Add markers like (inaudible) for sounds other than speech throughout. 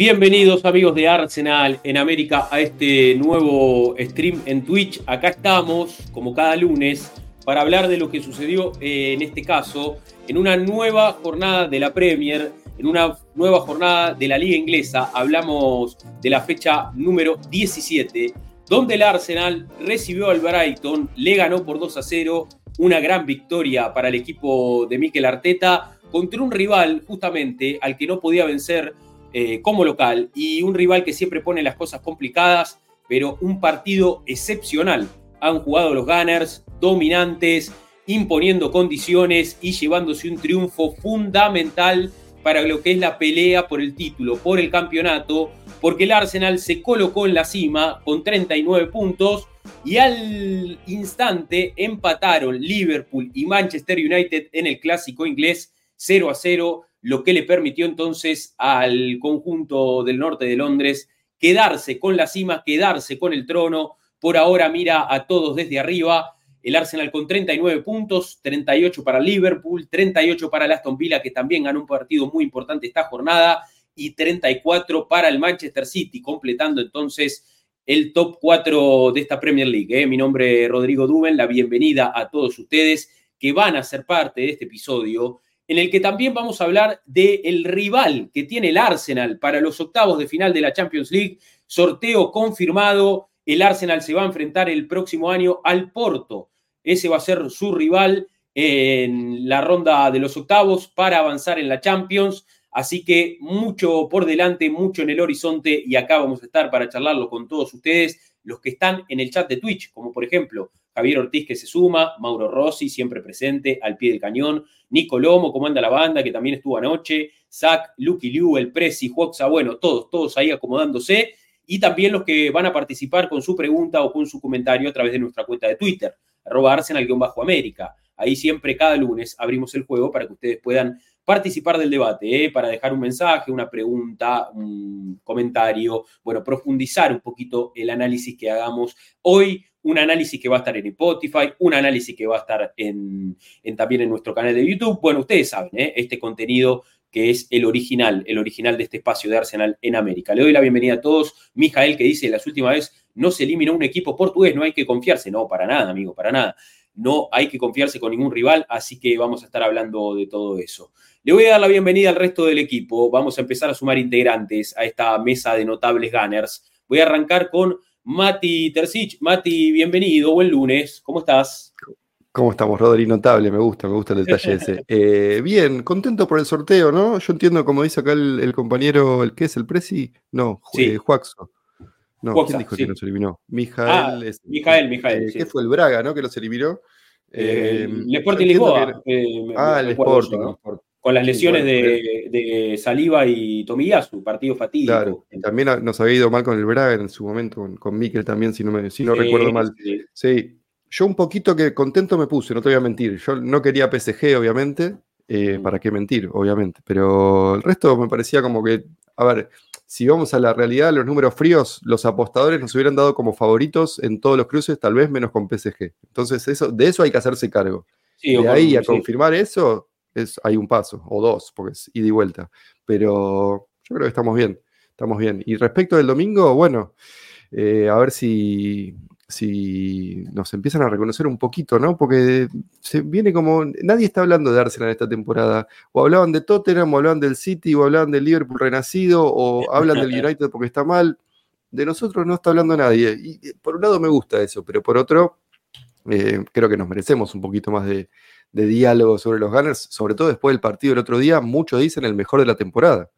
Bienvenidos amigos de Arsenal en América a este nuevo stream en Twitch. Acá estamos, como cada lunes, para hablar de lo que sucedió eh, en este caso en una nueva jornada de la Premier, en una nueva jornada de la Liga Inglesa. Hablamos de la fecha número 17, donde el Arsenal recibió al Brighton, le ganó por 2 a 0, una gran victoria para el equipo de Mikel Arteta contra un rival justamente al que no podía vencer eh, como local y un rival que siempre pone las cosas complicadas, pero un partido excepcional. Han jugado los Gunners, dominantes, imponiendo condiciones y llevándose un triunfo fundamental para lo que es la pelea por el título, por el campeonato, porque el Arsenal se colocó en la cima con 39 puntos y al instante empataron Liverpool y Manchester United en el clásico inglés 0 a 0 lo que le permitió entonces al conjunto del norte de Londres quedarse con la cima, quedarse con el trono. Por ahora mira a todos desde arriba. El Arsenal con 39 puntos, 38 para Liverpool, 38 para el Aston Villa, que también ganó un partido muy importante esta jornada, y 34 para el Manchester City, completando entonces el top 4 de esta Premier League. ¿eh? Mi nombre es Rodrigo Duben, la bienvenida a todos ustedes que van a ser parte de este episodio en el que también vamos a hablar del rival que tiene el Arsenal para los octavos de final de la Champions League. Sorteo confirmado. El Arsenal se va a enfrentar el próximo año al Porto. Ese va a ser su rival en la ronda de los octavos para avanzar en la Champions. Así que mucho por delante, mucho en el horizonte y acá vamos a estar para charlarlo con todos ustedes, los que están en el chat de Twitch, como por ejemplo Javier Ortiz que se suma, Mauro Rossi siempre presente al pie del cañón, Nico Lomo, comanda la banda que también estuvo anoche, Zach, Lucky Liu, el Presi, Juoxa, bueno, todos, todos ahí acomodándose y también los que van a participar con su pregunta o con su comentario a través de nuestra cuenta de Twitter, arroba arsenal-américa. Ahí siempre cada lunes abrimos el juego para que ustedes puedan participar del debate, ¿eh? para dejar un mensaje, una pregunta, un comentario, bueno, profundizar un poquito el análisis que hagamos hoy un análisis que va a estar en Spotify, un análisis que va a estar en, también en nuestro canal de YouTube. Bueno, ustedes saben, ¿eh? este contenido que es el original, el original de este espacio de Arsenal en América. Le doy la bienvenida a todos. Mijael que dice, las últimas vez no se eliminó un equipo portugués, no hay que confiarse. No, para nada, amigo, para nada. No hay que confiarse con ningún rival, así que vamos a estar hablando de todo eso. Le voy a dar la bienvenida al resto del equipo. Vamos a empezar a sumar integrantes a esta mesa de notables gunners. Voy a arrancar con Mati Tercich. Mati, bienvenido, buen lunes, ¿cómo estás? ¿Cómo estamos, Rodri? Notable, me gusta, me gusta el detalle ese. (laughs) Eh, bien, contento por el sorteo, ¿no? Yo entiendo, como dice acá el, compañero, ¿el qué es? ¿El Presi? No, sí. Eh, Juaxo. No, ¿quién dijo que nos eliminó? Mijael. Ah, Mijael, Mijael. Eh, ¿Qué fue el Braga, no? Que los eliminó. el Sporting Lisboa. ah, el Sporting. Con las lesiones de, Saliva y Tomiyasu, partido fatídico. Claro, también nos había ido mal con el Braga en su momento, con, con Mikel también, si no, me, si no recuerdo mal. Sí. yo un poquito que contento me puse, no te voy a mentir. Yo no quería PSG, obviamente, eh, mm. para qué mentir, obviamente, pero el resto me parecía como que, a ver, si vamos a la realidad, los números fríos, los apostadores nos hubieran dado como favoritos en todos los cruces, tal vez menos con PSG. Entonces, eso, de eso hay que hacerse cargo. de ahí a confirmar eso, hay un paso, o dos, porque es ida y vuelta. Pero yo creo que estamos bien, estamos bien. Y respecto del domingo, bueno, eh, a ver si, si nos empiezan a reconocer un poquito, ¿no? Porque se viene como. Nadie está hablando de Arsenal esta temporada. O hablaban de Tottenham, o hablaban del City, o hablaban del Liverpool renacido, o hablan del (laughs) United porque está mal. De nosotros no está hablando nadie. Y por un lado me gusta eso, pero por otro, eh, creo que nos merecemos un poquito más de, de diálogo sobre los Gunners, sobre todo después del partido del otro día, muchos dicen el mejor de la temporada.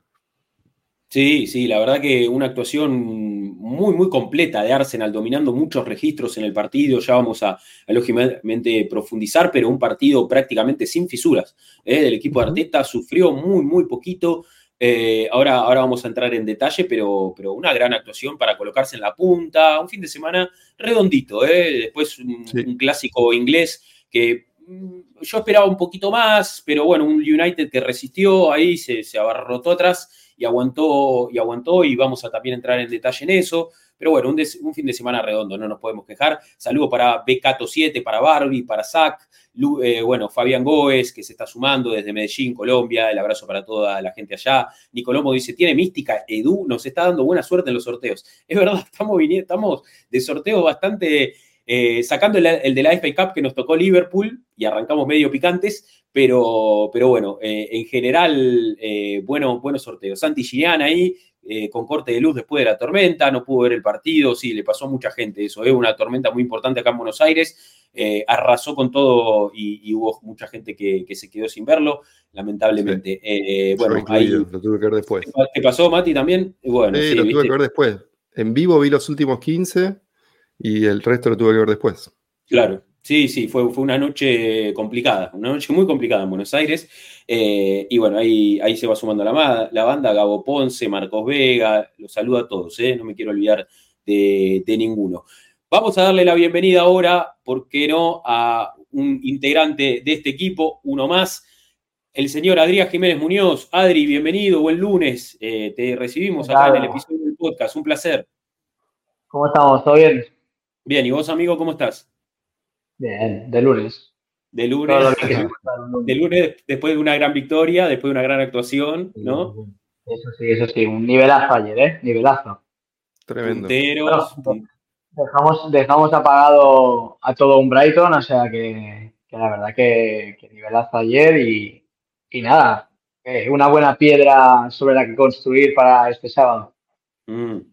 Sí, sí, la verdad que una actuación muy, muy completa de Arsenal, dominando muchos registros en el partido. Ya vamos a, lógicamente profundizar, pero un partido prácticamente sin fisuras. ¿eh? El equipo de Arteta sufrió muy, muy poquito. Eh, ahora, ahora vamos a entrar en detalle, pero, pero una gran actuación para colocarse en la punta. Un fin de semana redondito, ¿eh? después un, clásico inglés que yo esperaba un poquito más, pero bueno, un United que resistió ahí, se, se abarrotó atrás y aguantó, y aguantó, y vamos a también entrar en detalle en eso. Pero bueno, un, fin de semana redondo, no nos podemos quejar. Saludo para Becato 7, para Barbie, para Zach, eh, bueno, Fabián Góez, que se está sumando desde Medellín, Colombia. El abrazo para toda la gente allá. Nicolomo dice: Tiene mística, Edu nos está dando buena suerte en los sorteos. Es verdad, (laughs) estamos, estamos de sorteo bastante. Eh, sacando el, de la FA Cup que nos tocó Liverpool y arrancamos medio picantes, pero, pero bueno, eh, en general, bueno, buenos sorteos. Santi Ginian ahí, eh, con corte de luz después de la tormenta, no pudo ver el partido, sí, le pasó a mucha gente eso, es ¿eh? una tormenta muy importante acá en Buenos Aires, eh, arrasó con todo y, hubo mucha gente que, se quedó sin verlo, lamentablemente. bueno, ahí, lo tuve que ver después. ¿Te pasó, Mati, también? Bueno, sí, lo tuve que ver después. En vivo vi los últimos 15 y el resto lo tuve que ver después. Claro, Sí, sí, fue, fue una noche complicada, una noche muy complicada en Buenos Aires. Eh, y bueno, ahí, ahí se va sumando la, la, banda, Gabo Ponce, Marcos Vega, los saludo a todos, eh, no me quiero olvidar de, ninguno. Vamos a darle la bienvenida ahora, ¿por qué no?, a un integrante de este equipo, uno más, el señor Adrián Jiménez Muñoz. Adri, bienvenido, buen lunes. Eh, te recibimos acá en el episodio del podcast, un placer. ¿Cómo estamos? ¿Todo bien? Bien, ¿y vos, amigo, cómo estás? Bien, de lunes. De lunes, de lunes después de una gran victoria, después de una gran actuación, ¿no? Eso sí, eso sí, un nivelazo ayer, ¿eh? Nivelazo. Tremendo. dejamos, dejamos apagado a todo un Brighton, o sea que, la verdad que, nivelazo ayer y, nada, una buena piedra sobre la que construir para este sábado. Mm.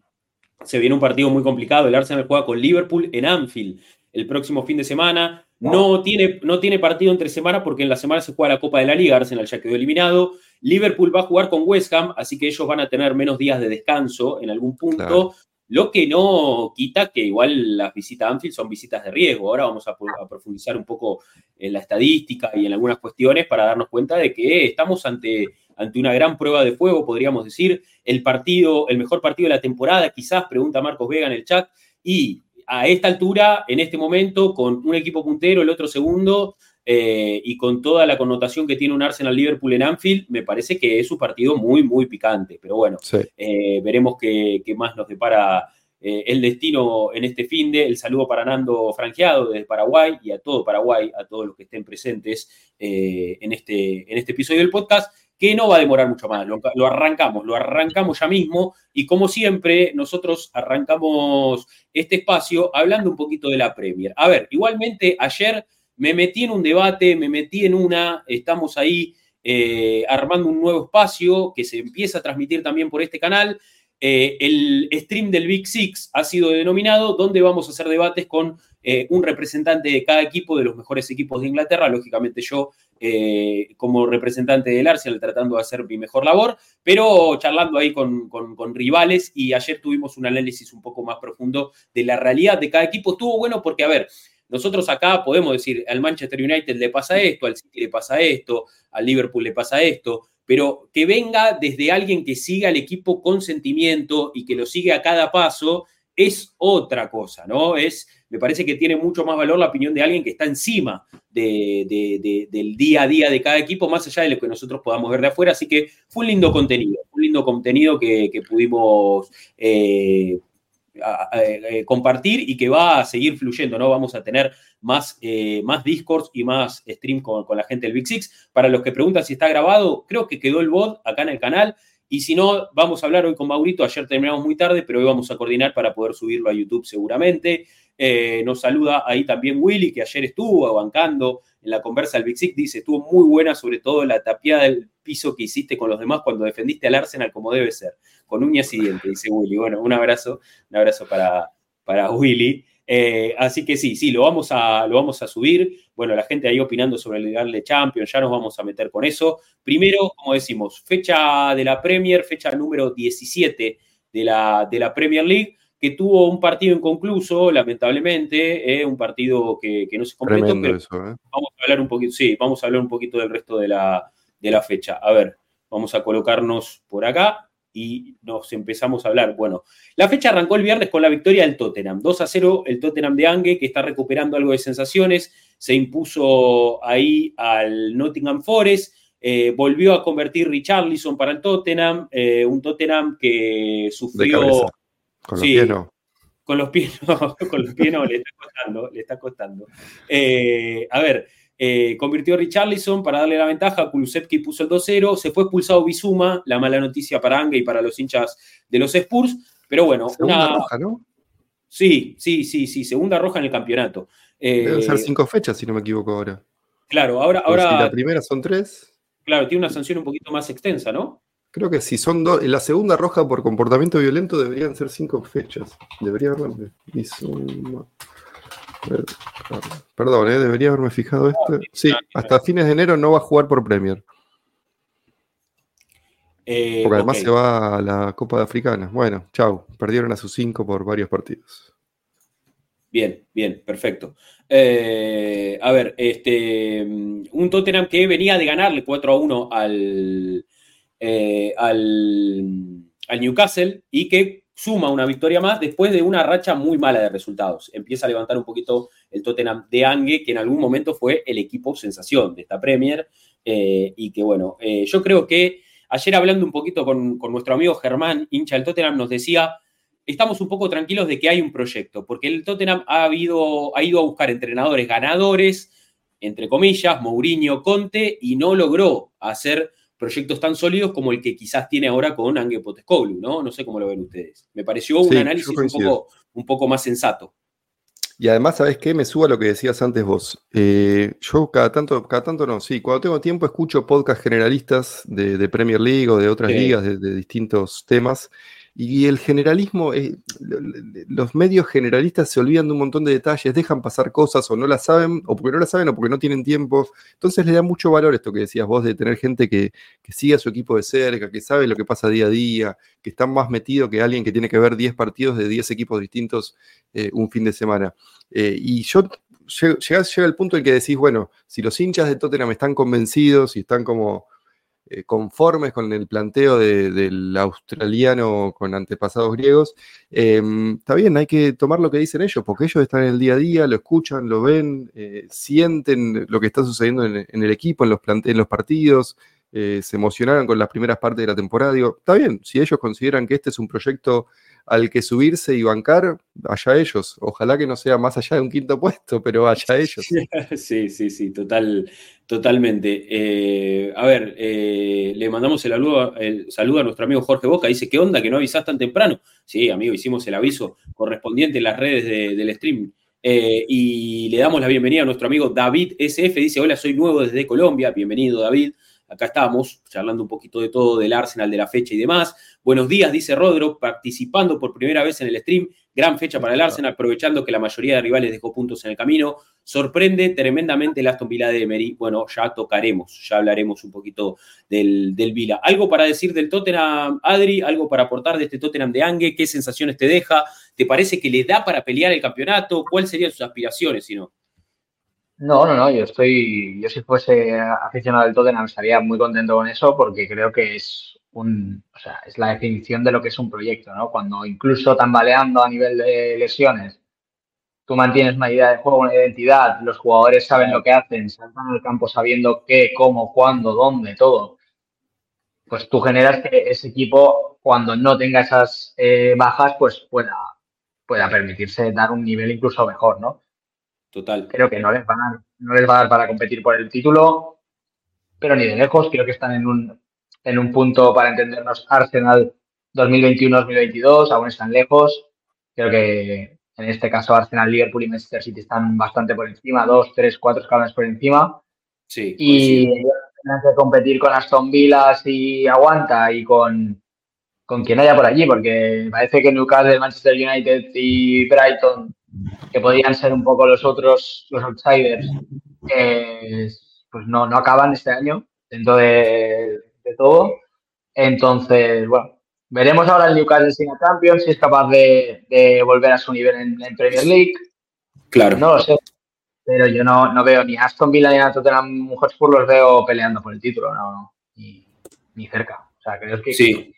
Se viene un partido muy complicado. El Arsenal juega con Liverpool en Anfield el próximo fin de semana. No tiene, no tiene partido entre semana porque en la semana se juega la Copa de la Liga, Arsenal ya quedó eliminado. Liverpool va a jugar con West Ham, así que ellos van a tener menos días de descanso en algún punto. Lo que no quita que igual las visitas a Anfield son visitas de riesgo. Ahora vamos a, profundizar un poco en la estadística y en algunas cuestiones para darnos cuenta de que estamos ante, ante una gran prueba de fuego, podríamos decir. El partido, el mejor partido de la temporada, quizás, pregunta Marcos Vega en el chat. Y a esta altura, en este momento, con un equipo puntero, el otro segundo, eh, y con toda la connotación que tiene un Arsenal Liverpool en Anfield, me parece que es un partido muy, muy picante. Pero bueno, eh, veremos qué, más nos depara eh, el destino en este fin de. El saludo para Nando Franqueado desde Paraguay y a todo Paraguay, a todos los que estén presentes en, este, en este episodio del podcast que no va a demorar mucho más. Lo, arrancamos, lo arrancamos ya mismo y como siempre nosotros arrancamos este espacio hablando un poquito de la Premier. A ver, igualmente ayer me metí en un debate, me metí en una, estamos ahí eh, armando un nuevo espacio que se empieza a transmitir también por este canal. Eh, el stream del Big Six ha sido denominado, donde vamos a hacer debates con eh, un representante de cada equipo de los mejores equipos de Inglaterra. Lógicamente yo eh, como representante del Arsenal tratando de hacer mi mejor labor, pero charlando ahí con, rivales y ayer tuvimos un análisis un poco más profundo de la realidad de cada equipo. Estuvo bueno porque, a ver, nosotros acá podemos decir, al Manchester United le pasa esto, al City le pasa esto, al Liverpool le pasa esto, pero que venga desde alguien que siga al equipo con sentimiento y que lo sigue a cada paso es otra cosa, ¿no? Es me parece que tiene mucho más valor la opinión de alguien que está encima del día a día de cada equipo, más allá de lo que nosotros podamos ver de afuera. Así que fue un lindo contenido, un lindo contenido que, pudimos eh, eh, compartir y que va a seguir fluyendo, ¿no? Vamos a tener más, eh, más y más stream con, con, la gente del Big Six. Para los que preguntan si está grabado, creo que quedó el bot acá en el canal. Y si no, vamos a hablar hoy con Maurito. Ayer terminamos muy tarde, pero hoy vamos a coordinar para poder subirlo a YouTube seguramente. Eh, nos saluda ahí también Willy, que ayer estuvo bancando en la conversa del Big Six. Dice, estuvo muy buena, sobre todo la tapiada del piso que hiciste con los demás cuando defendiste al Arsenal como debe ser, con uñas y dientes, dice Willy. Bueno, un abrazo, un abrazo para, para Willy. Eh, así que sí, sí, lo vamos, a, lo vamos a subir. Bueno, la gente ahí opinando sobre el de Champions, ya nos vamos a meter con eso. Primero, como decimos, fecha de la Premier, fecha número 17 de la, de la Premier League, que tuvo un partido inconcluso, lamentablemente, eh, un partido que, no se completó, pero ¿eh? vamos a hablar un poquito, sí, vamos a hablar un poquito del resto de la, de la fecha. A ver, Vamos a colocarnos por acá y nos empezamos a hablar. Bueno, la fecha arrancó el viernes con la victoria del Tottenham. 2 a 0 el Tottenham de Ange, que está recuperando algo de sensaciones. Se impuso ahí al Nottingham Forest. Eh, volvió a convertir Richarlison para el Tottenham. Eh, un Tottenham que sufrió. Con los pies no. Con los pies no, (laughs) con los pies no, le está costando, le está costando. Eh, a ver, eh, convirtió a Richarlison para darle la ventaja. Kulusevski puso el 2-0. Se fue expulsado Bizuma, la mala noticia para Ange y para los hinchas de los Spurs. Pero bueno, segunda una. roja, ¿no? Sí, sí, sí, sí. Segunda roja en el campeonato. Eh, Deben ser cinco fechas, si no me equivoco ahora. Claro, ahora. ahora si la primera son tres. Claro, tiene una sanción un poquito más extensa, ¿no? Creo que si son dos. La segunda roja por comportamiento violento deberían ser cinco fechas. Debería haber. Bizuma. Perdón, ¿eh? debería haberme fijado esto. Sí, hasta fines de enero no va a jugar por Premier. Eh, Porque además se va a la Copa de Africana. Bueno, chau. Perdieron a sus cinco por varios partidos. Bien, bien, perfecto. Eh, a ver, este, un Tottenham que venía de ganarle 4 a 1 al, al, al Newcastle y que suma una victoria más después de una racha muy mala de resultados. Empieza a levantar un poquito el Tottenham de Ange, que en algún momento fue el equipo sensación de esta Premier. Eh, y que bueno, eh, yo creo que ayer hablando un poquito con, nuestro amigo Germán, hincha del Tottenham, nos decía, estamos un poco tranquilos de que hay un proyecto, porque el Tottenham ha, ha ido a buscar entrenadores ganadores, entre comillas, Mourinho, Conte, y no logró hacer proyectos tan sólidos como el que quizás tiene ahora con Ange Potescoglu, ¿no? No sé cómo lo ven ustedes. Me pareció un análisis un poco, más sensato. Y además, ¿sabes qué? Me suba lo que decías antes vos. Eh, yo cada tanto, cada tanto no, sí, cuando tengo tiempo escucho podcasts generalistas de, Premier League o de otras ligas de, distintos temas y el generalismo, eh, los medios generalistas se olvidan de un montón de detalles, dejan pasar cosas o no las saben, o porque no las saben o porque no tienen tiempo. Entonces le da mucho valor esto que decías vos de tener gente que, que sigue a su equipo de cerca, que sabe lo que pasa día a día, que está más metido que alguien que tiene que ver 10 partidos de 10 equipos distintos eh, un fin de semana. Eh, y yo llega, llega el punto en que decís, bueno, si los hinchas de Tottenham están convencidos y están como eh, conformes con el planteo del australiano con antepasados griegos, em, está bien, hay que tomar lo que dicen ellos, porque ellos están en el día a día, lo escuchan, lo ven, eh, sienten lo que está sucediendo en, el equipo, en los, en los partidos, eh, se emocionaron con las primeras partes de la temporada. Digo, está bien, si ellos consideran que este es un proyecto al que subirse y bancar, allá ellos. Ojalá que no sea más allá de un quinto puesto, pero allá ellos. (laughs) Sí, sí, sí, total, totalmente. Eh, a ver, eh, le mandamos el saludo, el saludo, a nuestro amigo Jorge Boca. Dice, ¿qué onda que no avisás tan temprano? Sí, amigo, hicimos el aviso correspondiente en las redes del stream. y le damos la bienvenida a nuestro amigo David SF. Dice, hola, soy nuevo desde Colombia. Bienvenido, David. Acá estamos charlando un poquito de todo del Arsenal, de la fecha y demás. Buenos días, dice Rodro, participando por primera vez en el stream. Gran fecha para el Arsenal, aprovechando que la mayoría de rivales dejó puntos en el camino. Sorprende tremendamente el Aston Villa de Emery. Bueno, ya tocaremos, ya hablaremos un poquito del, del Villa. ¿Algo para decir del Tottenham, Adri? ¿Algo para aportar de este Tottenham de Ange? ¿Qué sensaciones te deja? ¿Te parece que le da para pelear el campeonato? ¿Cuáles serían sus aspiraciones si no? No, no, no, yo estoy, yo si fuese aficionado del Tottenham estaría muy contento con eso porque creo que es un, o sea, es la definición de lo que es un proyecto, ¿no? Cuando incluso tambaleando a nivel de lesiones, tú mantienes una idea de juego, una identidad, los jugadores saben lo que hacen, saltan al campo sabiendo qué, cómo, cuándo, dónde, todo. Pues tú generas que ese equipo, cuando no tenga esas eh, bajas, pues pueda, pueda permitirse dar un nivel incluso mejor, ¿no? Total. Creo que no les, van a, no les va a dar para competir por el título, pero ni de lejos. Creo que están en un, en un punto para entendernos Arsenal 2021-2022, aún están lejos. Creo que en este caso Arsenal, Liverpool y Manchester City están bastante por encima, dos, tres, cuatro escalones por encima. Sí. Y tienen que competir con Aston Villa si aguanta y con, con quien haya por allí, porque parece que Newcastle, Manchester United y Brighton que podrían ser un poco los otros, los outsiders, pues no, no acaban este año dentro de, todo. Entonces, bueno, veremos ahora el Newcastle sin Champions si es capaz de, volver a su nivel en, Premier League. Claro. No lo sé. Pero yo no, no veo ni Aston Villa ni a Tottenham Hotspur los veo peleando por el título, no. ni cerca. O sea, creo que, sí.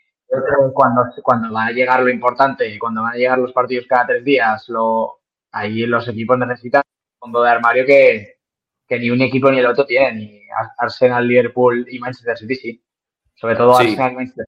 cuando, cuando va a llegar lo importante y cuando van a llegar los partidos cada tres días, lo, ahí los equipos necesitan un fondo de armario que, que ni un equipo ni el otro tienen, ni Arsenal, Liverpool y Manchester City, sí. Sobre todo Arsenal y Manchester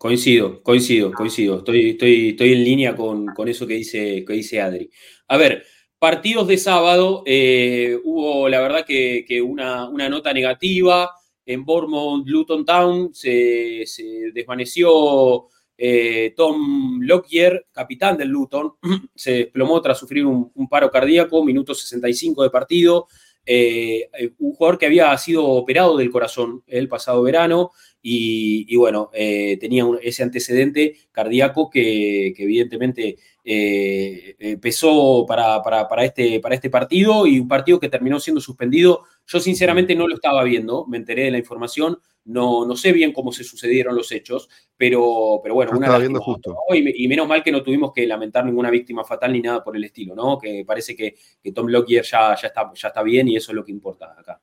Coincido, coincido, coincido. Estoy, estoy, estoy en línea con, eso que dice, que dice Adri. A ver, partidos de sábado, eh, hubo la verdad que, una, nota negativa. En Bournemouth, Luton Town, se, desvaneció eh, Tom Lockyer, capitán del Luton. (clears throat) Se desplomó tras sufrir un, paro cardíaco, minuto 65 de partido. Eh, un jugador que había sido operado del corazón el pasado verano y, bueno, eh, tenía ese antecedente cardíaco que, evidentemente eh, pesó para, este, para este partido y un partido que terminó siendo suspendido. Yo sinceramente no lo estaba viendo, me enteré de la información, no, no sé bien cómo se sucedieron los hechos, pero, pero bueno, una viendo justo. Y, menos mal que no tuvimos que lamentar ninguna víctima fatal ni nada por el estilo, ¿no? Que parece que, Tom Lockyer ya, ya, está, ya está bien y eso es lo que importa acá.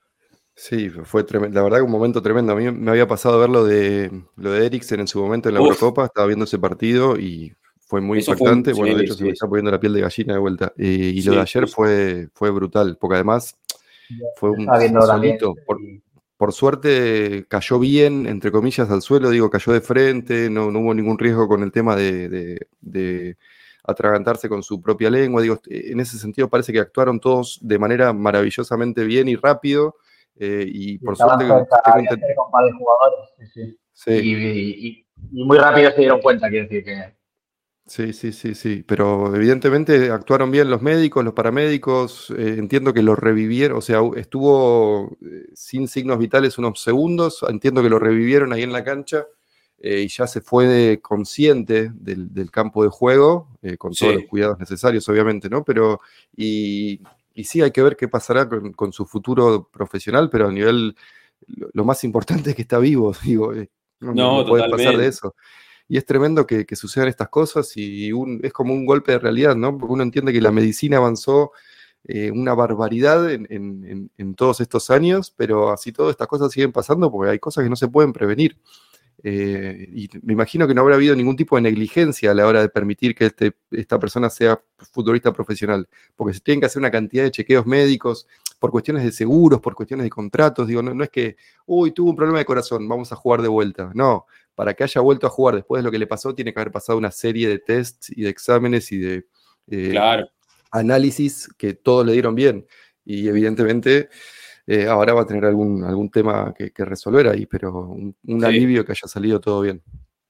Sí, fue tremendo. La verdad que un momento tremendo. A mí me había pasado ver lo de, lo de Eriksen en su momento en la Eurocopa. Estaba viendo ese partido y fue muy impactante. bueno, de hecho, se me está poniendo la piel de gallina de vuelta. y lo de ayer fue, fue brutal, porque además fue un solito. Por, suerte cayó bien, entre comillas, al suelo. Digo, cayó de frente. No, hubo ningún riesgo con el tema de, de atragantarse con su propia lengua. Digo, en ese sentido parece que actuaron todos de manera maravillosamente bien y rápido eh, y por suerte. Y, muy rápido se dieron cuenta, quiero decir que. Sí, sí, sí, sí. Pero evidentemente actuaron bien los médicos, los paramédicos. Eh, entiendo que lo revivieron, o sea, estuvo eh, sin signos vitales unos segundos. Entiendo que lo revivieron ahí en la cancha. y ya se fue de, consciente del, campo de juego, con todos los cuidados necesarios, obviamente, ¿no? Pero, y y sí hay que ver qué pasará con, su futuro profesional, pero a nivel, lo, más importante es que está vivo, (laughs) digo, eh, no, puede pasar de eso. Y es tremendo que, sucedan estas cosas y es como un golpe de realidad, ¿no? Porque uno entiende que la medicina avanzó eh, una barbaridad en, todos estos años, pero así todas estas cosas siguen pasando porque hay cosas que no se pueden prevenir. Eh, y me imagino que no habrá habido ningún tipo de negligencia a la hora de permitir que este, esta persona sea futbolista profesional, porque se tienen que hacer una cantidad de chequeos médicos por cuestiones de seguros, por cuestiones de contratos. Digo, no, es que, uy, tuvo un problema de corazón, vamos a jugar de vuelta. No, para que haya vuelto a jugar después de lo que le pasó, tiene que haber pasado una serie de tests y de exámenes y de eh, análisis que todos le dieron bien. Y evidentemente eh, ahora va a tener algún, algún tema que, resolver ahí, pero un, alivio que haya salido todo bien.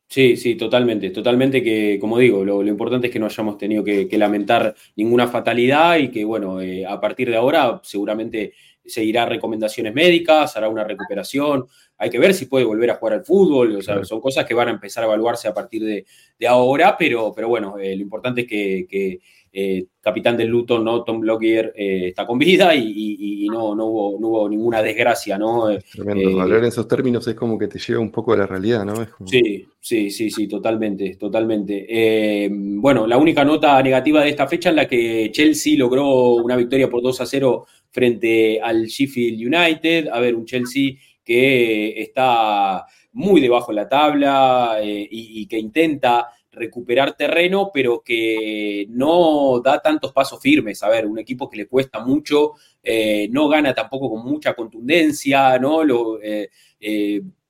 Sí, sí, totalmente, totalmente que, como digo, lo, importante es que no hayamos tenido que, lamentar ninguna fatalidad y que, bueno, eh, a partir de ahora seguramente seguirá recomendaciones médicas, hará una recuperación, hay que ver si puede volver a jugar al fútbol, o sea, son cosas que van a empezar a evaluarse a partir de, ahora, pero, pero bueno, eh, lo importante es que, eh, capitán del Luton, ¿no? Tom Lockyer, eh, está con vida y, no, no, hubo, no, hubo, ninguna desgracia, ¿no? Tremendo. Hablar en esos términos es como que te lleva un poco de la realidad, ¿no? Sí, sí, sí, sí, totalmente, totalmente. bueno, la única nota negativa de esta fecha en la que Chelsea logró una victoria por 2 a 0 frente al Sheffield United. A ver, un Chelsea que está muy debajo de la tabla eh, y, que intenta recuperar terreno, pero que no da tantos pasos firmes. A ver, un equipo que le cuesta mucho, eh, no gana tampoco con mucha contundencia, ¿no? Lo, eh,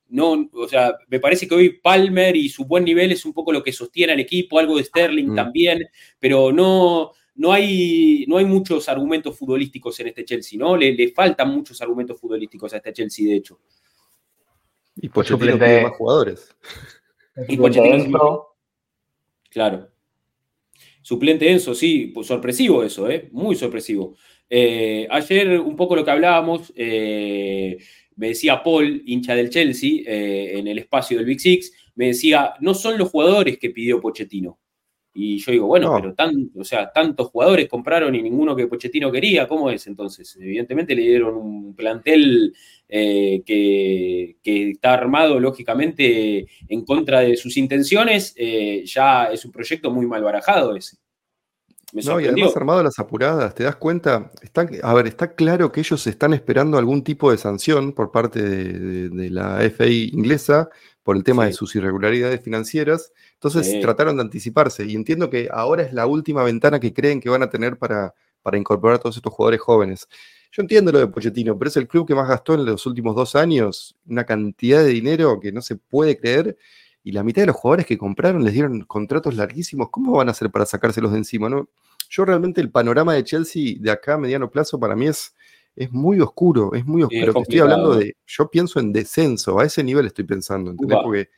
no, o sea, me parece que hoy Palmer y su buen nivel es un poco lo que sostiene al equipo, algo de Sterling mm. también, pero no, no hay, no hay muchos argumentos futbolísticos en este Chelsea, ¿no? Le, le faltan muchos argumentos futbolísticos a este Chelsea, de hecho. Y Pochettino tiene más jugadores. Y Pochettino... Claro. Suplente Enzo, sí, pues sorpresivo eso, ¿eh? muy sorpresivo. Eh, ayer un poco lo que hablábamos, eh, me decía Paul, hincha del Chelsea, eh, en el espacio del Big Six, me decía, no son los jugadores que pidió Pochettino, y yo digo, bueno, pero tan, o sea, tantos jugadores compraron y ninguno que Pochettino quería, ¿cómo es entonces? Evidentemente le dieron un plantel eh, que, está armado lógicamente en contra de sus intenciones, eh, ya es un proyecto muy mal barajado ese. no, y además armado las apuradas, ¿te das cuenta? Está, a ver, está claro que ellos están esperando algún tipo de sanción por parte de, la FI inglesa por el tema de sus irregularidades financieras. Entonces trataron de anticiparse y entiendo que ahora es la última ventana que creen que van a tener para, para incorporar a todos estos jugadores jóvenes. Yo entiendo lo de Pochettino, pero es el club que más gastó en los últimos dos años, una cantidad de dinero que no se puede creer y la mitad de los jugadores que compraron les dieron contratos larguísimos. ¿Cómo van a hacer para sacárselos de encima? No? Yo realmente el panorama de Chelsea de acá a mediano plazo para mí es, es muy oscuro, es muy oscuro. estoy hablando de, yo pienso en descenso, a ese nivel estoy pensando, ¿entendés? Porque,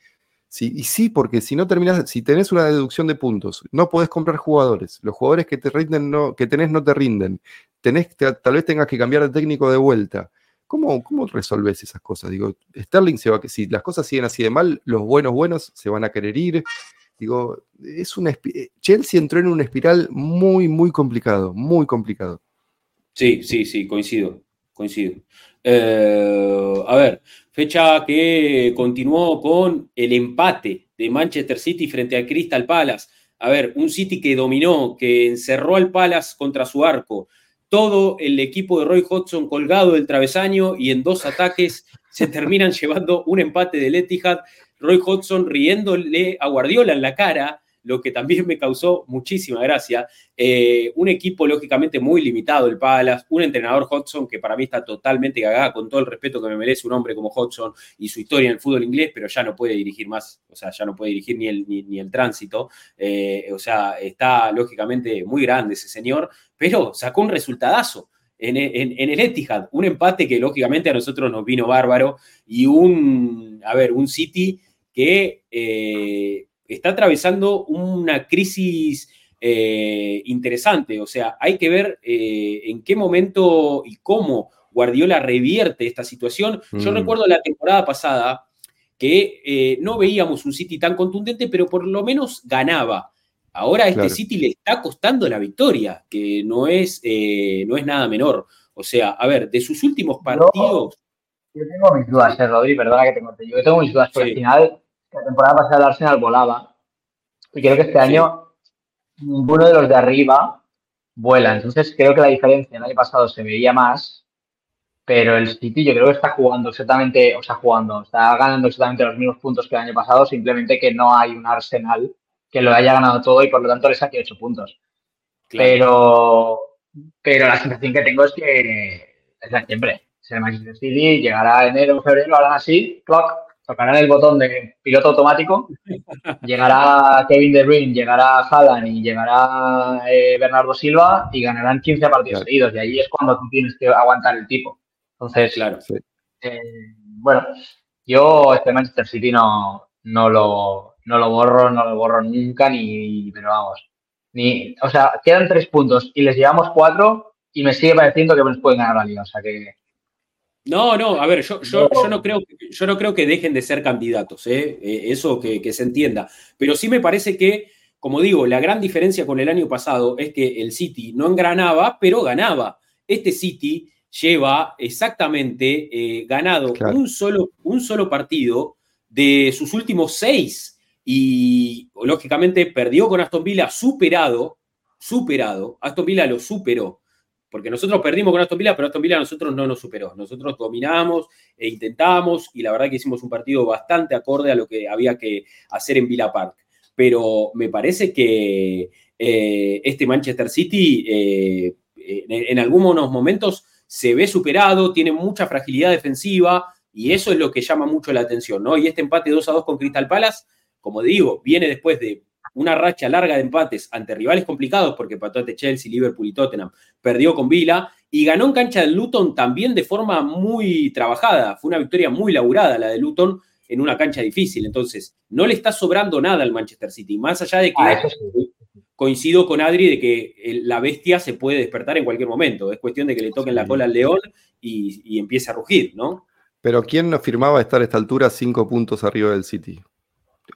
sí, y sí, porque si no terminas, si tenés una deducción de puntos, no podés comprar jugadores, los jugadores que te rinden no, que tenés no te rinden, tenés, tal vez tengas que cambiar de técnico de vuelta. ¿Cómo, ¿Cómo resolves esas cosas? Digo, Sterling se va, si las cosas siguen así de mal, los buenos buenos se van a querer ir. Digo, es una eh, Chelsea entró en una espiral muy, muy complicado, muy complicado. Sí, sí, sí, coincido, coincido. Eh, a ver, fecha que continuó con el empate de Manchester City frente al Crystal Palace. A ver, un City que dominó, que encerró al Palace contra su arco, todo el equipo de Roy Hodgson colgado del travesaño y en dos ataques (laughs) se terminan llevando un empate del Etihad. Roy Hodgson riéndole a Guardiola en la cara, lo que también me causó muchísima gracia. Eh, un equipo lógicamente muy limitado, el Palace, un entrenador Hodgson que para mí está totalmente cagada, con todo el respeto que me merece un hombre como Hodgson y su historia en el fútbol inglés, pero ya no puede dirigir más, o sea, ya no puede dirigir ni el, ni, el tránsito. Eh, o sea, está lógicamente muy grande ese señor, pero sacó un resultadazo. En, el Etihad, un empate que lógicamente a nosotros nos vino bárbaro y un, a ver, un City que eh, está atravesando una crisis eh, interesante. O sea, hay que ver eh, en qué momento y cómo Guardiola revierte esta situación. Yo mm. recuerdo la temporada pasada que no veíamos un City tan contundente, pero por lo menos ganaba. Ahora a este City le está costando la victoria, que no es, no es nada menor. O sea, a ver, de sus últimos partidos. Yo, tengo mis dudas, eh, Rodri, perdona que te. Yo tengo mis dudas, porque al final la temporada pasada el Arsenal volaba. Y creo que este año ninguno de los de arriba vuela. Entonces creo que la diferencia el año pasado se veía más. Pero el City yo creo que está jugando exactamente, o sea, jugando, está ganando exactamente los mismos puntos que el año pasado, simplemente que no hay un Arsenal que lo haya ganado todo y por lo tanto le saque 8 puntos. Pero, pero la sensación que tengo es que es la siempre. el Manchester City, llegará enero, febrero, harán así, clock, tocarán el botón de piloto automático, llegará Kevin De Bruyne, llegará Haaland y llegará eh, Bernardo Silva y ganarán 15 partidos seguidos. Y ahí es cuando tú tienes que aguantar el tipo. Entonces, claro, eh, bueno, yo este Manchester City no, no, lo, no lo borro, no lo borro nunca, ni, pero vamos, ni, o sea, quedan tres puntos y les llevamos cuatro y me sigue pareciendo que nos pueden ganar la liga. O sea que no, no, a ver, yo, yo, no, creo, yo no creo que dejen de ser candidatos, ¿eh? Eh, eso que, se entienda. Pero sí me parece que, como digo, la gran diferencia con el año pasado es que el City no engranaba, pero ganaba. Este City lleva exactamente eh, ganado un, solo, un solo partido de sus últimos seis y lógicamente perdió con Aston Villa superado, superado, Aston Villa lo superó porque nosotros perdimos con Aston Villa, pero Aston Villa a nosotros no nos superó. Nosotros dominamos e intentamos y la verdad que hicimos un partido bastante acorde a lo que había que hacer en Villa Park. Pero me parece que eh, este Manchester City eh, en, algunos momentos se ve superado, tiene mucha fragilidad defensiva y eso es lo que llama mucho la atención, ¿no? Y este empate 2 a 2 con Crystal Palace, como digo, viene después de una racha larga de empates ante rivales complicados, porque pató ante Chelsea, Liverpool y Tottenham, perdió con Vila y ganó en cancha del Luton también de forma muy trabajada. Fue una victoria muy laburada la de Luton en una cancha difícil. Entonces, no le está sobrando nada al Manchester City, más allá de que ah, coincido con Adri de que la bestia se puede despertar en cualquier momento. Es cuestión de que le toquen la cola al león y, y empiece a rugir, ¿no? Pero ¿quién nos firmaba estar a esta altura cinco puntos arriba del City?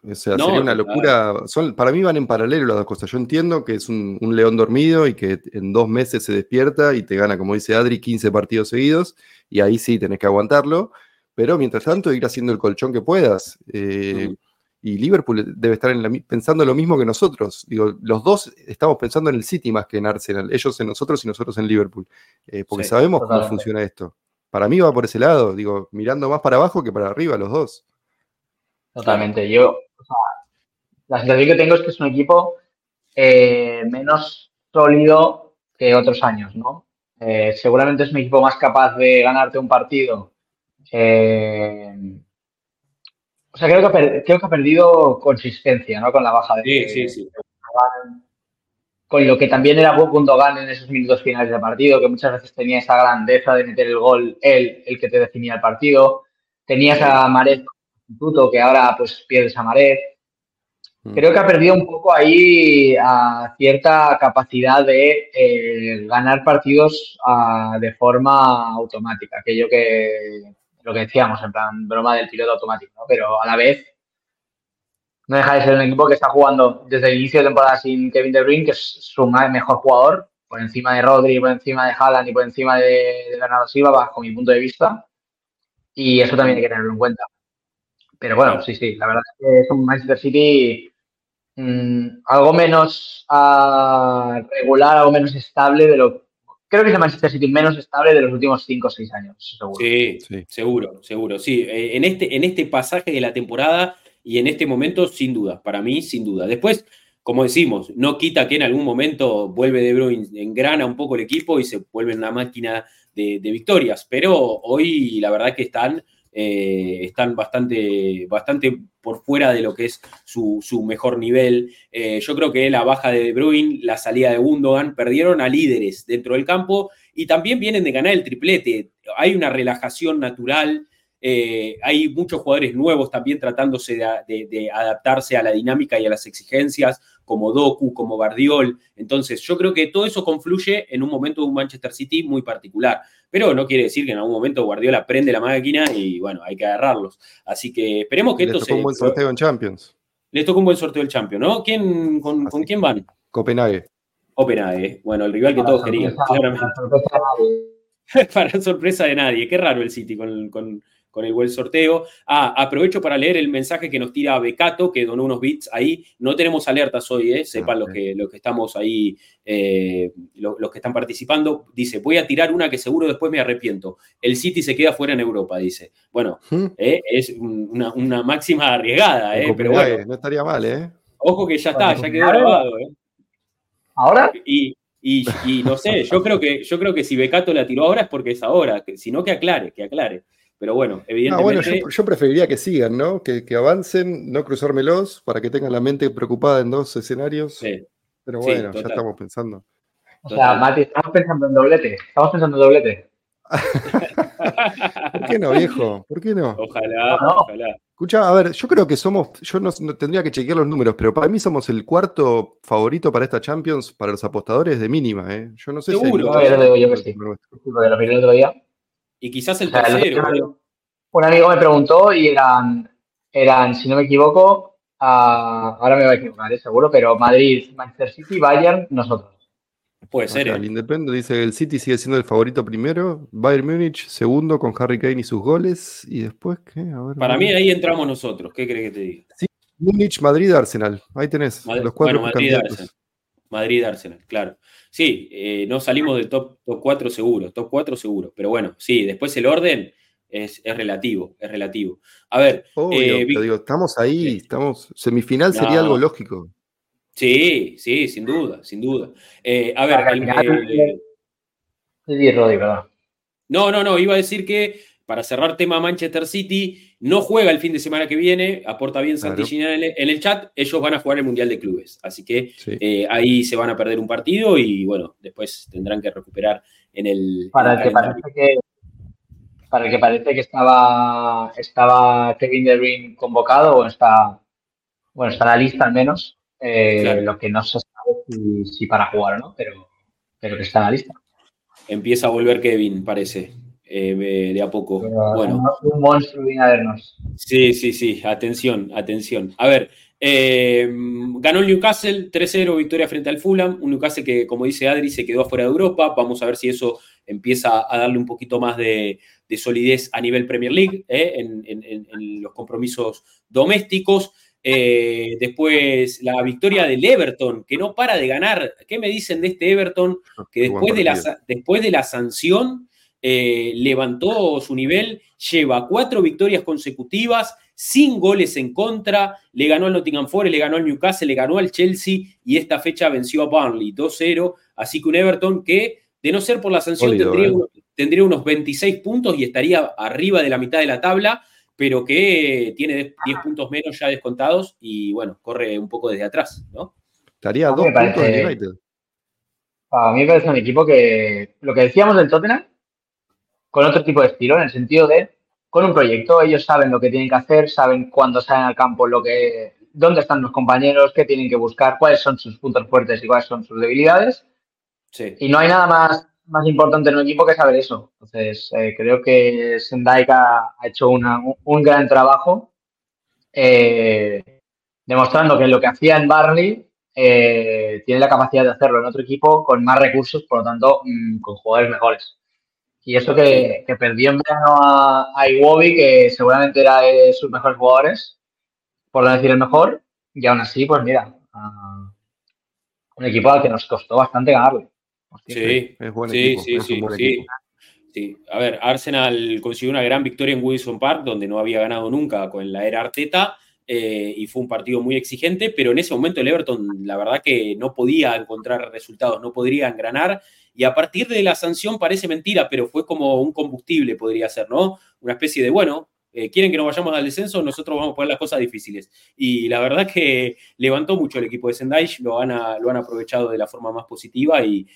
O sea, sería una locura. Son, para mí van en paralelo las dos cosas. Yo entiendo que es un, león dormido y que en dos meses se despierta y te gana, como dice Adri, 15 partidos seguidos y ahí sí tenés que aguantarlo. Pero mientras tanto, ir haciendo el colchón que puedas. Eh, Y Liverpool debe estar pensando lo mismo que nosotros. Digo, los dos estamos pensando en el City más que en Arsenal. Ellos en nosotros y nosotros en Liverpool. Eh, porque sabemos cómo funciona esto. Para mí va por ese lado. Digo, mirando más para abajo que para arriba, los dos. Totalmente. Yo, la sensación que tengo es que es un equipo eh, menos sólido que otros años, ¿no? Eh, seguramente es un equipo más capaz de ganarte un partido. Eh, o sea, creo que, creo que ha perdido consistencia, ¿no? Con la baja de. Sí, sí, sí. Con lo que también era Gundogan en esos minutos finales de partido, que muchas veces tenía esa grandeza de meter el gol, él, el que te definía el partido. Tenías a Maret instituto, que ahora pues pierdes a Maret. Mm. Creo que ha perdido un poco ahí a cierta capacidad de eh, ganar partidos ah, de forma automática, aquello que lo que decíamos, en plan broma del piloto automático, ¿no? pero a la vez no deja de ser un equipo que está jugando desde el inicio de temporada sin Kevin De Bruyne, que es su mejor jugador, por encima de Rodri, por encima de Haaland y por encima de, de Bernardo Silva, bajo mi punto de vista. Y eso también hay que tenerlo en cuenta. Pero bueno, sí, sí, la verdad es que es un Manchester City mm, algo menos uh, regular, algo menos estable de lo creo que es el Manchester City menos estable de los últimos 5 o 6 años, seguro. Sí, sí, seguro, seguro. Sí, eh, en este, en este pasaje de la temporada y en este momento, sin duda, para mí, sin duda. Después, como decimos, no quita que en algún momento vuelve De Bruyne, engrana un poco el equipo y se vuelve una máquina de, de victorias, pero hoy la verdad que están eh, están bastante, bastante por fuera de lo que es su, mejor nivel. Eh, yo creo que la baja de De la salida de Gundogan, perdieron a líderes dentro del campo y también vienen de ganar el triplete. Hay una relajación natural. Eh, hay muchos jugadores nuevos también tratándose de, adaptarse a la dinámica y a las exigencias, como Doku, como Bardiol. Entonces, yo creo que todo eso confluye en un momento de un Manchester City muy particular pero no quiere decir que en algún momento Guardiola prende la máquina y bueno, hay que agarrarlos. Así que esperemos que esto se. un buen sorteo en Champions. Les tocó un buen sorteo el Champions, ¿no? ¿Quién, con, quién van? Copenhague. Copenhague, bueno, el rival que todos querían, claramente. (laughs) Para sorpresa de nadie. Qué raro el City con, con, con el buen sorteo. Ah, aprovecho para leer el mensaje que nos tira Becato, que donó unos bits ahí. No tenemos alertas hoy, eh, sepan los, que, los que estamos ahí, eh, los, que están participando. Dice, voy a tirar una que seguro después me arrepiento. El City se queda fuera en Europa, dice. Bueno, ¿Mm? eh, es una, máxima arriesgada, eh, pero bueno. No estaría mal, ¿eh? Ojo que ya está, ya quedó grabado. ¿eh? ¿Ahora? Y, y, no sé, yo creo que yo creo que si Becato la tiró ahora es porque es ahora, si no que aclare, que aclare. Pero bueno, evidentemente. yo, preferiría que sigan, ¿no? Que, avancen, no cruzármelos, para que tengan la mente preocupada en dos escenarios. Sí. Pero bueno, ya estamos pensando. O sea, Mati, estamos pensando en doblete. Estamos pensando en doblete. (laughs) ¿Por qué no, viejo? ¿Por qué no? Ojalá, ojalá. Escucha, a ver, yo creo que somos, yo no, tendría que chequear los números, pero para mí somos el cuarto favorito para esta Champions para los apostadores de mínima, ¿eh? Yo no sé Seguro. si. Seguro. yo que sí. Porque lo el otro día. Y quizás el tercero. un amigo me preguntó y eran, eran si no me equivoco, ahora me voy a equivocar, ¿eh? seguro, pero Madrid, Manchester City, Bayern, nosotros. Puede ser. ¿eh? El Independent dice que el City sigue siendo el favorito primero, Bayern Múnich segundo con Harry Kane y sus goles. ¿Y después qué? Para mí ahí entramos nosotros. ¿Qué crees que te diga? Sí, Múnich, Madrid, Arsenal. Ahí tenés los cuatro bueno, Madrid, Arsenal. Madrid, Arsenal, claro. Sí, eh, no salimos del top, top 4 seguro, top 4 seguro. Pero bueno, sí, después el orden es, relativo, es relativo. A ver. eh, digo, estamos ahí, estamos. Semifinal sería algo lógico. Sí, sí, sin duda, sin duda. Eh, a ver, el, No, no, no, iba a decir que para cerrar tema Manchester City, no juega el fin de semana que viene, aporta bien Santillina en, el, chat, ellos van a jugar el Mundial de Clubes, así que eh, ahí se van a perder un partido y bueno, después tendrán que recuperar en el... Para el, que parece que para el que parece que estaba, estaba Kevin De Bruyne convocado, o está, bueno, está en la lista al menos, eh, lo que no se sabe si, para jugar o no, pero, pero que está en la lista. Empieza a volver Kevin, parece. Eh, de a poco. bueno. Un monstruo viene a vernos. Sí, sí, sí, atención, atención. A ver, eh, ganó el Newcastle 3-0, victoria frente al Fulham, un Newcastle que, como dice Adri, se quedó afuera de Europa. Vamos a ver si eso empieza a darle un poquito más de, solidez a nivel Premier League, eh, en, los compromisos domésticos. Eh, después la victoria del Everton, que no para de ganar. ¿Qué me dicen de este Everton? Que después, de la, después de la sanción eh, levantó su nivel, lleva cuatro victorias consecutivas, sin goles en contra, le ganó al Nottingham Forest, le ganó al Newcastle, le ganó al Chelsea y esta fecha venció a Burnley 2-0. Así que un Everton que, de no ser por la sanción, tendría, eh. tendría unos 26 puntos y estaría arriba de la mitad de la tabla pero que tiene 10 puntos menos ya descontados y bueno, corre un poco desde atrás, ¿no? Estaría a dos puntos de United. A mí me parece un equipo que, lo que decíamos del Tottenham, con otro tipo de estilo, en el sentido de, con un proyecto, ellos saben lo que tienen que hacer, saben cuándo salen al campo, lo que, dónde están los compañeros, qué tienen que buscar, cuáles son sus puntos fuertes y cuáles son sus debilidades. Sí. Y no hay nada más más importante en un equipo que saber eso. Entonces, eh, creo que Sendai ha, hecho un gran trabajo eh, demostrando que lo que hacía en Barley eh, tiene la capacidad de hacerlo en otro equipo con más recursos, por lo tanto, mm, con jugadores mejores. Y eso que, perdió en verano a, a Iwobi, que seguramente era de sus mejores jugadores, por no decir el mejor, y aún así, pues mira, un equipo al que nos costó bastante ganarle. Sí, es buen sí, sí, sí, sí. A ver, Arsenal consiguió una gran victoria en Wilson Park, donde no había ganado nunca con la era Arteta, eh, y fue un partido muy exigente, pero en ese momento el Everton, la verdad que no podía encontrar resultados, no podría engranar, y a partir de la sanción parece mentira, pero fue como un combustible, podría ser, ¿no? Una especie de, bueno, eh, quieren que nos vayamos al descenso, nosotros vamos a poner las cosas difíciles. Y la verdad que levantó mucho el equipo de Sendai, lo han, lo han aprovechado de la forma más positiva y,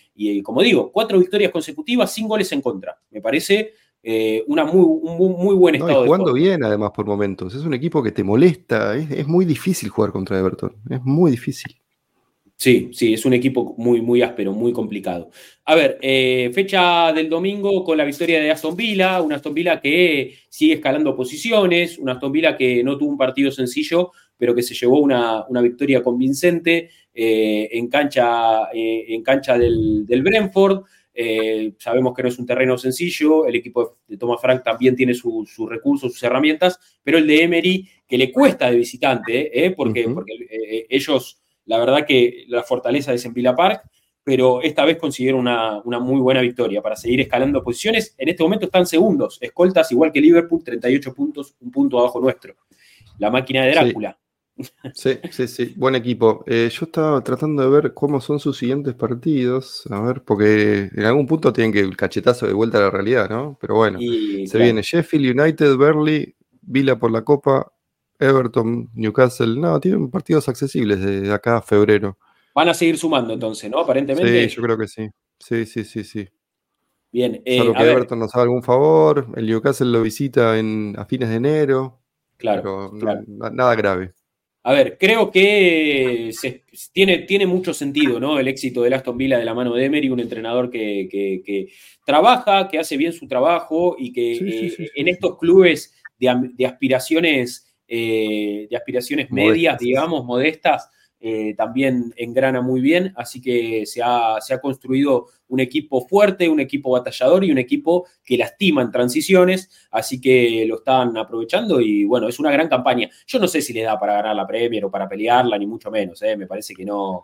como digo, cuatro victorias consecutivas sin goles en contra. Me parece eh, una muy, un muy, buen estado. jugando bien además por momentos. Es un equipo que te molesta. es muy difícil jugar contra Everton. Es muy difícil. Sí, sí, es un equipo muy, muy áspero, muy complicado. A ver, eh, fecha del domingo con la victoria de Aston Villa, una Aston Villa que sigue escalando posiciones, una Aston Villa que no tuvo un partido sencillo, pero que se llevó una, victoria convincente eh, en cancha, eh, en cancha del, Brentford. sabemos que no es un terreno sencillo, el equipo de Thomas Frank también tiene sus recursos, sus herramientas, pero el de Emery, que le cuesta de visitante, porque, porque ellos la verdad que la fortaleza es en Villa Park, pero esta vez consiguieron una, muy buena victoria para seguir escalando posiciones. En este momento están segundos, escoltas igual que Liverpool, 38 puntos, un punto abajo nuestro. La máquina de Drácula. Sí, sí, sí, buen equipo. Eh, yo estaba tratando de ver cómo son sus siguientes partidos, a ver, porque en algún punto tienen que el cachetazo de vuelta a la realidad, ¿no? Pero bueno, se viene Sheffield United, Burley, Villa por la Copa, Everton, Newcastle, no, tienen partidos accesibles de acá a febrero. Van a seguir sumando entonces, ¿no? Aparentemente. Sí, yo creo que sí. Sí, sí, sí, sí. Bien. Eh, Salvo que Everton nos haga algún favor, el Newcastle lo visita en, a fines de enero. Claro. nada grave. A ver, creo que tiene, tiene mucho sentido, ¿no? El éxito del Aston Villa de la mano de Emery, un entrenador que, trabaja, que hace bien su trabajo y que eh, en estos clubes de aspiraciones eh, de aspiraciones medias, digamos, modestas, eh, también engrana muy bien, así que se ha, se ha, construido un equipo fuerte, un equipo batallador y un equipo que lastima en transiciones, así que lo están aprovechando y bueno, es una gran campaña. Yo no sé si le da para ganar la Premier o para pelearla, ni mucho menos, ¿eh? me parece que no,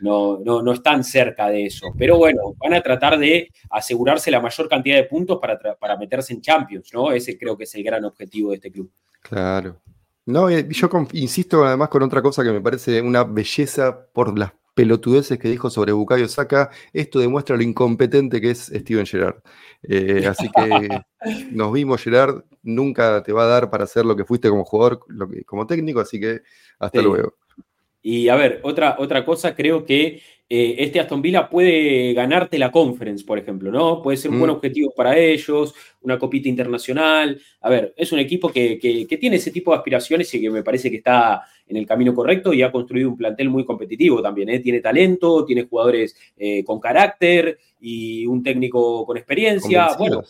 no, no, no, están cerca de eso, pero bueno, van a tratar de asegurarse la mayor cantidad de puntos para, para meterse en Champions, ¿no? Ese creo que es el gran objetivo de este club. Claro, no, eh, yo insisto además con otra cosa que me parece una belleza por las pelotudeces que dijo sobre Bukayo Saka. Esto demuestra lo incompetente que es Steven Gerrard. Eh, así que (laughs) nos vimos, Gerard. Nunca te va a dar para hacer lo que fuiste como jugador, como técnico, así que hasta luego. Y a ver, otra, otra cosa, creo que eh, este Aston Villa puede ganarte la conference, por ejemplo, ¿no? Puede ser un buen mm. objetivo para ellos, una copita internacional. A ver, es un equipo que, tiene ese tipo de aspiraciones y que me parece que está en el camino correcto y ha construido un plantel muy competitivo también. ¿eh? Tiene talento, tiene jugadores eh, con carácter y un técnico con experiencia. Bueno,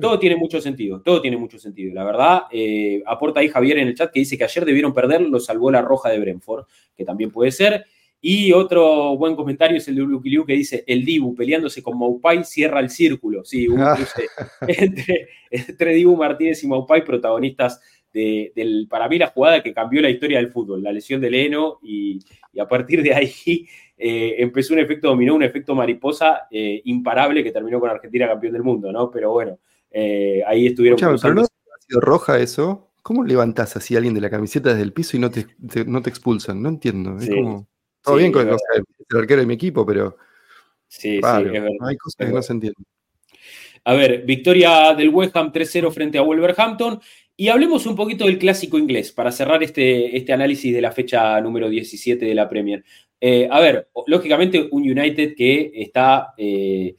todo tiene mucho sentido, todo tiene mucho sentido. La verdad, eh, aporta ahí Javier en el chat que dice que ayer debieron perder, lo salvó la roja de Brentford, que también puede ser. Y otro buen comentario es el de Lucky Liu que dice, el Dibu peleándose con Maupai cierra el círculo. Sí, un cruce (laughs) entre, Dibu Martínez y Maupai, protagonistas del, para mí la jugada que cambió la historia del fútbol, la lesión de Leno, y, a partir de ahí (laughs) eh, empezó un efecto dominó, un efecto mariposa eh, imparable que terminó con Argentina campeón del mundo, ¿no? Pero bueno, eh, ahí estuvieron. pero no ha sido roja eso. ¿Cómo levantás así a alguien de la camiseta desde el piso y no te, no te expulsan? No entiendo. Es como, todo bien con el arquero de mi equipo, pero. Sí, sí, Hay cosas que no se entienden. A ver, victoria del West Ham 3-0 frente a Wolverhampton. Y hablemos un poquito del clásico inglés para cerrar este, este análisis de la fecha número 17 de la Premier. Eh, a ver, lógicamente un United que está eh,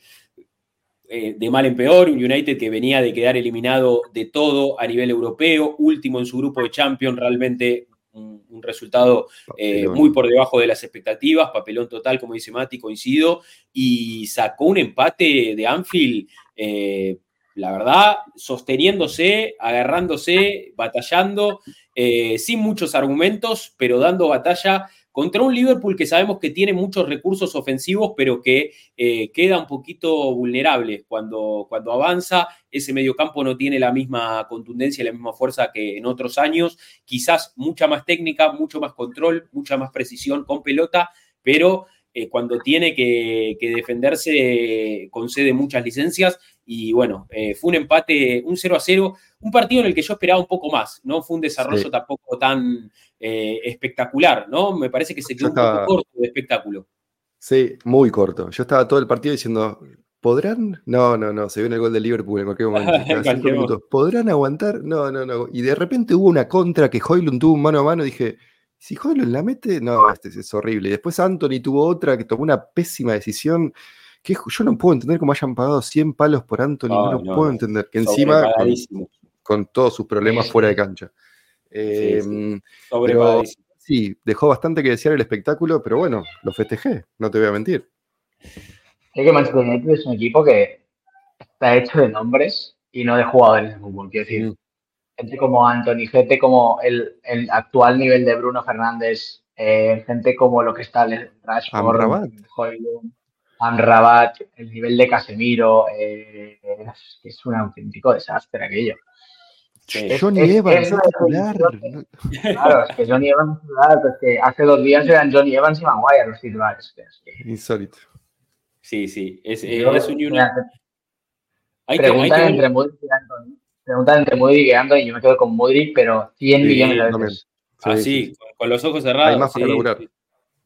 eh, de mal en peor, un United que venía de quedar eliminado de todo a nivel europeo, último en su grupo de Champions, realmente un, resultado muy por debajo de las expectativas, papelón total, como dice Mati, coincido, y sacó un empate de Anfield la verdad, sosteniéndose, agarrándose, batallando, eh, sin muchos argumentos, pero dando batalla contra un Liverpool que sabemos que tiene muchos recursos ofensivos, pero que eh, queda un poquito vulnerable cuando, cuando avanza. Ese mediocampo no tiene la misma contundencia la misma fuerza que en otros años. Quizás mucha más técnica, mucho más control, mucha más precisión con pelota, pero eh, cuando tiene que, defenderse concede muchas licencias y bueno, eh, fue un empate, un 0 a 0, un partido en el que yo esperaba un poco más, no fue un desarrollo tampoco tan eh, espectacular, ¿no? Me parece que se quedó un poco corto de espectáculo. Sí, muy corto. Yo estaba todo el partido diciendo, ¿podrán? No, no, no, se viene el gol de Liverpool en cualquier momento. (laughs) ¿Podrán aguantar? No, no, no. Y de repente hubo una contra que Hoylund tuvo un mano a mano y dije, si Hoylund la mete, no, este es horrible. Y después Anthony tuvo otra que tomó una pésima decisión yo no puedo entender cómo hayan pagado 100 palos por Anthony, no, puedo entender. Que encima, con, todos sus problemas fuera de cancha. Em, sí, dejó bastante que desear el espectáculo, pero bueno, lo festejé, no te voy a mentir. Es que Manchester United es un equipo que está hecho de nombres y no de jugadores de fútbol. Quiero decir, mm. gente como Anthony, gente como el, actual nivel de Bruno Fernández, eh, gente como lo que está el Rashford, Amrabat, el nivel de Casemiro, eh, es, un auténtico desastre aquello. Johnny Evans es, titular. Claro, es que Johnny Evans es titular, pues que hace dos días eran Johnny Evans y Maguire los titulares. Insólito. Sí, sí, es, es un Preguntan entre Modric y Anthony. Preguntan entre Modric y Anthony, yo me quedo con Modric, pero 100 millones de veces. Ah, sí, con, los ojos cerrados. Hay más para lograr.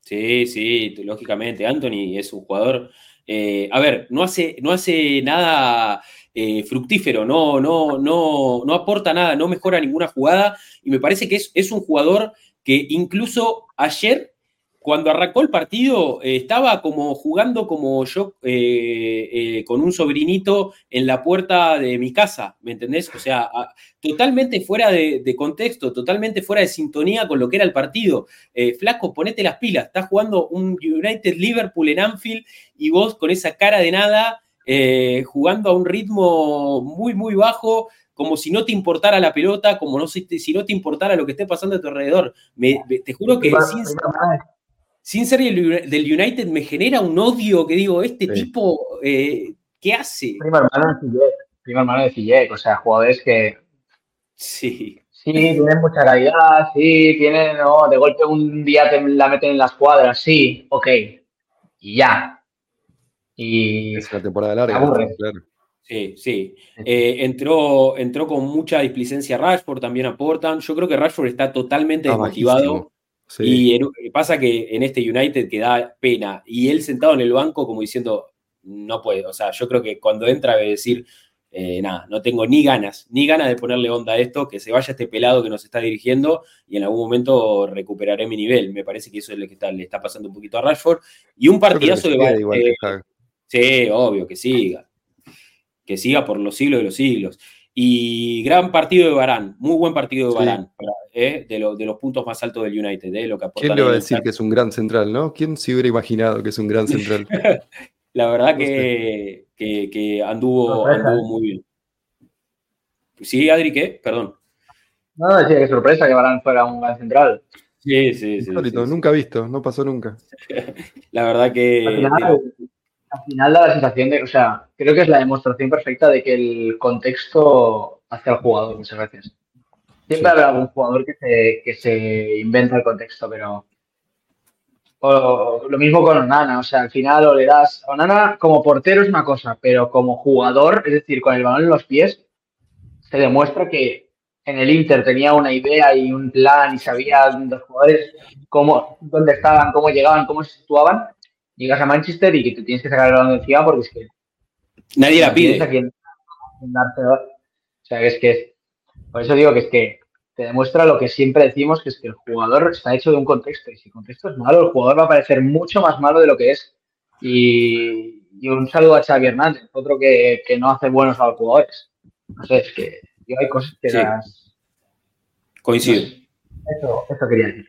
Sí, sí, lógicamente. Anthony es un jugador. Eh, a ver, no hace, no hace nada eh, fructífero, no, no, no, no aporta nada, no mejora ninguna jugada. Y me parece que es, es un jugador que incluso ayer cuando arrancó el partido, eh, estaba como jugando como yo eh, eh, con un sobrinito en la puerta de mi casa, ¿me entendés? O sea, totalmente fuera de, contexto, totalmente fuera de sintonía con lo que era el partido. flaco, ponete las pilas, estás jugando un United Liverpool en Anfield y vos con esa cara de nada, jugando a un ritmo muy, muy bajo, como si no te importara la pelota, como no, si, no te importara lo que esté pasando a tu alrededor. te juro que sin ser del United me genera un odio que digo, este tipo, eh, ¿qué hace? Prima hermano de Fillek, o sea, jugadores que... Sí. Sí, tienen mucha calidad, sí, tienen, no, de golpe un día te la meten en las cuadras, sí, ok, y ya. Y... Es una temporada larga, claro. Sí, sí. Eh, entró, entró con mucha displicencia Rashford, también aportan. Yo creo que Rashford está totalmente desmotivado. Y pasa que en este United que da pena, y él sentado en el banco como diciendo, no puede, o sea, yo creo que cuando entra debe decir, eh, nada, no tengo ni ganas, ni ganas de ponerle onda a esto, que se vaya este pelado que nos está dirigiendo y en algún momento recuperaré mi nivel. Me parece que eso es lo que está, le está pasando un poquito a Rashford. Y un partidazo de... sí, obvio, que siga. Que siga por los siglos de los siglos. Y gran partido de Barán, muy buen partido de Barán, eh, de, de, los puntos más altos del United. Eh, lo que ¿Quién le va a decir que es un gran central, no? ¿Quién se hubiera imaginado que es un gran central? (laughs) La verdad que, que, anduvo, anduvo, muy bien. Sí, Adri, ¿qué? Perdón. No, decía que sorpresa que Barán fuera un gran central. Sí, sí, sí. sí, nunca visto, no pasó nunca. (laughs) La verdad que al final da la sensación de, o sea, creo que es la demostración perfecta de que el contexto hace al jugador muchas veces. Siempre habrá algún jugador que se, que se inventa el contexto, pero. O, lo mismo con Onana, o sea, al final o le das. Onana como portero es una cosa, pero como jugador, es decir, con el balón en los pies, se demuestra que en el Inter tenía una idea y un plan y sabía los jugadores cómo, dónde estaban, cómo llegaban, cómo se situaban. Llegas a Manchester y que te tienes que sacar el balón de encima porque es que. Nadie la pide. o sea, es que. Por eso digo que es que te demuestra lo que siempre decimos, que es que el jugador está hecho de un contexto. Y si el contexto es malo, el jugador va a parecer mucho más malo de lo que es. Y, un saludo a Xavi Hernández, otro que, no hace buenos a los jugadores. No sé, es que yo hay cosas que las... Coincido. Eso, eso quería decir.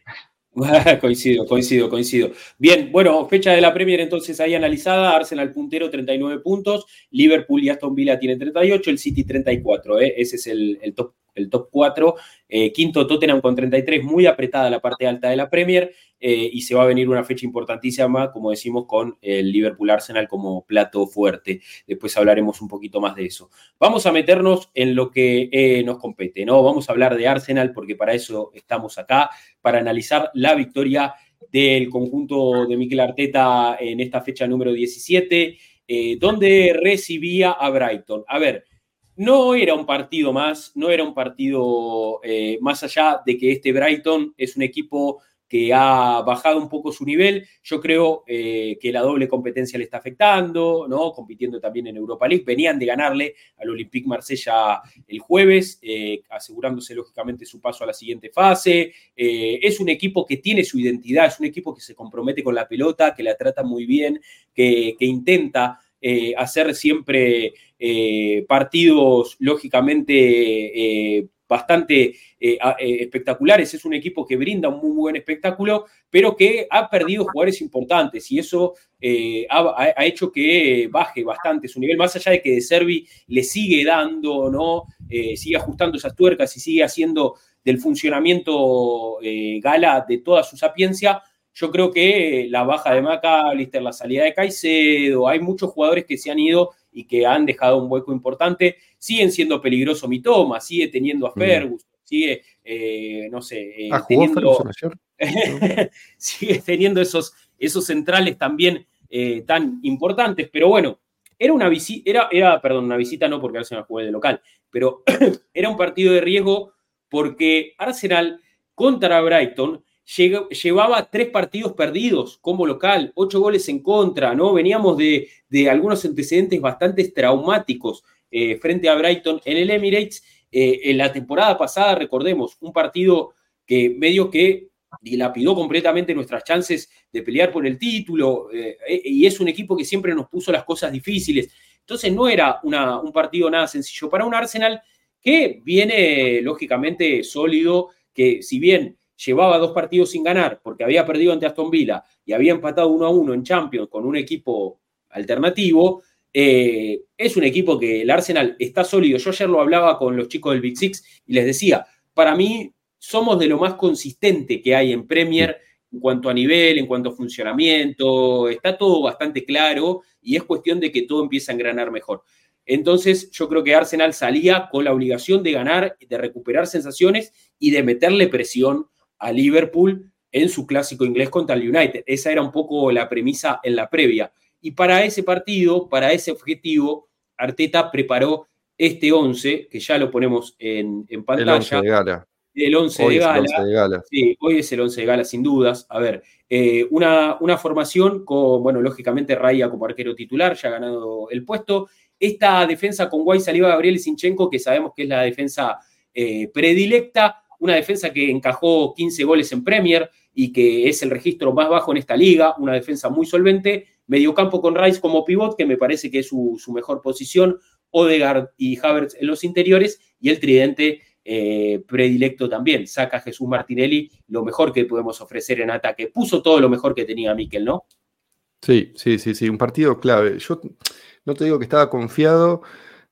(laughs) coincido, coincido, coincido. Bien, bueno, fecha de la Premier entonces ahí analizada, Arsenal puntero 39 puntos, Liverpool y Aston Villa tienen 38, el City 34, ¿eh? ese es el, top, el top 4, eh, quinto Tottenham con 33, muy apretada la parte alta de la Premier eh, y se va a venir una fecha importantísima, como decimos, con el Liverpool Arsenal como plato fuerte. Después hablaremos un poquito más de eso. Vamos a meternos en lo que nos compete, ¿no? Vamos a hablar de Arsenal porque para eso estamos acá, para analizar la victoria del conjunto de Mikel Arteta en esta fecha número 17, eh, donde recibía a Brighton. A ver, no era un partido más, no era un partido eh, más allá de que este Brighton es un equipo que ha bajado un poco su nivel. Yo creo eh, que la doble competencia le está afectando, ¿no? Compitiendo también en Europa League. Venían de ganarle al Olympique Marsella el jueves, eh, asegurándose lógicamente su paso a la siguiente fase. Es un equipo que tiene su identidad, es un equipo que se compromete con la pelota, que la trata muy bien, que intenta hacer siempre partidos, lógicamente bastante eh, eh, espectaculares. Es un equipo que brinda un muy buen espectáculo, pero que ha perdido jugadores importantes y eso eh, ha, hecho que baje bastante su nivel, más allá de que De Servi le sigue dando, ¿no? sigue ajustando esas tuercas y sigue haciendo del funcionamiento gala de toda su sapiencia. Yo creo que la baja de McAllister, la salida de Caicedo, hay muchos jugadores que se han ido y que han dejado un hueco importante. Siguen siendo peligroso Mitoma, sigue teniendo a mm. Ferguson, sigue, eh, no sé, eh, ah, teniendo, (laughs) sigue teniendo esos, esos centrales también eh, tan importantes, pero bueno, era una visita, era, era, perdón, una visita no porque Arsenal juega de local, pero (clears throat) era un partido de riesgo porque Arsenal contra Brighton llevaba tres partidos perdidos como local, ocho goles en contra, ¿no? Veníamos de, algunos antecedentes bastante traumáticos eh, frente a Brighton en el Emirates. Eh, en la temporada pasada, recordemos, un partido que medio que dilapidó completamente nuestras chances de pelear por el título, eh, y es un equipo que siempre nos puso las cosas difíciles. Entonces no era un partido nada sencillo para un Arsenal que viene lógicamente sólido, que si bien llevaba dos partidos sin ganar porque había perdido ante Aston Villa y había empatado uno a uno en Champions con un equipo alternativo, eh, es un equipo que el Arsenal está sólido. Yo ayer lo hablaba con los chicos del Big Six y les decía, para mí somos de lo más consistente que hay en Premier en cuanto a nivel, en cuanto a funcionamiento, está todo bastante claro y es cuestión de que todo empiece a engranar mejor. Entonces yo creo que Arsenal salía con la obligación de ganar, de recuperar sensaciones y de meterle presión a Liverpool en su clásico inglés contra el United. Esa era un poco la premisa en la previa. Y para ese partido, para ese objetivo, Arteta preparó este 11, que ya lo ponemos en, pantalla. El 11 de gala. El 11 de gala. Sí, hoy es el 11 de gala, sin dudas. A ver, eh, una, una, formación con, bueno, lógicamente Raya como arquero titular, ya ha ganado el puesto. Esta defensa con Guay salió Gabriel Sinchenko, que sabemos que es la defensa eh, predilecta una defensa que encajó 15 goles en Premier y que es el registro más bajo en esta liga, una defensa muy solvente, mediocampo con Rice como pivot, que me parece que es su, mejor posición, Odegaard y Havertz en los interiores, y el tridente eh, predilecto también, saca Jesús Martinelli, lo mejor que podemos ofrecer en ataque. Puso todo lo mejor que tenía Miquel, ¿no? Sí, sí, sí, sí, un partido clave. Yo no te digo que estaba confiado,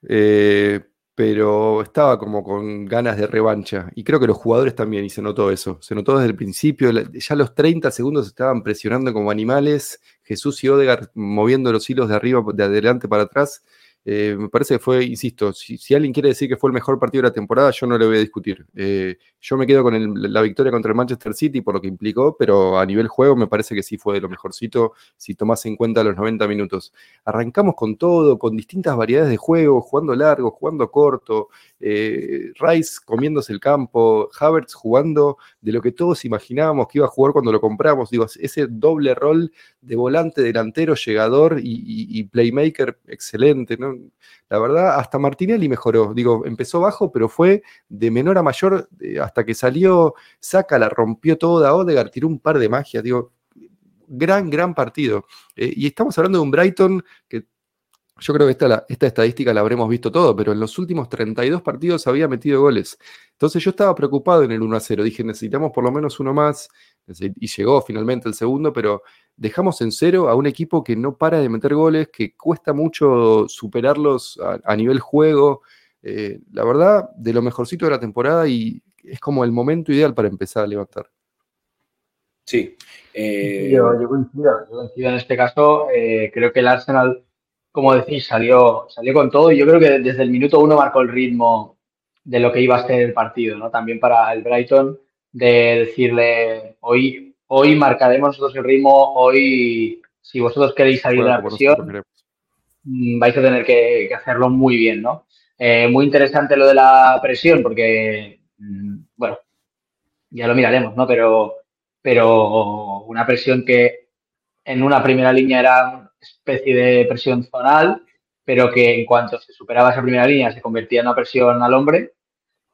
eh, pero estaba como con ganas de revancha. Y creo que los jugadores también, y se notó eso. Se notó desde el principio, ya los 30 segundos estaban presionando como animales, Jesús y Odegar moviendo los hilos de arriba, de adelante para atrás. Eh, me parece que fue, insisto, si, alguien quiere decir que fue el mejor partido de la temporada, yo no le voy a discutir. Eh, yo me quedo con la victoria contra el Manchester City por lo que implicó, pero a nivel juego me parece que sí fue de lo mejorcito si tomás en cuenta los 90 minutos. Arrancamos con todo, con distintas variedades de juego, jugando largo, jugando corto, eh, Rice comiéndose el campo, Havertz jugando de lo que todos imaginábamos que iba a jugar cuando lo compramos. Digo, ese doble rol de volante, delantero, llegador y, playmaker excelente. ¿no? La verdad, hasta Martinelli mejoró. Digo, empezó bajo, pero fue de menor a mayor hasta que salió, saca, la rompió toda. Odegaard tiró un par de magias. Digo, gran, gran partido. Eh, y estamos hablando de un Brighton que yo creo que esta, esta, estadística la habremos visto todo, pero en los últimos 32 partidos había metido goles. Entonces yo estaba preocupado en el 1 a 0. Dije, necesitamos por lo menos uno más. Y llegó finalmente el segundo, pero dejamos en cero a un equipo que no para de meter goles, que cuesta mucho superarlos a, nivel juego. Eh, la verdad, de lo mejorcito de la temporada y es como el momento ideal para empezar a levantar. Sí. Eh, yo, coincido, en este caso. Eh, creo que el Arsenal como decís, salió, salió con todo y yo creo que desde el minuto uno marcó el ritmo de lo que iba a ser el partido, ¿no? También para el Brighton de decirle, hoy, hoy marcaremos nosotros el ritmo, hoy, si vosotros queréis salir de la presión, mm, vais a tener que, hacerlo muy bien, ¿no? Eh, muy interesante lo de la presión porque, mm, bueno, ya lo miraremos, ¿no? Pero, pero una presión que en una primera línea era especie de presión zonal, pero que en cuanto se superaba esa primera línea se convertía en una presión al hombre.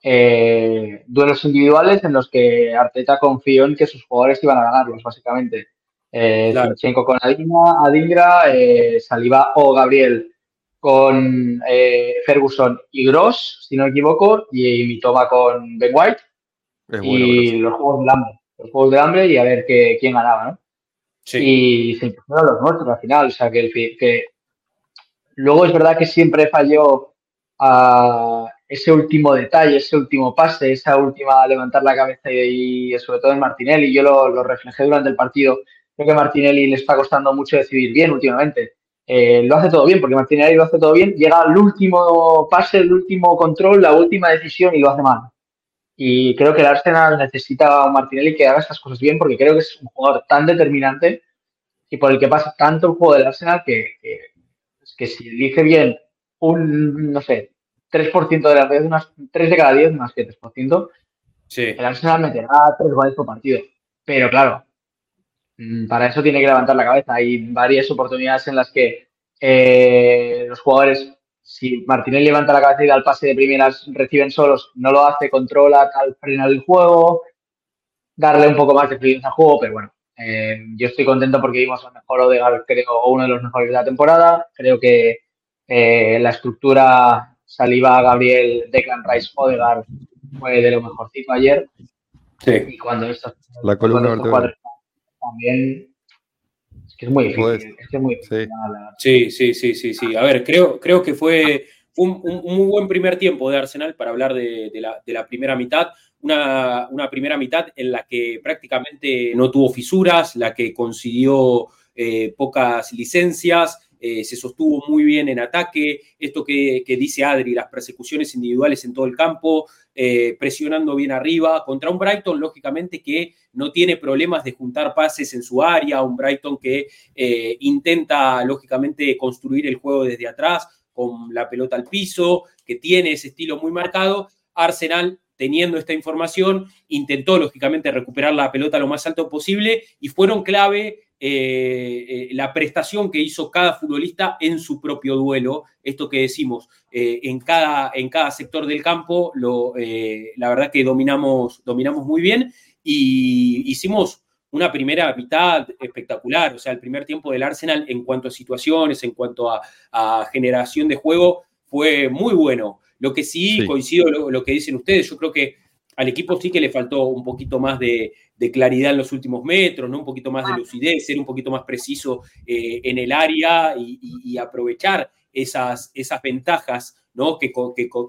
Eh, duelos individuales en los que Arteta confió en que sus jugadores iban a ganarlos, básicamente. Eh, con Adingra, eh, Saliba o Gabriel con eh, Ferguson y Gross, si no me equivoco, y, mi toma con Ben White. y los juegos del hambre. Los juegos del hambre y a ver qué, quién ganaba, ¿no? Y se impusieron los nuestros al final. O sea, que, que luego es verdad que siempre falló a ese último detalle, ese último pase, esa última levantar la cabeza y, sobre todo en Martinelli. Yo lo, reflejé durante el partido. Creo que Martinelli le está costando mucho decidir bien últimamente. Eh, lo hace todo bien, porque Martinelli lo hace todo bien. Llega al último pase, el último control, la última decisión y lo hace mal. Y creo que el Arsenal necesita a Martinelli que haga estas cosas bien porque creo que es un jugador tan determinante y por el que pasa tanto el juego del Arsenal que, que, si dice bien un, no sé, 3% de las veces, unas 3 de cada 10 más que 3%, el Arsenal meterá 3 goles por partido. Pero claro, mm, para eso tiene que levantar la cabeza. Hay varias oportunidades en las que eh, los jugadores si Martínez levanta la cabeza y da el pase de primeras, reciben solos, no lo hace, controla, al frenar el juego, darle un poco más de fluidez al juego, pero bueno, eh, yo estoy contento porque vimos el mejor Odegaard, creo, uno de los mejores de la temporada. Creo que eh, la estructura Saliba, Gabriel, Declan Rice, Odegaard fue de lo mejorcito ayer. Sí. Y cuando estos, la columna también es muy difícil. Es muy sí. sí, sí, sí, sí, A ver, creo, creo que fue, un, muy buen primer tiempo de Arsenal para hablar de, la, primera mitad. Una, primera mitad en la que prácticamente no tuvo fisuras, la que consiguió eh, pocas licencias, eh, se sostuvo muy bien en ataque, esto que, dice Adri, las persecuciones individuales en todo el campo, eh, presionando bien arriba, contra un Brighton, lógicamente, que no tiene problemas de juntar pases en su área, un Brighton que eh, intenta, lógicamente, construir el juego desde atrás, con la pelota al piso, que tiene ese estilo muy marcado. Arsenal teniendo esta información, intentó lógicamente recuperar la pelota lo más alto posible y fueron clave eh, eh, la prestación que hizo cada futbolista en su propio duelo. Esto que decimos, eh, en, cada, en cada sector del campo, lo, la verdad que dominamos, dominamos muy bien y hicimos una primera mitad espectacular. O sea, el primer tiempo del Arsenal en cuanto a situaciones, en cuanto a, generación de juego, fue muy bueno. Lo que sí, coincido lo, lo que dicen ustedes, yo creo que al equipo sí que le faltó un poquito más de, claridad en los últimos metros, ¿no? un poquito más de ah. lucidez, ser un poquito más preciso eh, en el área y, aprovechar esas, esas ventajas ¿no? que,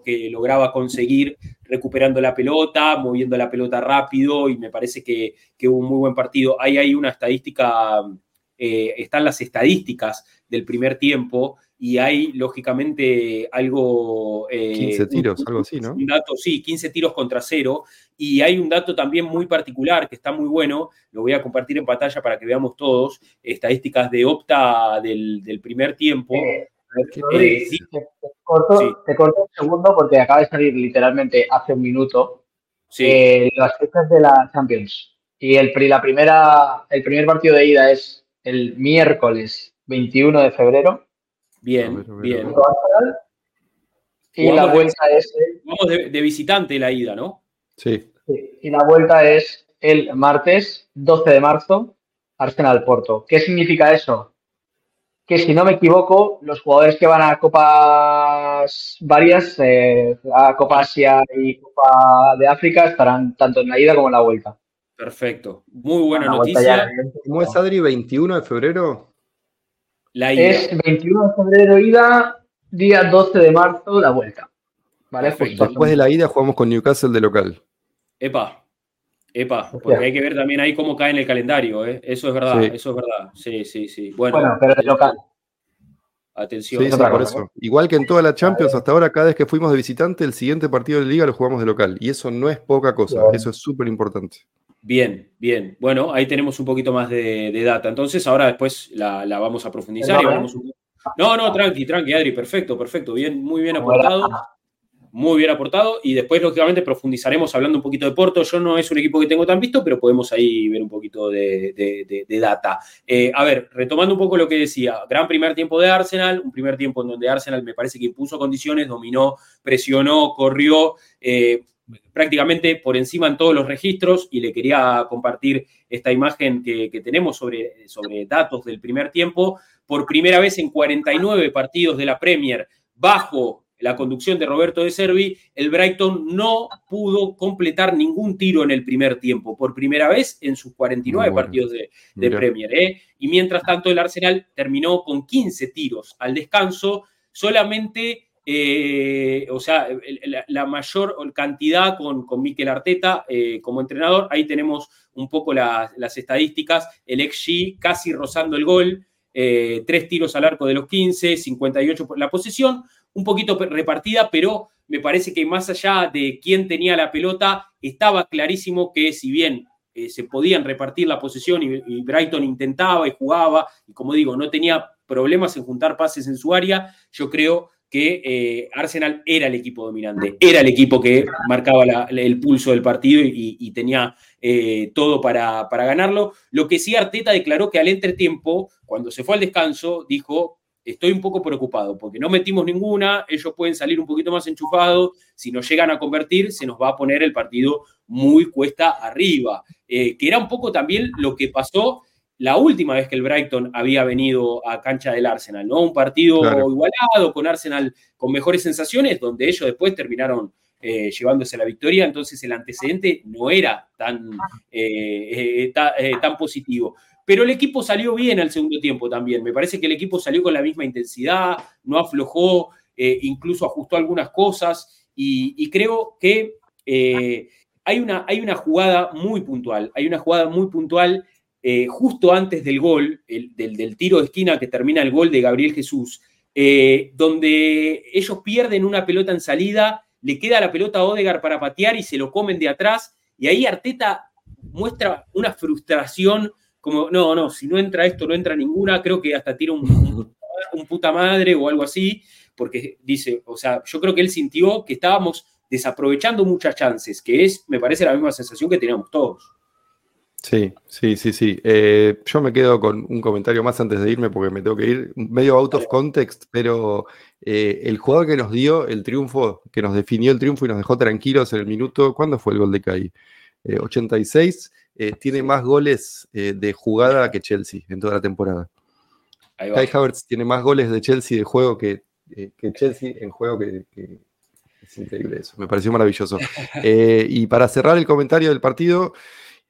que, lograba conseguir recuperando la pelota, moviendo la pelota rápido y me parece que, hubo un muy buen partido. Ahí hay una estadística, eh, están las estadísticas del primer tiempo y hay lógicamente algo... 15 eh, tiros, algo así, ¿no? Un dato, sí, 15 tiros contra cero. Y hay un dato también muy particular que está muy bueno, lo voy a compartir en pantalla para que veamos todos, estadísticas de Opta del, primer tiempo. Eh, eh, te, corto, un segundo porque acaba de salir literalmente hace un minuto las fechas de la Champions. Y el, la primera, el primer partido de ida es el miércoles 21 de febrero Bien, bien. Y la vuelta es. Vamos de, visitante la ida, ¿no? Sí. Y la vuelta es el martes 12 de marzo, Arsenal-Porto. ¿Qué significa eso? Que si no me equivoco, los jugadores que van a copas varias, eh, a Copa Asia y Copa de África, estarán tanto en la ida como en la vuelta. Perfecto. Muy buena noticia. ¿Cómo es Adri? ¿21 de febrero? Es 21 de febrero ida, día 12 de marzo la vuelta. ¿Vale? Después de la ida jugamos con Newcastle de local. Epa, epa, porque hay que ver también ahí cómo cae en el calendario, ¿eh? Eso es verdad, eso es verdad. Sí, sí, sí. Bueno, pero de local. Atención. Sí, por eso. Igual que en toda la Champions, hasta ahora, cada vez que fuimos de visitante, el siguiente partido de liga lo jugamos de local. Y eso no es poca cosa, eso es súper importante. Bien, bien. Bueno, ahí tenemos un poquito más de, data. Entonces, ahora después la, vamos a profundizar. No, no, tranqui, tranqui, Adri, perfecto, perfecto. Bien, muy bien aportado. Muy bien aportado. Y después, lógicamente, profundizaremos hablando un poquito de Porto. Yo no es un equipo que tengo tan visto, pero podemos ahí ver un poquito de, data. Eh, a ver, retomando un poco lo que decía, gran primer tiempo de Arsenal, un primer tiempo en donde Arsenal me parece que impuso condiciones, dominó, presionó, corrió. Eh, prácticamente por encima en todos los registros y le quería compartir esta imagen que, tenemos sobre, sobre datos del primer tiempo. Por primera vez en 49 partidos de la Premier bajo la conducción de Roberto de Servi, el Brighton no pudo completar ningún tiro en el primer tiempo, por primera vez en sus 49 partidos de, Premier. ¿eh? Y mientras tanto el Arsenal terminó con 15 tiros al descanso, solamente eh, o sea, la, mayor cantidad con, con Mikel Arteta eh, como entrenador. Ahí tenemos un poco las estadísticas. El XG casi rozando el gol, eh, tres tiros al arco de los 15, 58 por la posesión, un poquito repartida, pero me parece que más allá de quién tenía la pelota, estaba clarísimo que si bien se podían repartir la posesión y, y Brighton intentaba y jugaba, y como digo, no tenía problemas en juntar pases en su área, yo creo que eh, Arsenal era el equipo dominante, era el equipo que marcaba el pulso del partido y, tenía eh, todo para, ganarlo. Lo que sí Arteta declaró que al entretiempo, cuando se fue al descanso, dijo, estoy un poco preocupado porque no metimos ninguna, ellos pueden salir un poquito más enchufados, si nos llegan a convertir se nos va a poner el partido muy cuesta arriba, eh, que era un poco también lo que pasó la última vez que el Brighton había venido a cancha del Arsenal, ¿no? Un partido igualado, con Arsenal con mejores sensaciones, donde ellos después terminaron eh, llevándose la victoria, entonces el antecedente no era tan, eh, eh, tan positivo. Pero el equipo salió bien al segundo tiempo también. Me parece que el equipo salió con la misma intensidad, no aflojó, incluso ajustó algunas cosas y, y creo que hay, una, hay una jugada muy puntual, hay una jugada muy puntual eh, justo antes del gol, del, tiro de esquina que termina el gol de Gabriel Jesús, eh, donde ellos pierden una pelota en salida, le queda la pelota a Odegar para patear y se lo comen de atrás, y ahí Arteta muestra una frustración, como, no, no, si no entra esto, no entra ninguna, creo que hasta tira un, un puta madre o algo así, porque dice, o sea, yo creo que él sintió que estábamos desaprovechando muchas chances, que es, me parece, la misma sensación que teníamos todos. Sí, sí, sí, sí. Eh, yo me quedo con un comentario más antes de irme porque me tengo que ir medio out of context, pero eh, el jugador que nos dio el triunfo, que nos definió el triunfo y nos dejó tranquilos en el minuto, ¿cuándo fue el gol de Kai? 86, eh, tiene más goles de jugada que Chelsea en toda la temporada. Kai Havertz tiene más goles de Chelsea de juego que, Chelsea en juego que, es increíble eso, me pareció maravilloso. (laughs) y para cerrar el comentario del partido,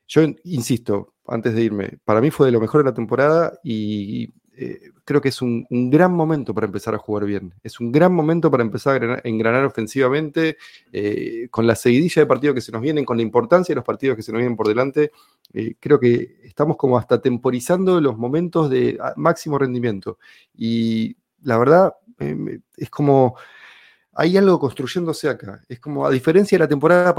yo insisto, antes de irme, para mí fue de lo mejor de la temporada y eh, creo que es un, gran momento para empezar a jugar bien. Es un gran momento para empezar a engranar, ofensivamente, eh, con la seguidilla de partidos que se nos vienen, con la importancia de los partidos que se nos vienen por delante. Eh, creo que estamos como hasta temporizando los momentos de máximo rendimiento. Y la verdad, es como, hay algo construyéndose acá. Es como, a diferencia de la temporada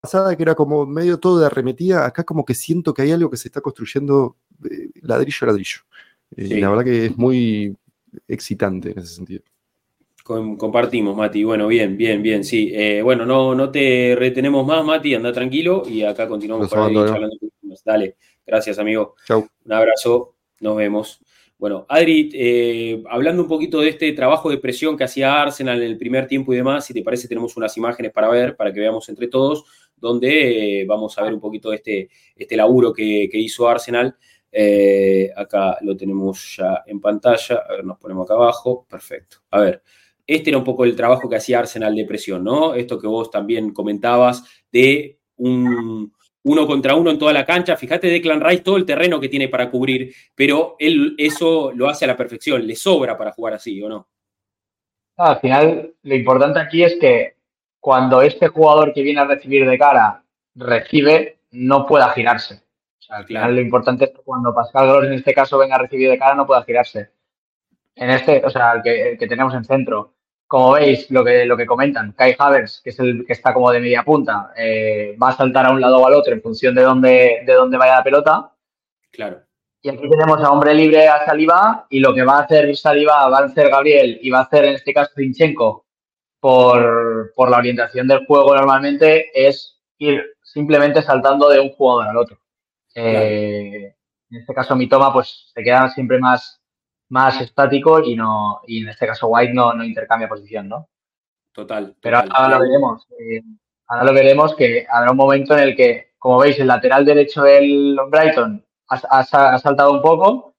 pasada, que era como medio todo de arremetida, acá como que siento que hay algo que se está construyendo eh, ladrillo a ladrillo. Y la verdad que es muy excitante en ese sentido compartimos, Mati. Bueno, bien, bien, bien, sí. Eh, bueno, no, no te retenemos más, Mati, anda tranquilo y acá continuamos para. Dale, gracias, amigo. Chau. Un abrazo, nos vemos. Bueno, Adri, eh, hablando un poquito de este trabajo de presión que hacía Arsenal en el primer tiempo y demás, si te parece, tenemos unas imágenes para ver, para que veamos entre todos, donde eh, vamos a ver un poquito este, este laburo que, hizo Arsenal. acá lo tenemos ya en pantalla. A ver, nos ponemos acá abajo. Perfecto. A ver, este era un poco el trabajo que hacía Arsenal de presión, ¿no? Esto que vos también comentabas de un uno contra uno en toda la cancha. Fíjate Declan Rice todo el terreno que tiene para cubrir, pero él eso lo hace a la perfección, le sobra para jugar así, ¿o no? Al final, lo importante aquí es que cuando este jugador que viene a recibir de cara recibe, no pueda girarse. O sea, al final lo importante es que cuando Pascal Gross en este caso venga a recibir de cara, no pueda girarse. En este, o sea, el que, el que tenemos en centro como veis, lo que, lo que comentan, Kai Havers, que es el que está como de media punta, eh, va a saltar a un lado o al otro en función de dónde, de dónde vaya la pelota. Claro. Y aquí tenemos a hombre libre a Saliba y lo que va a hacer Saliba, va a hacer Gabriel y va a hacer en este caso Zinchenko por, la orientación del juego normalmente es ir simplemente saltando de un jugador al otro. Eh, en este caso mi toma pues se queda siempre más más estático y no y en este caso White no, no intercambia posición, ¿no? Total. Pero ahora lo veremos. Eh, ahora lo veremos que habrá un momento en el que, como veis, el lateral derecho del Brighton ha, saltado un poco,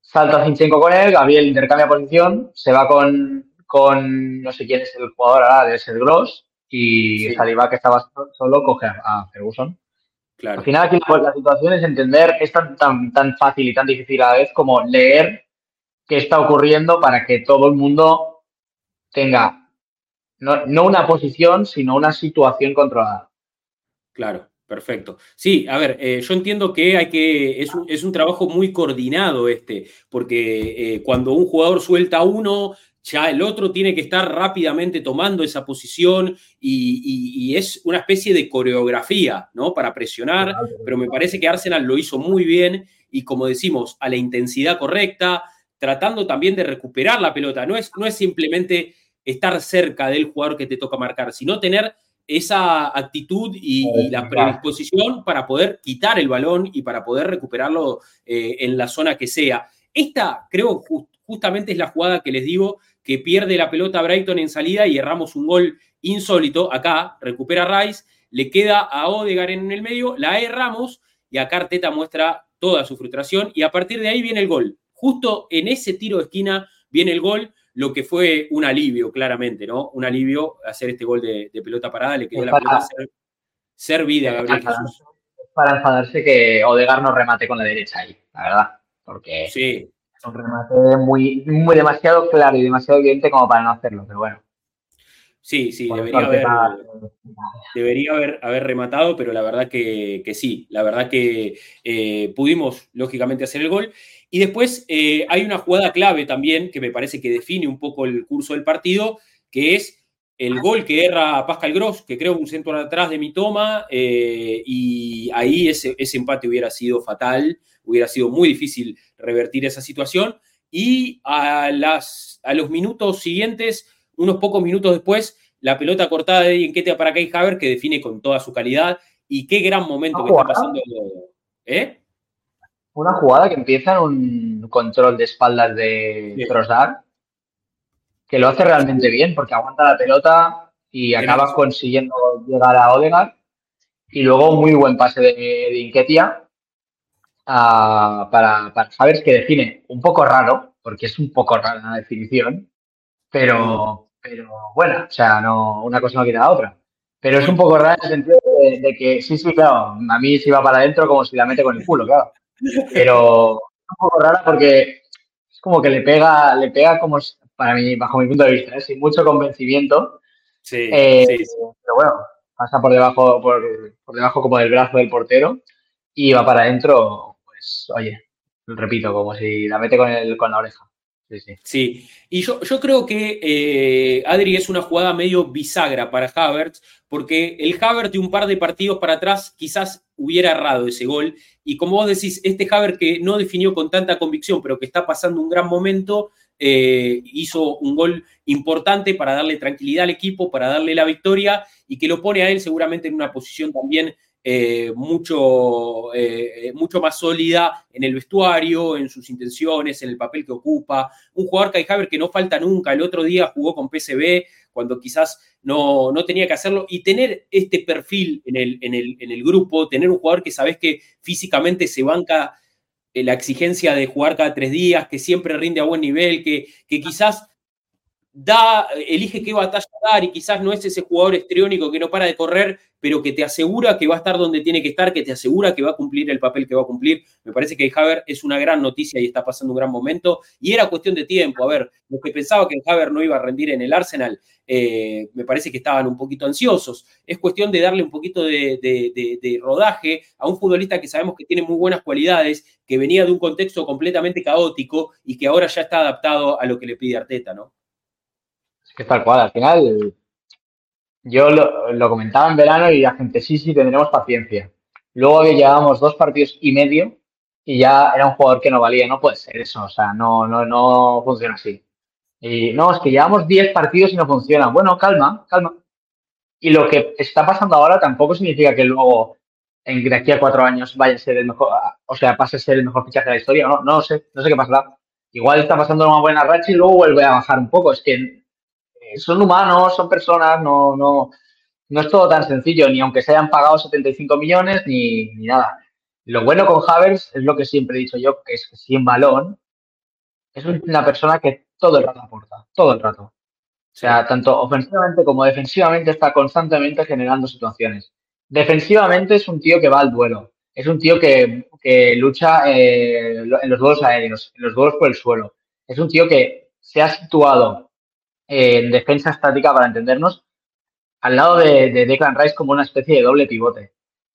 salta Zinchenko con él, Gabriel intercambia posición, se va con, con no sé quién es el jugador ahora, debe ser Gross, y Saliba, que estaba solo, coge a, Ferguson. Claro. Al final aquí la, situación es entender, es tan, tan, tan fácil y tan difícil a la vez como leer qué está ocurriendo para que todo el mundo tenga no, una posición, sino una situación controlada. Claro, perfecto. Sí, a ver, eh, yo entiendo que hay que. Es un, es un trabajo muy coordinado este, porque eh, cuando un jugador suelta uno, ya el otro tiene que estar rápidamente tomando esa posición y, es una especie de coreografía, ¿no? Para presionar, pero me parece que Arsenal lo hizo muy bien y como decimos, a la intensidad correcta, tratando también de recuperar la pelota. No es, no es simplemente estar cerca del jugador que te toca marcar, sino tener esa actitud y, la predisposición para poder quitar el balón y para poder recuperarlo eh, en la zona que sea. Esta, creo, justamente es la jugada que les digo que pierde la pelota Brighton en salida y erramos un gol insólito. Acá recupera Rice, le queda a Odegar en el medio, la erramos y acá Arteta muestra toda su frustración y a partir de ahí viene el gol. Justo en ese tiro de esquina viene el gol, lo que fue un alivio, claramente, ¿no? Un alivio hacer este gol de, pelota parada, le quedó la pelota servida a Gabriel Jesús. Para enfadarse que Odegar no remate con la derecha ahí, la verdad, porque sí. es un remate muy, muy demasiado claro y demasiado evidente como para no hacerlo, pero bueno. Sí, sí, debería, haber, haber, rematado, pero la verdad que, sí, la verdad que eh, pudimos, lógicamente, hacer el gol. Y después eh, hay una jugada clave también que me parece que define un poco el curso del partido, que es el gol que erra Pascal Gross, que creo un centro atrás de mi toma, eh, y ahí ese, empate hubiera sido fatal, hubiera sido muy difícil revertir esa situación. Y a, las, a los minutos siguientes, unos pocos minutos después, la pelota cortada de Enquete para Kai Haver, que define con toda su calidad, y qué gran momento que está pasando. ¿Eh? Una jugada que empieza en un control de espaldas de sí. que lo hace realmente bien porque aguanta la pelota y acaba consiguiendo llegar a Odegaard. Y luego un muy buen pase de, de Inquetia para, para que define un poco raro, porque es un poco rara la definición, pero, pero bueno, o sea, no, una cosa no quita la otra. Pero es un poco raro en el sentido de, de, que sí, sí, claro, a mí se va para adentro como si la mete con el culo, claro. Pero es un poco rara porque es como que le pega, le pega como, para mí, bajo mi punto de vista, ¿eh? sin mucho convencimiento. Eh, sí, sí, Pero bueno, pasa por debajo, por, por, debajo como del brazo del portero y va para adentro, pues, oye, repito, como si la mete con, el, con la oreja. Sí, y yo, yo creo que eh, Adri es una jugada medio bisagra para Havertz, porque el Havertz de un par de partidos para atrás quizás hubiera errado ese gol. Y como vos decís, este Havertz que no definió con tanta convicción, pero que está pasando un gran momento, eh, hizo un gol importante para darle tranquilidad al equipo, para darle la victoria y que lo pone a él seguramente en una posición también eh, mucho, eh, mucho más sólida en el vestuario, en sus intenciones, en el papel que ocupa. Un jugador Kai Haver que no falta nunca. El otro día jugó con PSB cuando quizás no, no tenía que hacerlo. Y tener este perfil en el, en, el, en el grupo, tener un jugador que sabes que físicamente se banca eh, la exigencia de jugar cada tres días, que siempre rinde a buen nivel, que, que quizás da, elige qué batalla y quizás no es ese jugador estriónico que no para de correr, pero que te asegura que va a estar donde tiene que estar, que te asegura que va a cumplir el papel que va a cumplir. Me parece que Haver es una gran noticia y está pasando un gran momento. Y era cuestión de tiempo. A ver, los que pensaba que Haver no iba a rendir en el Arsenal, eh, me parece que estaban un poquito ansiosos. Es cuestión de darle un poquito de, de rodaje a un futbolista que sabemos que tiene muy buenas cualidades, que venía de un contexto completamente caótico y que ahora ya está adaptado a lo que le pide Arteta, ¿no? Que tal cual, al final yo lo, comentaba en verano y la gente, sí, sí, tendremos paciencia. Luego que llevábamos dos partidos y medio y ya era un jugador que no valía, no puede ser eso, o sea, no, no, no funciona así. Y no, es que llevamos 10 partidos y no funciona. Bueno, calma, calma. Y lo que está pasando ahora tampoco significa que luego, en, de aquí a cuatro años, vaya a ser el mejor, o sea, pase a ser el mejor fichaje de la historia. No, no sé, no sé qué pasará. Igual está pasando una buena racha y luego vuelve a bajar un poco. Es que son humanos, son personas, no, no, no es todo tan sencillo, ni aunque se hayan pagado 75 millones, ni, ni nada. Lo bueno con Havers es lo que siempre he dicho yo, que es que sin balón es una persona que todo el rato aporta, todo el rato. O sea, tanto ofensivamente como defensivamente está constantemente generando situaciones. Defensivamente es un tío que va al duelo. Es un tío que, que lucha eh, en los duelos aéreos, en los duelos por el suelo. Es un tío que se ha situado en defensa estática, para entendernos, al lado de, Declan Rice como una especie de doble pivote.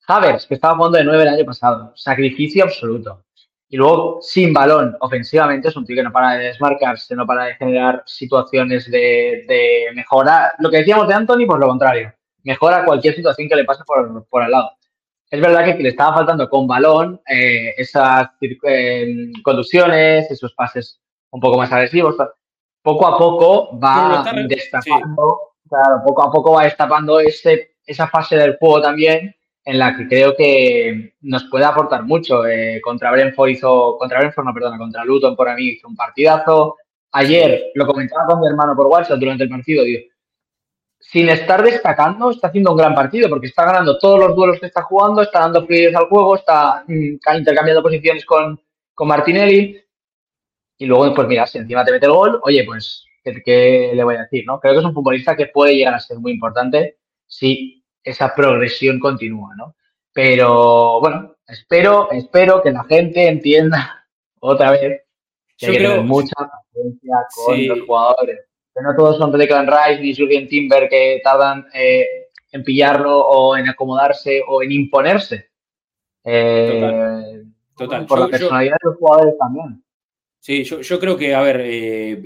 Havers, que estaba jugando de nueve el año pasado, sacrificio absoluto. Y luego, sin balón, ofensivamente, es un tío que no para de desmarcarse, no para de generar situaciones de, de mejorar. Lo que decíamos de Anthony, pues lo contrario. Mejora cualquier situación que le pase por, por al lado. Es verdad que le estaba faltando con balón eh, esas eh, conducciones, esos pases un poco más agresivos poco a poco va destapando, claro, poco a poco va destapando ese, esa fase del juego también en la que creo que nos puede aportar mucho. Eh, contra Brentford hizo, contra Brentford, no, perdona, contra Luton por mí hizo un partidazo. Ayer lo comentaba con mi hermano por WhatsApp durante el partido, sin estar destacando, está haciendo un gran partido porque está ganando todos los duelos que está jugando, está dando fluidez al juego, está mm, intercambiando posiciones con, con Martinelli. Y luego, pues mira, si encima te mete el gol, oye, pues, ¿qué, le voy a decir? no Creo que es un futbolista que puede llegar a ser muy importante si esa progresión continúa, ¿no? Pero bueno, espero, espero que la gente entienda (laughs) otra vez que hay que tener mucha paciencia con los jugadores. Que no todos son Declan Rice ni Julian Timber que tardan eh, en pillarlo o en acomodarse o en imponerse. Eh, Total. Por la personalidad de los jugadores también. Sí, yo, creo que, a ver, eh,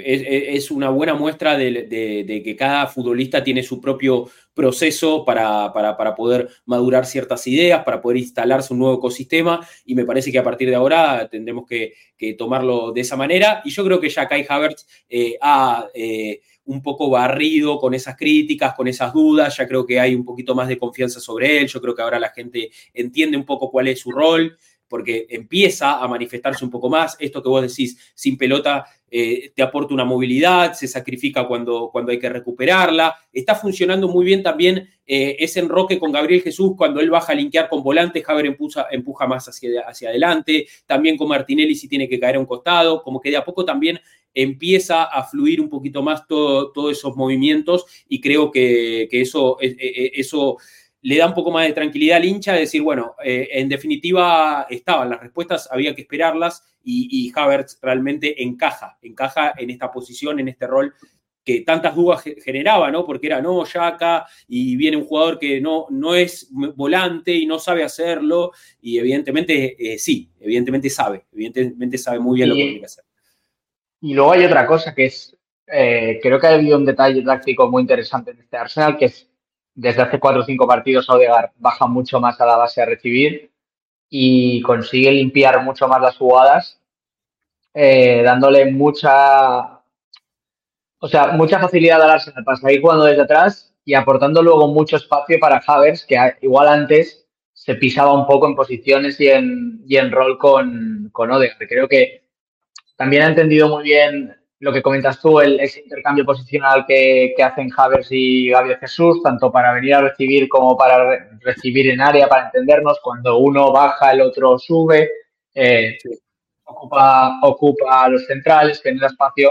es, una buena muestra de, que cada futbolista tiene su propio proceso para, poder madurar ciertas ideas, para poder instalarse un nuevo ecosistema, y me parece que a partir de ahora tendremos que, tomarlo de esa manera. Y yo creo que ya Kai Havertz eh, ha eh, un poco barrido con esas críticas, con esas dudas, ya creo que hay un poquito más de confianza sobre él, yo creo que ahora la gente entiende un poco cuál es su rol porque empieza a manifestarse un poco más. Esto que vos decís, sin pelota eh, te aporta una movilidad, se sacrifica cuando, cuando hay que recuperarla. Está funcionando muy bien también eh, ese enroque con Gabriel Jesús cuando él baja a linkear con volantes, Javier empuja, empuja más hacia, hacia adelante. También con Martinelli si tiene que caer a un costado, como que de a poco también empieza a fluir un poquito más todos esos movimientos y creo que, eso, eh, eso le da un poco más de tranquilidad al hincha de decir, bueno, eh, en definitiva estaban las respuestas, había que esperarlas y, y, Havertz realmente encaja, encaja en esta posición, en este rol que tantas dudas generaba, ¿no? Porque era, no, ya acá, y viene un jugador que no, no es volante y no sabe hacerlo, y evidentemente eh, sí, evidentemente sabe, evidentemente sabe muy bien lo que tiene que hacer. Y luego hay otra cosa que es, eh, creo que ha habido un detalle táctico muy interesante en este Arsenal, que es desde hace cuatro o cinco partidos Odegaard baja mucho más a la base a recibir y consigue limpiar mucho más las jugadas, eh, dándole mucha, o sea, mucha facilidad al Arsenal para salir jugando desde atrás y aportando luego mucho espacio para Havers, que igual antes se pisaba un poco en posiciones y en, y en rol con, con. Creo que también ha entendido muy bien lo que comentas tú, el, ese intercambio posicional que, que hacen Havers y Gabriel Jesús, tanto para venir a recibir como para recibir en área, para entendernos, cuando uno baja, el otro sube, eh, ocupa, ocupa los centrales, tiene espacio.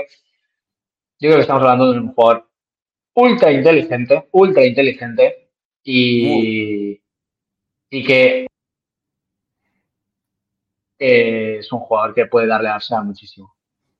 Yo creo que estamos hablando de un jugador ultra inteligente, ultra inteligente y, y que es un jugador que puede darle a Arsenal muchísimo.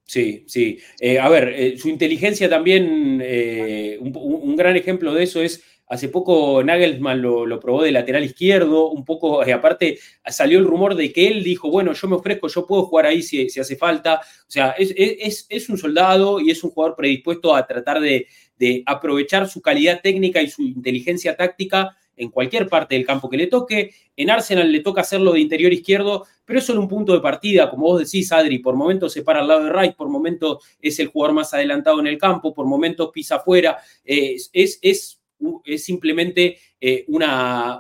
Sí, sí. Eh, a ver, eh, su inteligencia también, eh, un, gran ejemplo de eso es, hace poco Nagelsmann lo, probó de lateral izquierdo, un poco, (laughs) aparte salió el rumor de que él dijo, bueno, yo me ofrezco, yo puedo jugar ahí si, hace falta. O sea, es, un soldado y es un jugador predispuesto a tratar de, de aprovechar su calidad técnica y su inteligencia táctica en cualquier parte del campo que le toque. En Arsenal le toca hacerlo de interior izquierdo, pero eso en un punto de partida, como vos decís, Adri, por momentos se para al lado de Rice, por momentos es el jugador más adelantado en el campo, por momentos pisa afuera. es, es es simplemente eh, una,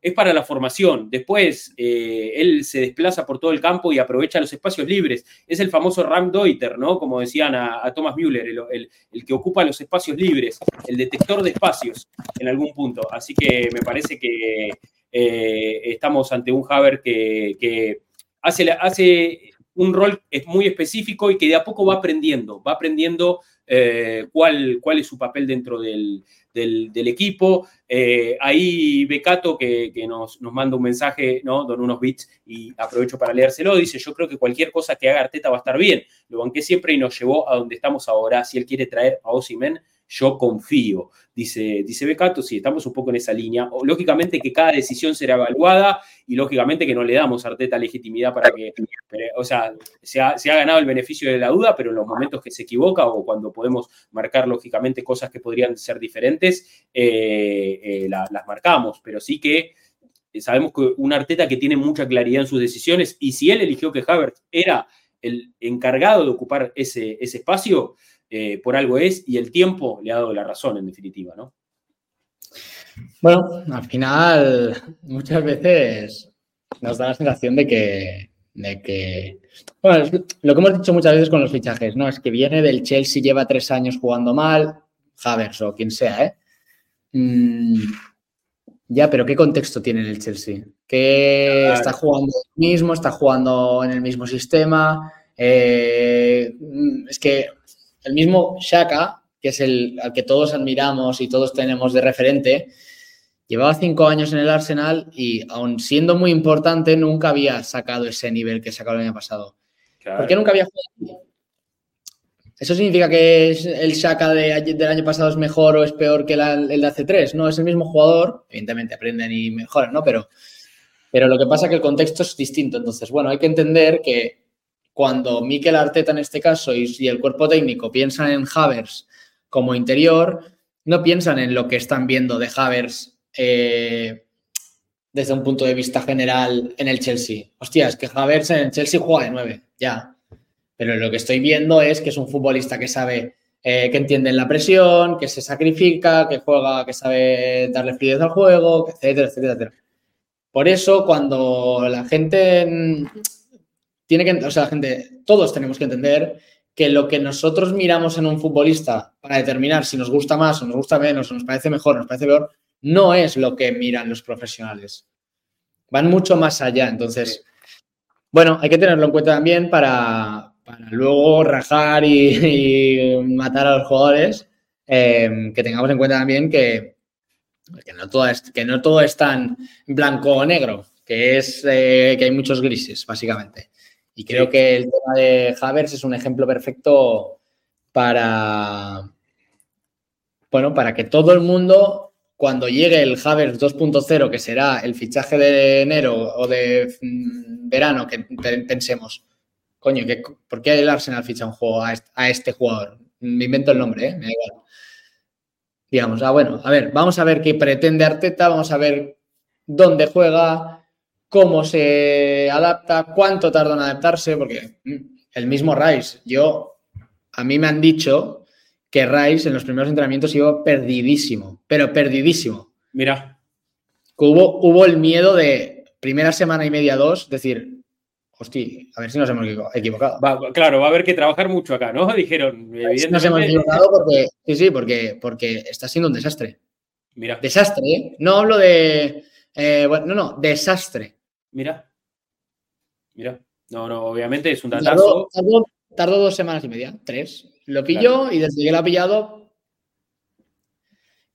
es para la formación. Después eh, él se desplaza por todo el campo y aprovecha los espacios libres. Es el famoso Ram Deuter, ¿no? Como decían a, Thomas Müller, el, que ocupa los espacios libres, el detector de espacios en algún punto. Así que me parece que eh, estamos ante un Haber que, hace, hace un rol muy específico y que de a poco va aprendiendo, va aprendiendo eh, cuál, cuál es su papel dentro del, equipo. Eh, ahí Becato, que, nos, nos, manda un mensaje, ¿no? Don unos bits, y aprovecho para leérselo, dice, yo creo que cualquier cosa que haga Arteta va a estar bien. Lo banqué siempre y nos llevó a donde estamos ahora. Si él quiere traer a Osimen, yo confío, dice, dice Becato, sí, estamos un poco en esa línea. lógicamente que cada decisión será evaluada y lógicamente que no le damos a Arteta legitimidad para que, o sea, se ha, ganado el beneficio de la duda, pero en los momentos que se equivoca o cuando podemos marcar lógicamente cosas que podrían ser diferentes, eh, eh, las marcamos, pero sí que sabemos que un Arteta que tiene mucha claridad en sus decisiones y si él eligió que Havertz era el encargado de ocupar ese, ese espacio, eh, por algo es y el tiempo le ha dado la razón, en definitiva, ¿no? Bueno, al final muchas veces nos da la sensación de que, de que bueno, lo que hemos dicho muchas veces con los fichajes, ¿no? Es que viene del Chelsea, lleva tres años jugando mal, Havers o quien sea, ¿eh? Mm, ya, pero ¿qué contexto tiene el Chelsea? Que está jugando mismo, está jugando en el mismo sistema. Eh, es que el mismo Shaka, que es el al que todos admiramos y todos tenemos de referente, llevaba cinco años en el Arsenal y aun siendo muy importante, nunca había sacado ese nivel que sacó el año pasado. ¿Por qué nunca había jugado? ¿Eso significa que el Shaka del año pasado es mejor o es peor que el de hace tres? No, es el mismo jugador. Evidentemente aprenden y mejoran, ¿no? Pero, pero lo que pasa es que el contexto es distinto. Entonces, bueno, hay que entender que cuando Mikel Arteta en este caso y, el cuerpo técnico piensan en Havers como interior, no piensan en lo que están viendo de Havers eh, desde un punto de vista general en el Chelsea. Hostia, es que Havers en el Chelsea juega de nueve, ya. Pero lo que estoy viendo es que es un futbolista que sabe, eh, que entiende la presión, que se sacrifica, que juega, que sabe darle fluidez al juego, etcétera, etcétera, etcétera. Por eso, cuando la gente tiene que, o sea, la gente, todos tenemos que entender que lo que nosotros miramos en un futbolista para determinar si nos gusta más o nos gusta menos o nos parece mejor o nos parece peor, no es lo que miran los profesionales. Van mucho más allá. Entonces, bueno, hay que tenerlo en cuenta también para, luego rajar y, matar a los jugadores. Eh, que tengamos en cuenta también que, que, no todo es, que no todo es tan blanco o negro, que es eh, que hay muchos grises, básicamente. Y creo que el tema de Havers es un ejemplo perfecto para, bueno, para que todo el mundo, cuando llegue el Havers 2.0, que será el fichaje de enero o de mm, verano, que pensemos, coño, ¿por qué el Arsenal ficha un juego a este, jugador? Me invento el nombre, ¿eh? me da igual. Digamos, ah, bueno, a ver, vamos a ver qué pretende Arteta, vamos a ver dónde juega, cómo se adapta, cuánto tarda en adaptarse, porque mm, el mismo Rice, yo, a mí me han dicho que Rice en los primeros entrenamientos iba perdidísimo, pero perdidísimo. Mira. Hubo, hubo el miedo de primera semana y media, dos, decir, hostia, a ver si nos hemos equivocado. claro, va a haber que trabajar mucho acá, ¿no? (laughs) Dijeron. Evidentemente... Nos hemos equivocado porque, sí, sí, porque, porque está siendo un desastre. Mira. Desastre, ¿eh? No hablo de. Eh, bueno, no, no, desastre. Mira. Mira. No, no, obviamente es un datazo. Tardó, dos semanas y media, tres. Lo pilló y desde que lo ha pillado.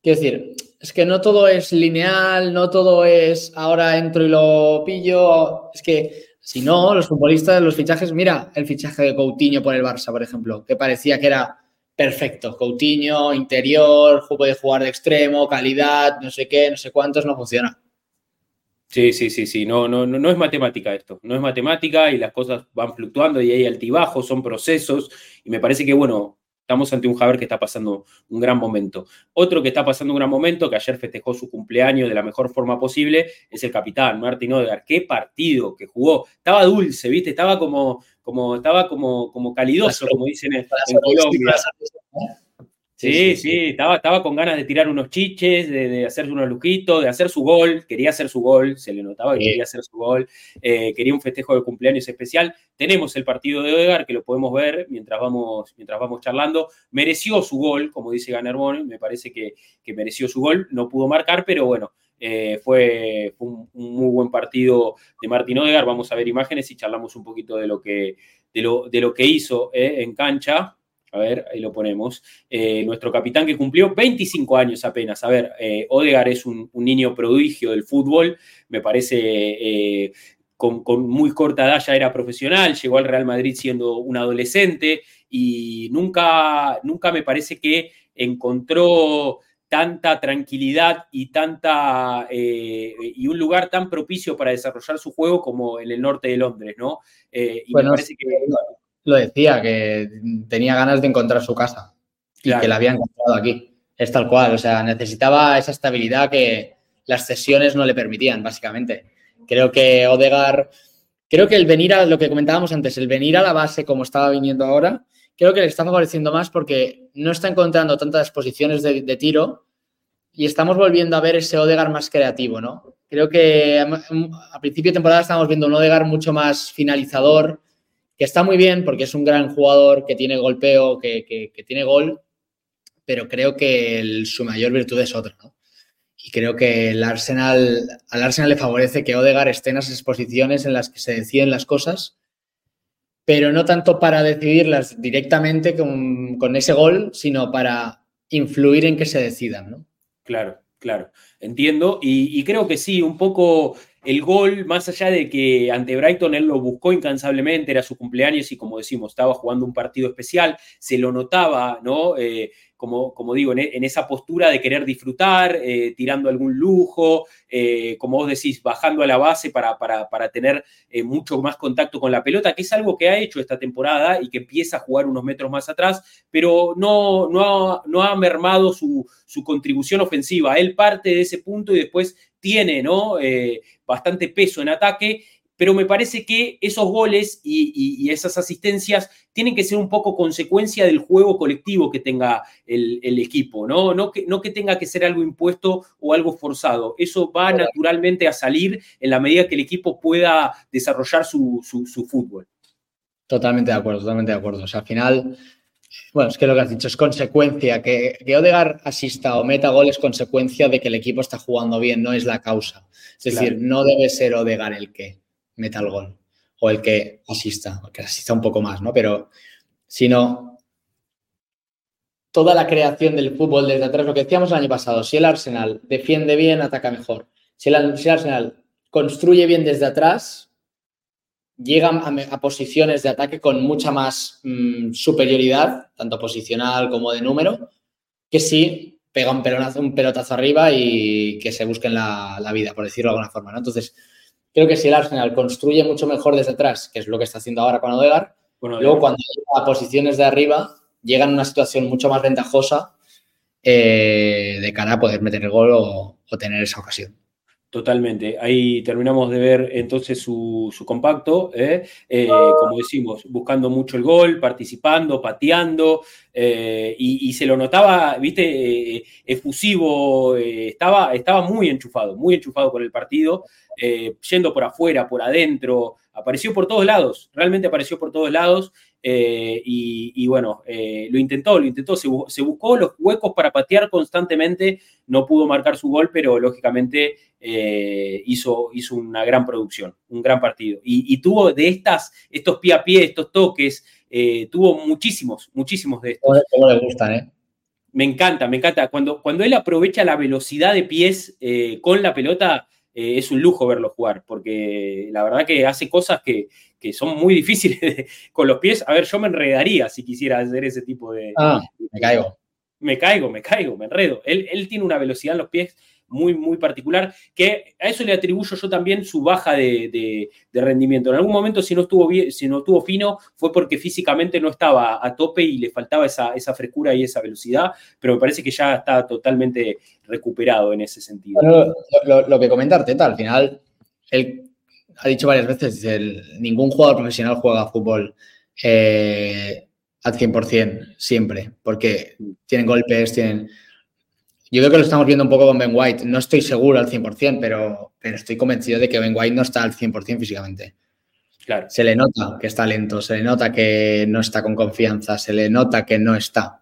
Quiero decir, es que no todo es lineal, no todo es ahora entro y lo pillo. Es que si no, los futbolistas, los fichajes, mira el fichaje de Coutinho por el Barça, por ejemplo, que parecía que era perfecto. Coutinho, interior, puede jugar de extremo, calidad, no sé qué, no sé cuántos, no funciona. Sí, sí, sí, sí, no, no, no, es matemática esto, no es matemática y las cosas van fluctuando y hay altibajos, son procesos y me parece que, bueno, estamos ante un Javier que está pasando un gran momento. Otro que está pasando un gran momento, que ayer festejó su cumpleaños de la mejor forma posible, es el capitán Martín Odegaard. Qué partido que jugó. Estaba dulce, ¿viste? Estaba como, como, estaba como, como calidoso, como dicen en, en Colombia. Sí, sí, Estaba, estaba con ganas de tirar unos chiches, de, de hacerse unos lujitos, de hacer su gol. Quería hacer su gol, se le notaba que quería hacer su gol. Eh, quería un festejo de cumpleaños especial. Tenemos el partido de Odegar, que lo podemos ver mientras vamos, mientras vamos charlando. Mereció su gol, como dice Ganerbón, me parece que, que mereció su gol. No pudo marcar, pero bueno, eh, fue, un, muy buen partido de Martín Odegar. Vamos a ver imágenes y charlamos un poquito de lo que, de lo, de lo que hizo eh, en cancha. A ver, ahí lo ponemos. Eh, nuestro capitán que cumplió 25 años apenas. A ver, eh, Odegar es un, niño prodigio del fútbol. Me parece eh, con, muy corta edad ya era profesional. Llegó al Real Madrid siendo un adolescente y nunca, nunca me parece que encontró tanta tranquilidad y tanta y un lugar tan propicio para desarrollar su juego como en el norte de Londres, ¿no? y me parece que lo decía, que tenía ganas de encontrar su casa y que la había encontrado aquí. Es tal cual, o sea, necesitaba esa estabilidad que las cesiones no le permitían, básicamente. Creo que Odegar, creo que el venir a lo que comentábamos antes, el venir a la base como estaba viniendo ahora, creo que le está favoreciendo más porque no está encontrando tantas posiciones de, de tiro y estamos volviendo a ver ese Odegar más creativo, ¿no? Creo que a, principio de temporada estamos viendo un Odegar mucho más finalizador, que está muy bien porque es un gran jugador que tiene golpeo, que, tiene gol, pero creo que su mayor virtud es otra, ¿no? Y creo que el Arsenal, al Arsenal le favorece que Odegar esté en esas posiciones en las que se deciden las cosas, pero no tanto para decidirlas directamente con, con ese gol, sino para influir en que se decidan, ¿no? Claro, claro, entiendo. Y creo que sí, un poco el gol, más allá de que ante Brighton él lo buscó incansablemente, era su cumpleaños y como decimos, estaba jugando un partido especial, se lo notaba, ¿no? Eh, como, como, digo, en, esa postura de querer disfrutar, eh, tirando algún lujo, eh, como vos decís, bajando a la base para, para, tener mucho más contacto con la pelota, que es algo que ha hecho esta temporada y que empieza a jugar unos metros más atrás, pero no, no, ha, no ha mermado su, su contribución ofensiva. Él parte de ese punto y después tiene ¿no? Eh, bastante peso en ataque, pero me parece que esos goles y, esas asistencias tienen que ser un poco consecuencia del juego colectivo que tenga el, equipo, ¿no? No, que, no que tenga que ser algo impuesto o algo forzado. Eso va naturalmente a salir en la medida que el equipo pueda desarrollar su, su fútbol. Totalmente de acuerdo, totalmente de acuerdo. O sea, al final bueno, es que lo que has dicho es consecuencia. Que, que Odegar asista o meta gol es consecuencia de que el equipo está jugando bien, no es la causa. Es decir, no debe ser Odegar el que meta el gol o el que asista, o que asista un poco más, ¿no? Pero, sino toda la creación del fútbol desde atrás, lo que decíamos el año pasado, si el Arsenal defiende bien, ataca mejor. Si el, si el Arsenal construye bien desde atrás, llegan a, posiciones de ataque con mucha más mm, superioridad, tanto posicional como de número, que si pega un pelotazo, un pelotazo arriba y que se busquen la, vida, por decirlo de alguna forma. ¿no? Entonces, creo que si el Arsenal construye mucho mejor desde atrás, que es lo que está haciendo ahora con Odegar, luego cuando llega a posiciones de arriba, llegan a una situación mucho más ventajosa eh, de cara a poder meter el gol o tener esa ocasión. Totalmente. Ahí terminamos de ver entonces su, compacto, ¿eh? Eh, como decimos, buscando mucho el gol, participando, pateando, eh, y, se lo notaba, viste, efusivo, estaba, estaba muy enchufado, muy enchufado con el partido, yendo por afuera, por adentro, apareció por todos lados, realmente apareció por todos lados. Eh, y, bueno, eh, lo intentó, lo intentó, se, buscó los huecos para patear constantemente, no pudo marcar su gol, pero lógicamente eh, hizo, hizo una gran producción, un gran partido. Y, tuvo de estas, estos pie a pie, estos toques, tuvo muchísimos, muchísimos de estos. le gustan, ¿eh? Me encanta, me encanta. Cuando, cuando él aprovecha la velocidad de pies con la pelota, es un lujo verlo jugar, porque la verdad que hace cosas que, que son muy difíciles con los pies. A ver, yo me enredaría si quisiera hacer ese tipo de... Ah, me caigo. Me caigo, me caigo, me enredo. Él, él tiene una velocidad en los pies muy, muy particular, que a eso le atribuyo yo también su baja de, rendimiento. En algún momento, si no, estuvo bien, si no estuvo fino, fue porque físicamente no estaba a tope y le faltaba esa, esa frescura y esa velocidad, pero me parece que ya está totalmente recuperado en ese sentido. lo, lo, que comentarte, al final, el ha dicho varias veces, ningún jugador profesional juega fútbol eh, al 100% siempre, porque tienen golpes, tienen... Yo creo que lo estamos viendo un poco con Ben White. No estoy seguro al 100%, pero, pero estoy convencido de que Ben White no está al 100% físicamente. Claro. Se le nota que está lento, se le nota que no está con confianza, se le nota que no está.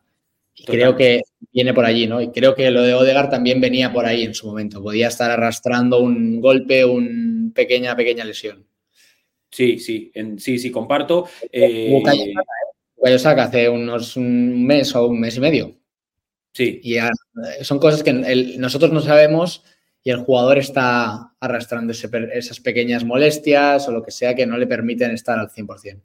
Y creo que viene por allí, ¿no? Y creo que lo de Odegar también venía por ahí en su momento. Podía estar arrastrando un golpe, un pequeña, pequeña lesión. Sí, sí, sí, sí, comparto. Eh, saca hace unos un mes o un mes y medio. Sí. Y son cosas que nosotros no sabemos y el jugador está arrastrando esas pequeñas molestias o lo que sea que no le permiten estar al 100%.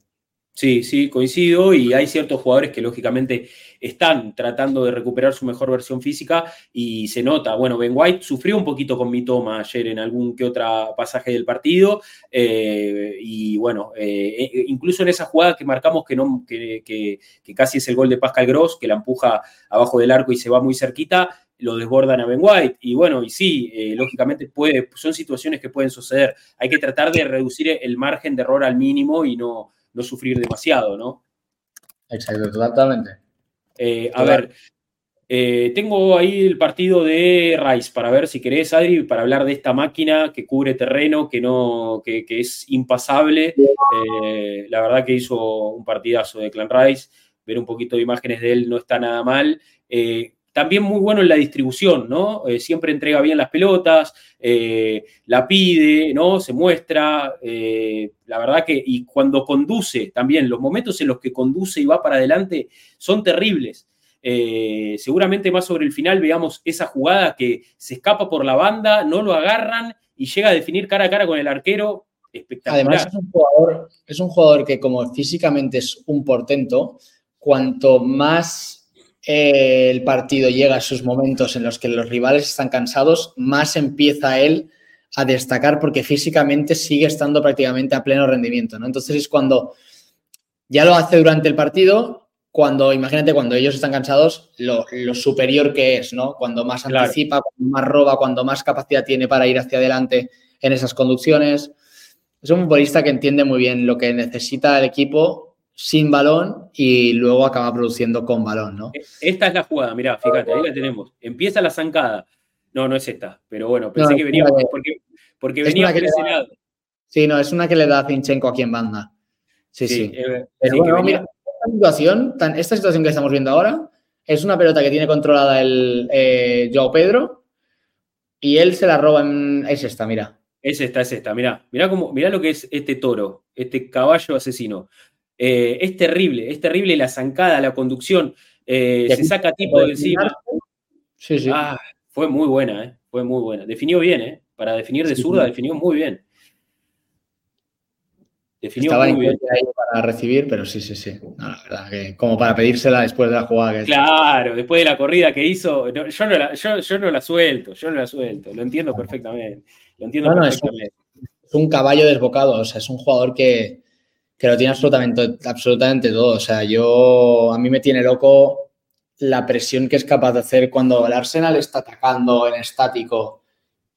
Sí, sí, coincido y hay ciertos jugadores que lógicamente están tratando de recuperar su mejor versión física y se nota. Bueno, Ben White sufrió un poquito con mi toma ayer en algún que otro pasaje del partido eh, y bueno, eh, eh, incluso en esa jugada que marcamos que, no, que, casi es el gol de Pascal Gross, que la empuja abajo del arco y se va muy cerquita, lo desbordan a Ben White. Y bueno, y sí, lógicamente puede, son situaciones que pueden suceder. Hay que tratar de reducir el margen de error al mínimo y no no sufrir demasiado, ¿no? Exacto, totalmente. Eh, a ver, eh, tengo ahí el partido de Rice para ver si querés, Adri, para hablar de esta máquina que cubre terreno, que, no, que, es impasable. Eh, la verdad que hizo un partidazo de Clan Rice. Ver un poquito de imágenes de él no está nada mal. También muy bueno en la distribución, ¿no? Eh, siempre entrega bien las pelotas, eh, la pide, ¿no? Se muestra. Eh, la verdad que, y cuando conduce, también los momentos en los que conduce y va para adelante son terribles. seguramente más sobre el final veamos esa jugada que se escapa por la banda, no lo agarran y llega a definir cara a cara con el arquero. Espectacular. Además, es un jugador, es un jugador que, como físicamente es un portento, cuanto más el partido llega a sus momentos en los que los rivales están cansados, más empieza él a destacar porque físicamente sigue estando prácticamente a pleno rendimiento, ¿no? Entonces es cuando ya lo hace durante el partido, cuando, imagínate, cuando ellos están cansados, lo, superior que es, ¿no? Cuando más anticipa, cuando más roba, cuando más capacidad tiene para ir hacia adelante en esas conducciones. Es un futbolista que entiende muy bien lo que necesita el equipo sin balón y luego acaba produciendo con balón, ¿no? Esta es la jugada, mirá, fíjate, ahí la tenemos. Empieza la zancada. No, no es esta, pero bueno, pensé que venía porque, porque venía por ese lado. Sí, no, es una que le da a Zinchenko aquí en banda. Sí, sí. Eh, mira, esta situación, esta situación que estamos viendo ahora es una pelota que tiene controlada el eh, Joao Pedro y él se la roba en... Es esta, mira. Es esta, es esta, mira. Mira, cómo, mira lo que es este toro, este caballo asesino. Eh, es terrible, es terrible la zancada, la conducción. Eh, se saca tipo de encima. Sí, sí. Ah, fue muy buena, eh, fue muy buena. Definió bien, ¿eh? Para definir de zurda, definió muy bien. Definió Estaba muy bien. ahí para recibir, pero sí, sí, sí. la verdad que como para pedírsela después de la jugada. claro, después de la corrida que hizo, yo, no la, yo, no la suelto, yo no la suelto, lo entiendo perfectamente. Lo entiendo perfectamente es un caballo desbocado, o sea, es un jugador que, que lo tiene absolutamente, absolutamente todo. O sea, yo, a mí me tiene loco la presión que es capaz de hacer cuando el Arsenal está atacando en estático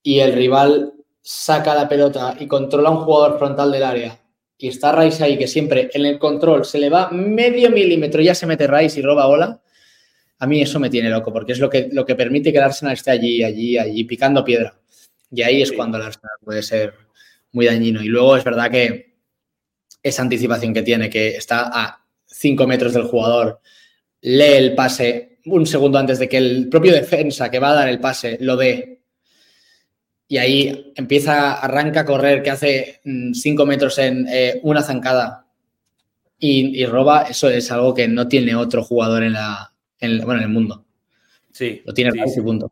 y el rival saca la pelota y controla un jugador frontal del área y está Rice ahí que siempre en el control se le va medio milímetro, ya se mete Rice y roba bola, a mí eso me tiene loco porque es lo que, lo que permite que el Arsenal esté allí, allí, allí picando piedra. Y ahí es cuando el Arsenal puede ser muy dañino. Y luego es verdad que esa anticipación que tiene, que está a 5 metros del jugador, lee el pase un segundo antes de que el propio defensa que va a dar el pase lo dé y ahí empieza, arranca a correr, que hace 5 mm, metros en eh, una zancada y, roba, eso es algo que no tiene otro jugador en, la, bueno, en el mundo. Sí. Lo tiene sí, punto.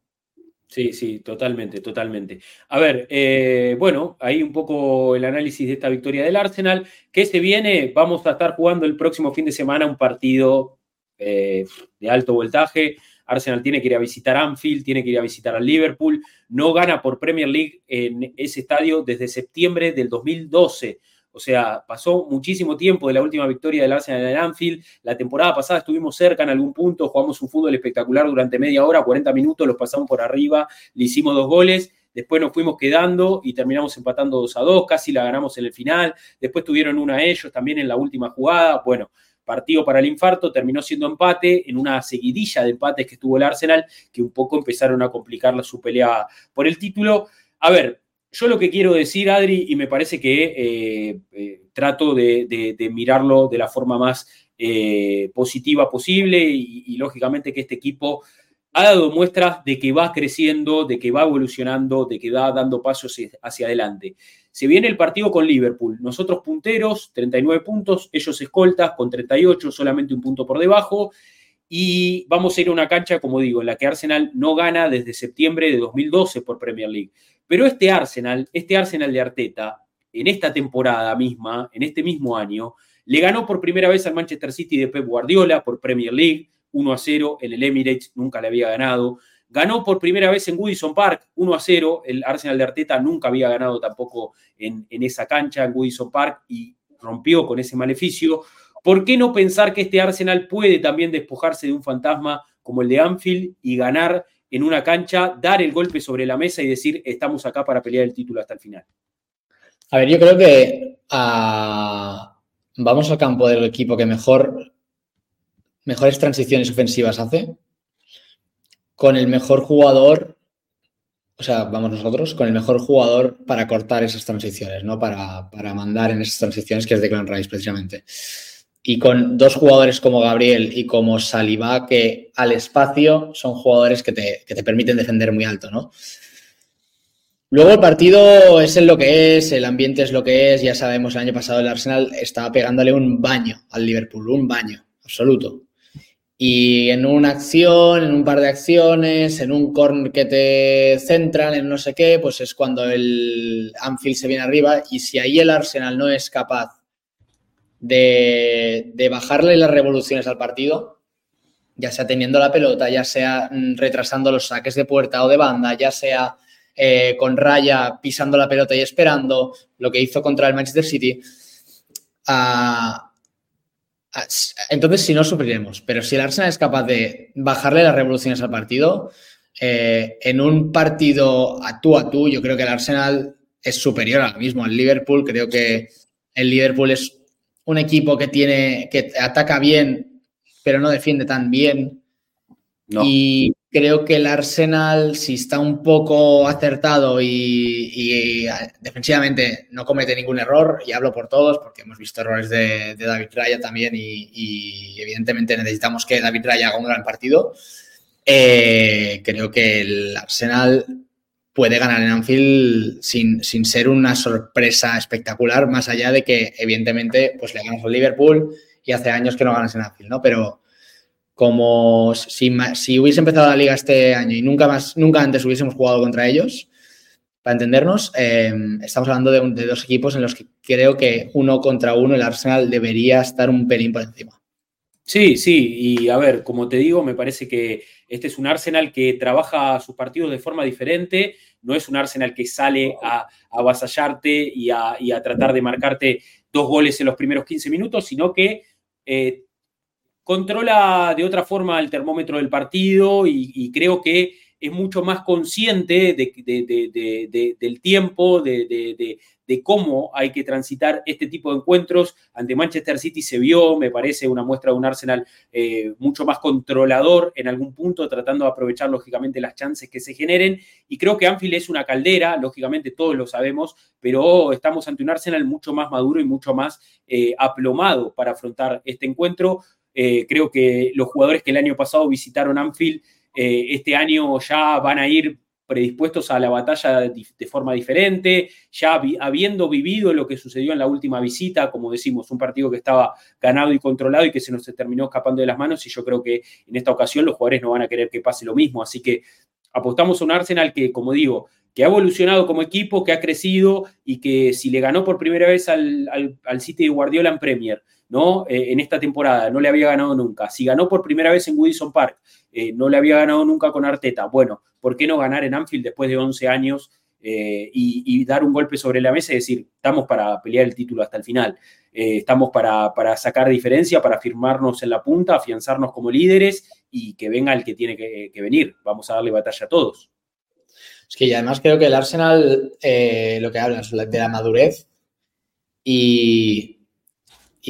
Sí, sí, totalmente, totalmente. A ver, eh, bueno, ahí un poco el análisis de esta victoria del Arsenal. ¿Qué se viene? Vamos a estar jugando el próximo fin de semana un partido eh, de alto voltaje Arsenal tiene que ir a visitar Anfield, tiene que ir a visitar al Liverpool. No gana por Premier League en ese estadio desde septiembre del 2012. O sea, pasó muchísimo tiempo de la última victoria del Arsenal en Anfield. La temporada pasada estuvimos cerca en algún punto, jugamos un fútbol espectacular durante media hora, 40 minutos, los pasamos por arriba, le hicimos dos goles. Después nos fuimos quedando y terminamos empatando 2 a 2, casi la ganamos en el final. Después tuvieron una ellos también en la última jugada. Bueno, partido para el infarto, terminó siendo empate en una seguidilla de empates que tuvo el Arsenal, que un poco empezaron a complicar su pelea por el título. A ver, yo lo que quiero decir, Adri, y me parece que eh, eh, trato de, mirarlo de la forma más eh, positiva posible y, lógicamente que este equipo ha dado muestras de que va creciendo, de que va evolucionando, de que va dando pasos hacia adelante. Se viene el partido con Liverpool. Nosotros punteros, 39 puntos, ellos escoltas con 38, solamente un punto por debajo. Y vamos a ir a una cancha, como digo, en la que Arsenal no gana desde septiembre de 2012 por Premier League. Pero este Arsenal, este Arsenal de Arteta, en esta temporada misma, en este mismo año, le ganó por primera vez al Manchester City de Pep Guardiola por Premier League, 1 a 0 en el Emirates, nunca le había ganado. Ganó por primera vez en Woodison Park, 1 a 0. El Arsenal de Arteta nunca había ganado tampoco en, esa cancha, en Woodison Park, y rompió con ese maleficio. ¿Por qué no pensar que este Arsenal puede también despojarse de un fantasma como el de Anfield y ganar en una cancha, dar el golpe sobre la mesa y decir estamos acá para pelear el título hasta el final? A ver, yo creo que ah, vamos al campo del equipo que mejor mejores transiciones ofensivas hace con el mejor jugador, o sea, vamos nosotros, con el mejor jugador para cortar esas transiciones, ¿no? Para, mandar en esas transiciones, que es Declan Rice, precisamente. Y con dos jugadores como Gabriel y como Saliba, que al espacio son jugadores que te, que te permiten defender muy alto, ¿no? Luego el partido es lo que es, el ambiente es lo que es, ya sabemos, el año pasado el Arsenal estaba pegándole un baño al Liverpool, un baño absoluto. Y en una acción, en un par de acciones, en un corner que te centran, en no sé qué, pues es cuando el Anfield se viene arriba. Y si ahí el Arsenal no es capaz de, bajarle las revoluciones al partido, ya sea teniendo la pelota, ya sea mm, retrasando los saques de puerta o de banda, ya sea eh, con raya pisando la pelota y esperando, lo que hizo contra el Manchester City, entonces, si no, sufriremos. Pero si el Arsenal es capaz de bajarle las revoluciones al partido, eh, en un partido a tú a tú, yo creo que el Arsenal es superior ahora mismo al Liverpool. Creo que el Liverpool es un equipo que tiene, que ataca bien, pero no defiende tan bien. Y creo que el Arsenal, si está un poco acertado y, defensivamente no comete ningún error, y hablo por todos porque hemos visto errores de, David Raya también y, evidentemente necesitamos que David Raya haga un gran partido, eh, creo que el Arsenal puede ganar en Anfield sin, sin, ser una sorpresa espectacular, más allá de que evidentemente pues le ganas al Liverpool y hace años que no ganas en Anfield, ¿no? Pero como si, si, hubiese empezado la liga este año y nunca más, nunca antes hubiésemos jugado contra ellos, para entendernos, eh, estamos hablando de, de, dos equipos en los que creo que uno contra uno el Arsenal debería estar un pelín por encima. Sí, sí, y a ver, como te digo, me parece que este es un Arsenal que trabaja sus partidos de forma diferente, no es un Arsenal que sale a, avasallarte y a, tratar de marcarte dos goles en los primeros 15 minutos, sino que eh, controla de otra forma el termómetro del partido y creo que es mucho más consciente del tiempo, de, cómo hay que transitar este tipo de encuentros. Ante Manchester City se vio, me parece, una muestra de un Arsenal eh, mucho más controlador en algún punto, tratando de aprovechar lógicamente las chances que se generen. Y creo que Anfield es una caldera, lógicamente todos lo sabemos, pero estamos ante un Arsenal mucho más maduro y mucho más eh, aplomado para afrontar este encuentro. Eh, creo que los jugadores que el año pasado visitaron Anfield eh, este año ya van a ir predispuestos a la batalla de, forma diferente, ya habiendo vivido lo que sucedió en la última visita, como decimos, un partido que estaba ganado y controlado y que se nos terminó escapando de las manos y yo creo que en esta ocasión los jugadores no van a querer que pase lo mismo, así que apostamos a un Arsenal que, como digo, que ha evolucionado como equipo, que ha crecido y que si le ganó por primera vez al, al City de Guardiola en Premier, ¿no? Eh, en esta temporada, no le había ganado nunca. Si ganó por primera vez en Woodison Park, eh, no le había ganado nunca con Arteta. Bueno, ¿por qué no ganar en Anfield después de 11 años eh, y, dar un golpe sobre la mesa y decir, estamos para pelear el título hasta el final? estamos para, sacar diferencia, para firmarnos en la punta, afianzarnos como líderes y que venga el que tiene que, venir. Vamos a darle batalla a todos. Es que además creo que el Arsenal, lo que hablas de la madurez y,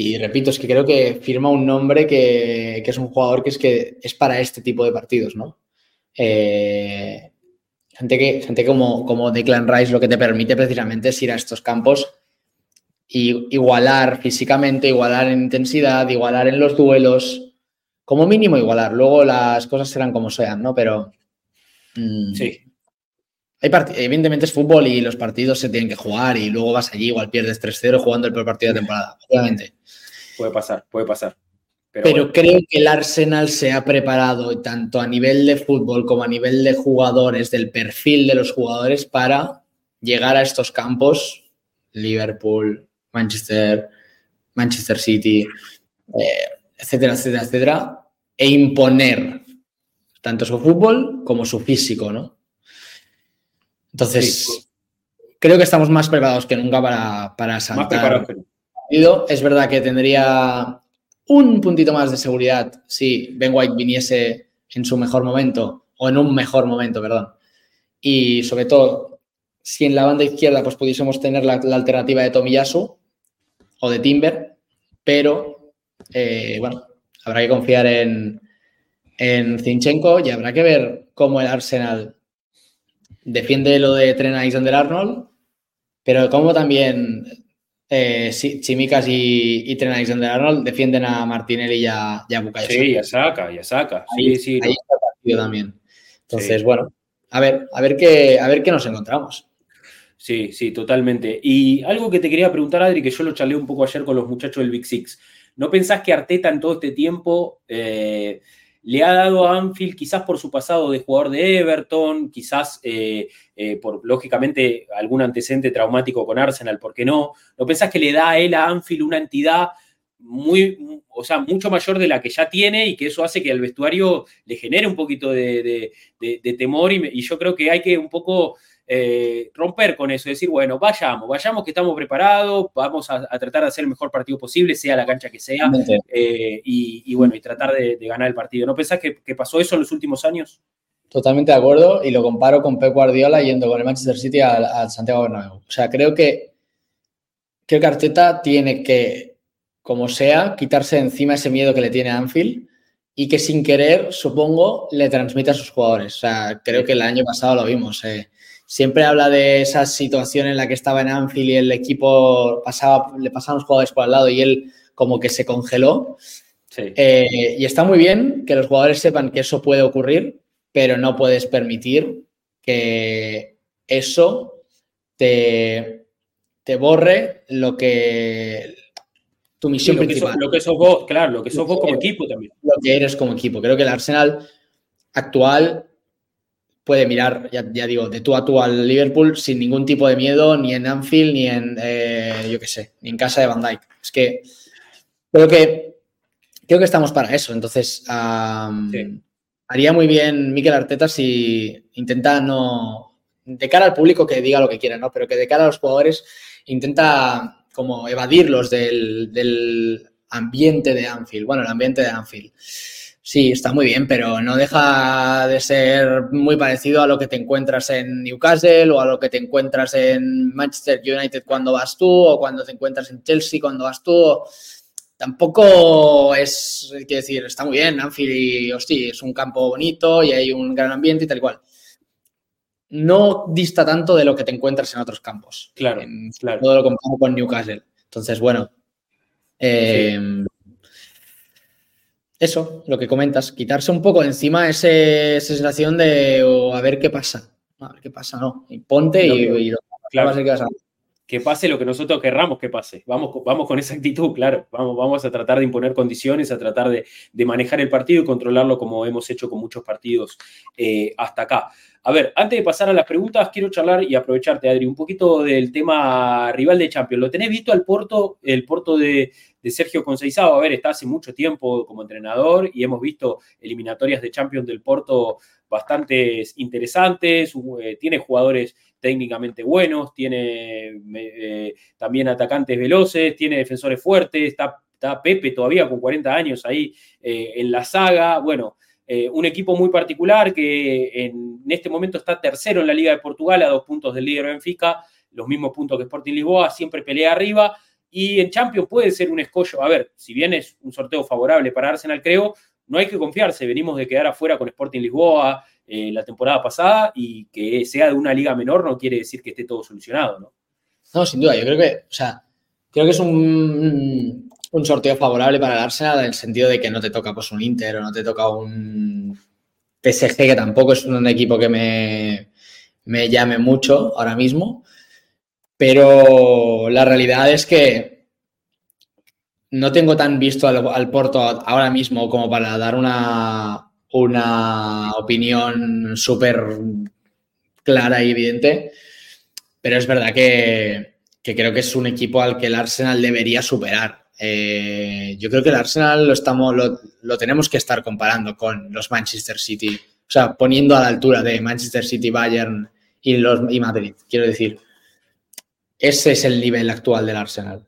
y repito, es que creo que firma un nombre que, es un jugador que es que es para este tipo de partidos, ¿no? Eh, gente que, gente como, como Declan Rice lo que te permite precisamente es ir a estos campos y igualar físicamente, igualar en intensidad, igualar en los duelos, como mínimo igualar. Luego las cosas serán como sean, ¿no? Pero. Mm, sí. Hay evidentemente es fútbol y los partidos se tienen que jugar y luego vas allí, igual pierdes 3-0 jugando el primer partido de temporada, obviamente. Puede pasar, puede pasar. Pero, creo que el Arsenal se ha preparado tanto a nivel de fútbol como a nivel de jugadores, del perfil de los jugadores, para llegar a estos campos, Liverpool, Manchester, Manchester City, eh, etcétera, etcétera, etcétera, e imponer tanto su fútbol como su físico, ¿no? Entonces, creo que estamos más preparados que nunca para, para saltar. Es verdad que tendría un puntito más de seguridad si Ben White viniese en su mejor momento, o en un mejor momento, perdón. Y sobre todo, si en la banda izquierda pues pudiésemos tener la, alternativa de Tomiyasu o de Timber, pero eh, bueno, habrá que confiar en, en Zinchenko y habrá que ver cómo el Arsenal defiende lo de Trent Alexander Arnold, pero cómo también eh, Chimicas y, y Trent Alexander Arnold defienden a Martinelli y a, y a Sí, ya saca, ya saca. Ahí, sí, ahí está el partido también. Entonces, bueno, a ver, a ver qué, a ver qué nos encontramos. Sí, sí, totalmente. Y algo que te quería preguntar, Adri, que yo lo charlé un poco ayer con los muchachos del Big Six. ¿No pensás que Arteta en todo este tiempo eh, le ha dado a Anfield, quizás por su pasado de jugador de Everton, quizás eh, eh, por, lógicamente, algún antecedente traumático con Arsenal, ¿por qué no? ¿No pensás que le da a él a Anfield una entidad muy, o sea, mucho mayor de la que ya tiene y que eso hace que al vestuario le genere un poquito de, temor y, yo creo que hay que un poco eh, romper con eso, decir, bueno, vayamos, vayamos que estamos preparados, vamos a, tratar de hacer el mejor partido posible, sea la cancha que sea, eh, y, bueno, y tratar de, ganar el partido. ¿No pensás que, pasó eso en los últimos años? Totalmente de acuerdo y lo comparo con Pep Guardiola yendo con el Manchester City al, Santiago Bernabéu. O sea, creo que, que Arteta tiene que, como sea, quitarse encima ese miedo que le tiene a Anfield y que sin querer, supongo, le transmite a sus jugadores. O sea, creo que el año pasado lo vimos. Eh siempre habla de esa situación en la que estaba en Anfield y el equipo pasaba, le pasaban los jugadores por al lado y él como que se congeló. Eh, y está muy bien que los jugadores sepan que eso puede ocurrir, pero no puedes permitir que eso te, te borre lo que tu misión principal. lo que sos vos, claro, lo que sos vos como equipo también. Lo que eres como equipo. Creo que el Arsenal actual puede mirar, ya, digo, de tú a tú al Liverpool sin ningún tipo de miedo, ni en Anfield, ni en, eh, yo qué sé, ni en casa de Van Dyke. Es que creo que, creo que estamos para eso. Entonces, haría muy bien Mikel Arteta si intenta no, de cara al público que diga lo que quiera, ¿no? Pero que de cara a los jugadores intenta como evadirlos del, del ambiente de Anfield. Bueno, el ambiente de Anfield. Sí, está muy bien, pero no deja de ser muy parecido a lo que te encuentras en Newcastle o a lo que te encuentras en Manchester United cuando vas tú o cuando te encuentras en Chelsea cuando vas tú. Tampoco es, quiero decir, está muy bien Anfield y, hostia, es un campo bonito y hay un gran ambiente y tal y cual. No dista tanto de lo que te encuentras en otros campos. Claro, En- claro. Todo lo comparo con Newcastle. Entonces, bueno. eh, Eso, lo que comentas, quitarse un poco de encima ese- esa sensación de o a ver qué pasa. A ver qué pasa, ¿no? Y ponte y, y lo Claro. que vas a- que pase lo que nosotros querramos que pase. Vamos, con- vamos con esa actitud, claro. Vamos, vamos a tratar de imponer condiciones, a tratar de, de manejar el partido y controlarlo como hemos hecho con muchos partidos eh, hasta acá. A ver, antes de pasar a las preguntas, quiero charlar y aprovecharte, Adri, un poquito del tema rival de Champions. ¿Lo tenés visto al Porto, el Porto de, Sergio Conceizao? A ver, está hace mucho tiempo como entrenador y hemos visto eliminatorias de Champions del Porto bastante interesantes, eh, tiene jugadores técnicamente buenos, tiene eh, también atacantes veloces, tiene defensores fuertes, está, está Pepe todavía con 40 años ahí eh, en la saga. Bueno, eh, un equipo muy particular que en, este momento está tercero en la Liga de Portugal a dos puntos del líder Benfica, los mismos puntos que Sporting Lisboa, siempre pelea arriba. Y en Champions puede ser un escollo. A ver, si bien es un sorteo favorable para Arsenal, creo, no hay que confiarse. Venimos de quedar afuera con Sporting Lisboa, eh, la temporada pasada y que sea de una liga menor no quiere decir que esté todo solucionado, ¿no? No, sin duda, yo creo que, o sea, creo que es un, un sorteo favorable para el Arsenal en el sentido de que no te toca pues un Inter o no te toca un PSG que tampoco es un equipo que me, me llame mucho ahora mismo, pero la realidad es que no tengo tan visto al, al Porto ahora mismo como para dar una, una opinión súper clara y evidente, pero es verdad que, que, creo que es un equipo al que el Arsenal debería superar. Eh, yo creo que el Arsenal lo, estamos, lo, lo, tenemos que estar comparando con los Manchester City, o sea, poniendo a la altura de Manchester City, Bayern y, los, y Madrid. Quiero decir, ese es el nivel actual del Arsenal.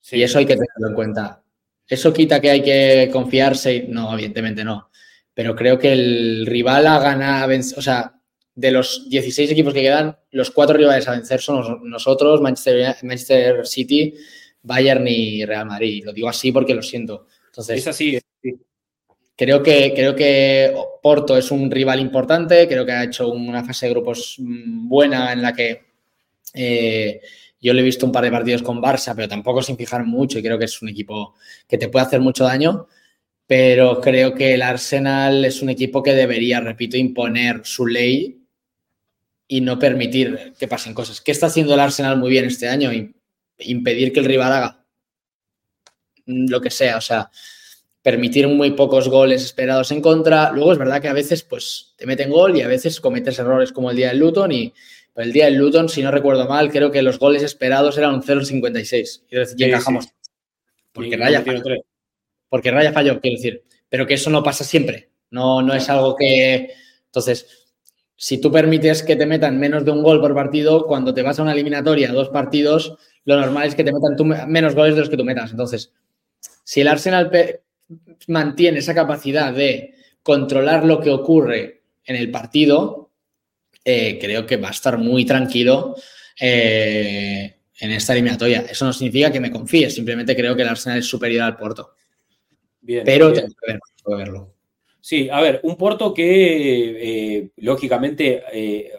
Sí. Y eso hay que tenerlo en cuenta. ¿Eso quita que hay que confiarse? No, evidentemente no pero creo que el rival a ganar, o sea, de los 16 equipos que quedan, los cuatro rivales a vencer son nosotros, Manchester, Manchester City, Bayern y Real Madrid. Lo digo así porque lo siento. Entonces, es así. Sí. Creo que, creo que Porto es un rival importante, creo que ha hecho una fase de grupos buena en la que eh, yo le he visto un par de partidos con Barça, pero tampoco sin fijar mucho y creo que es un equipo que te puede hacer mucho daño pero creo que el Arsenal es un equipo que debería, repito, imponer su ley y no permitir que pasen cosas. ¿Qué está haciendo el Arsenal muy bien este año? Impedir que el rival haga lo que sea, o sea, permitir muy pocos goles esperados en contra. Luego es verdad que a veces pues te meten gol y a veces cometes errores como el día del Luton y el día del Luton, si no recuerdo mal, creo que los goles esperados eran un 0,56 y, y encajamos. Sí. Porque Raya porque Raya falló, quiero decir, pero que eso no pasa siempre, no, no es algo que... Entonces, si tú permites que te metan menos de un gol por partido, cuando te vas a una eliminatoria, dos partidos, lo normal es que te metan tú menos goles de los que tú metas. Entonces, si el Arsenal mantiene esa capacidad de controlar lo que ocurre en el partido, eh, creo que va a estar muy tranquilo eh, en esta eliminatoria. Eso no significa que me confíe, simplemente creo que el Arsenal es superior al Porto. Bien, pero bien. tengo que, ver, tengo que verlo. Sí, a ver, un Porto que eh, lógicamente, eh,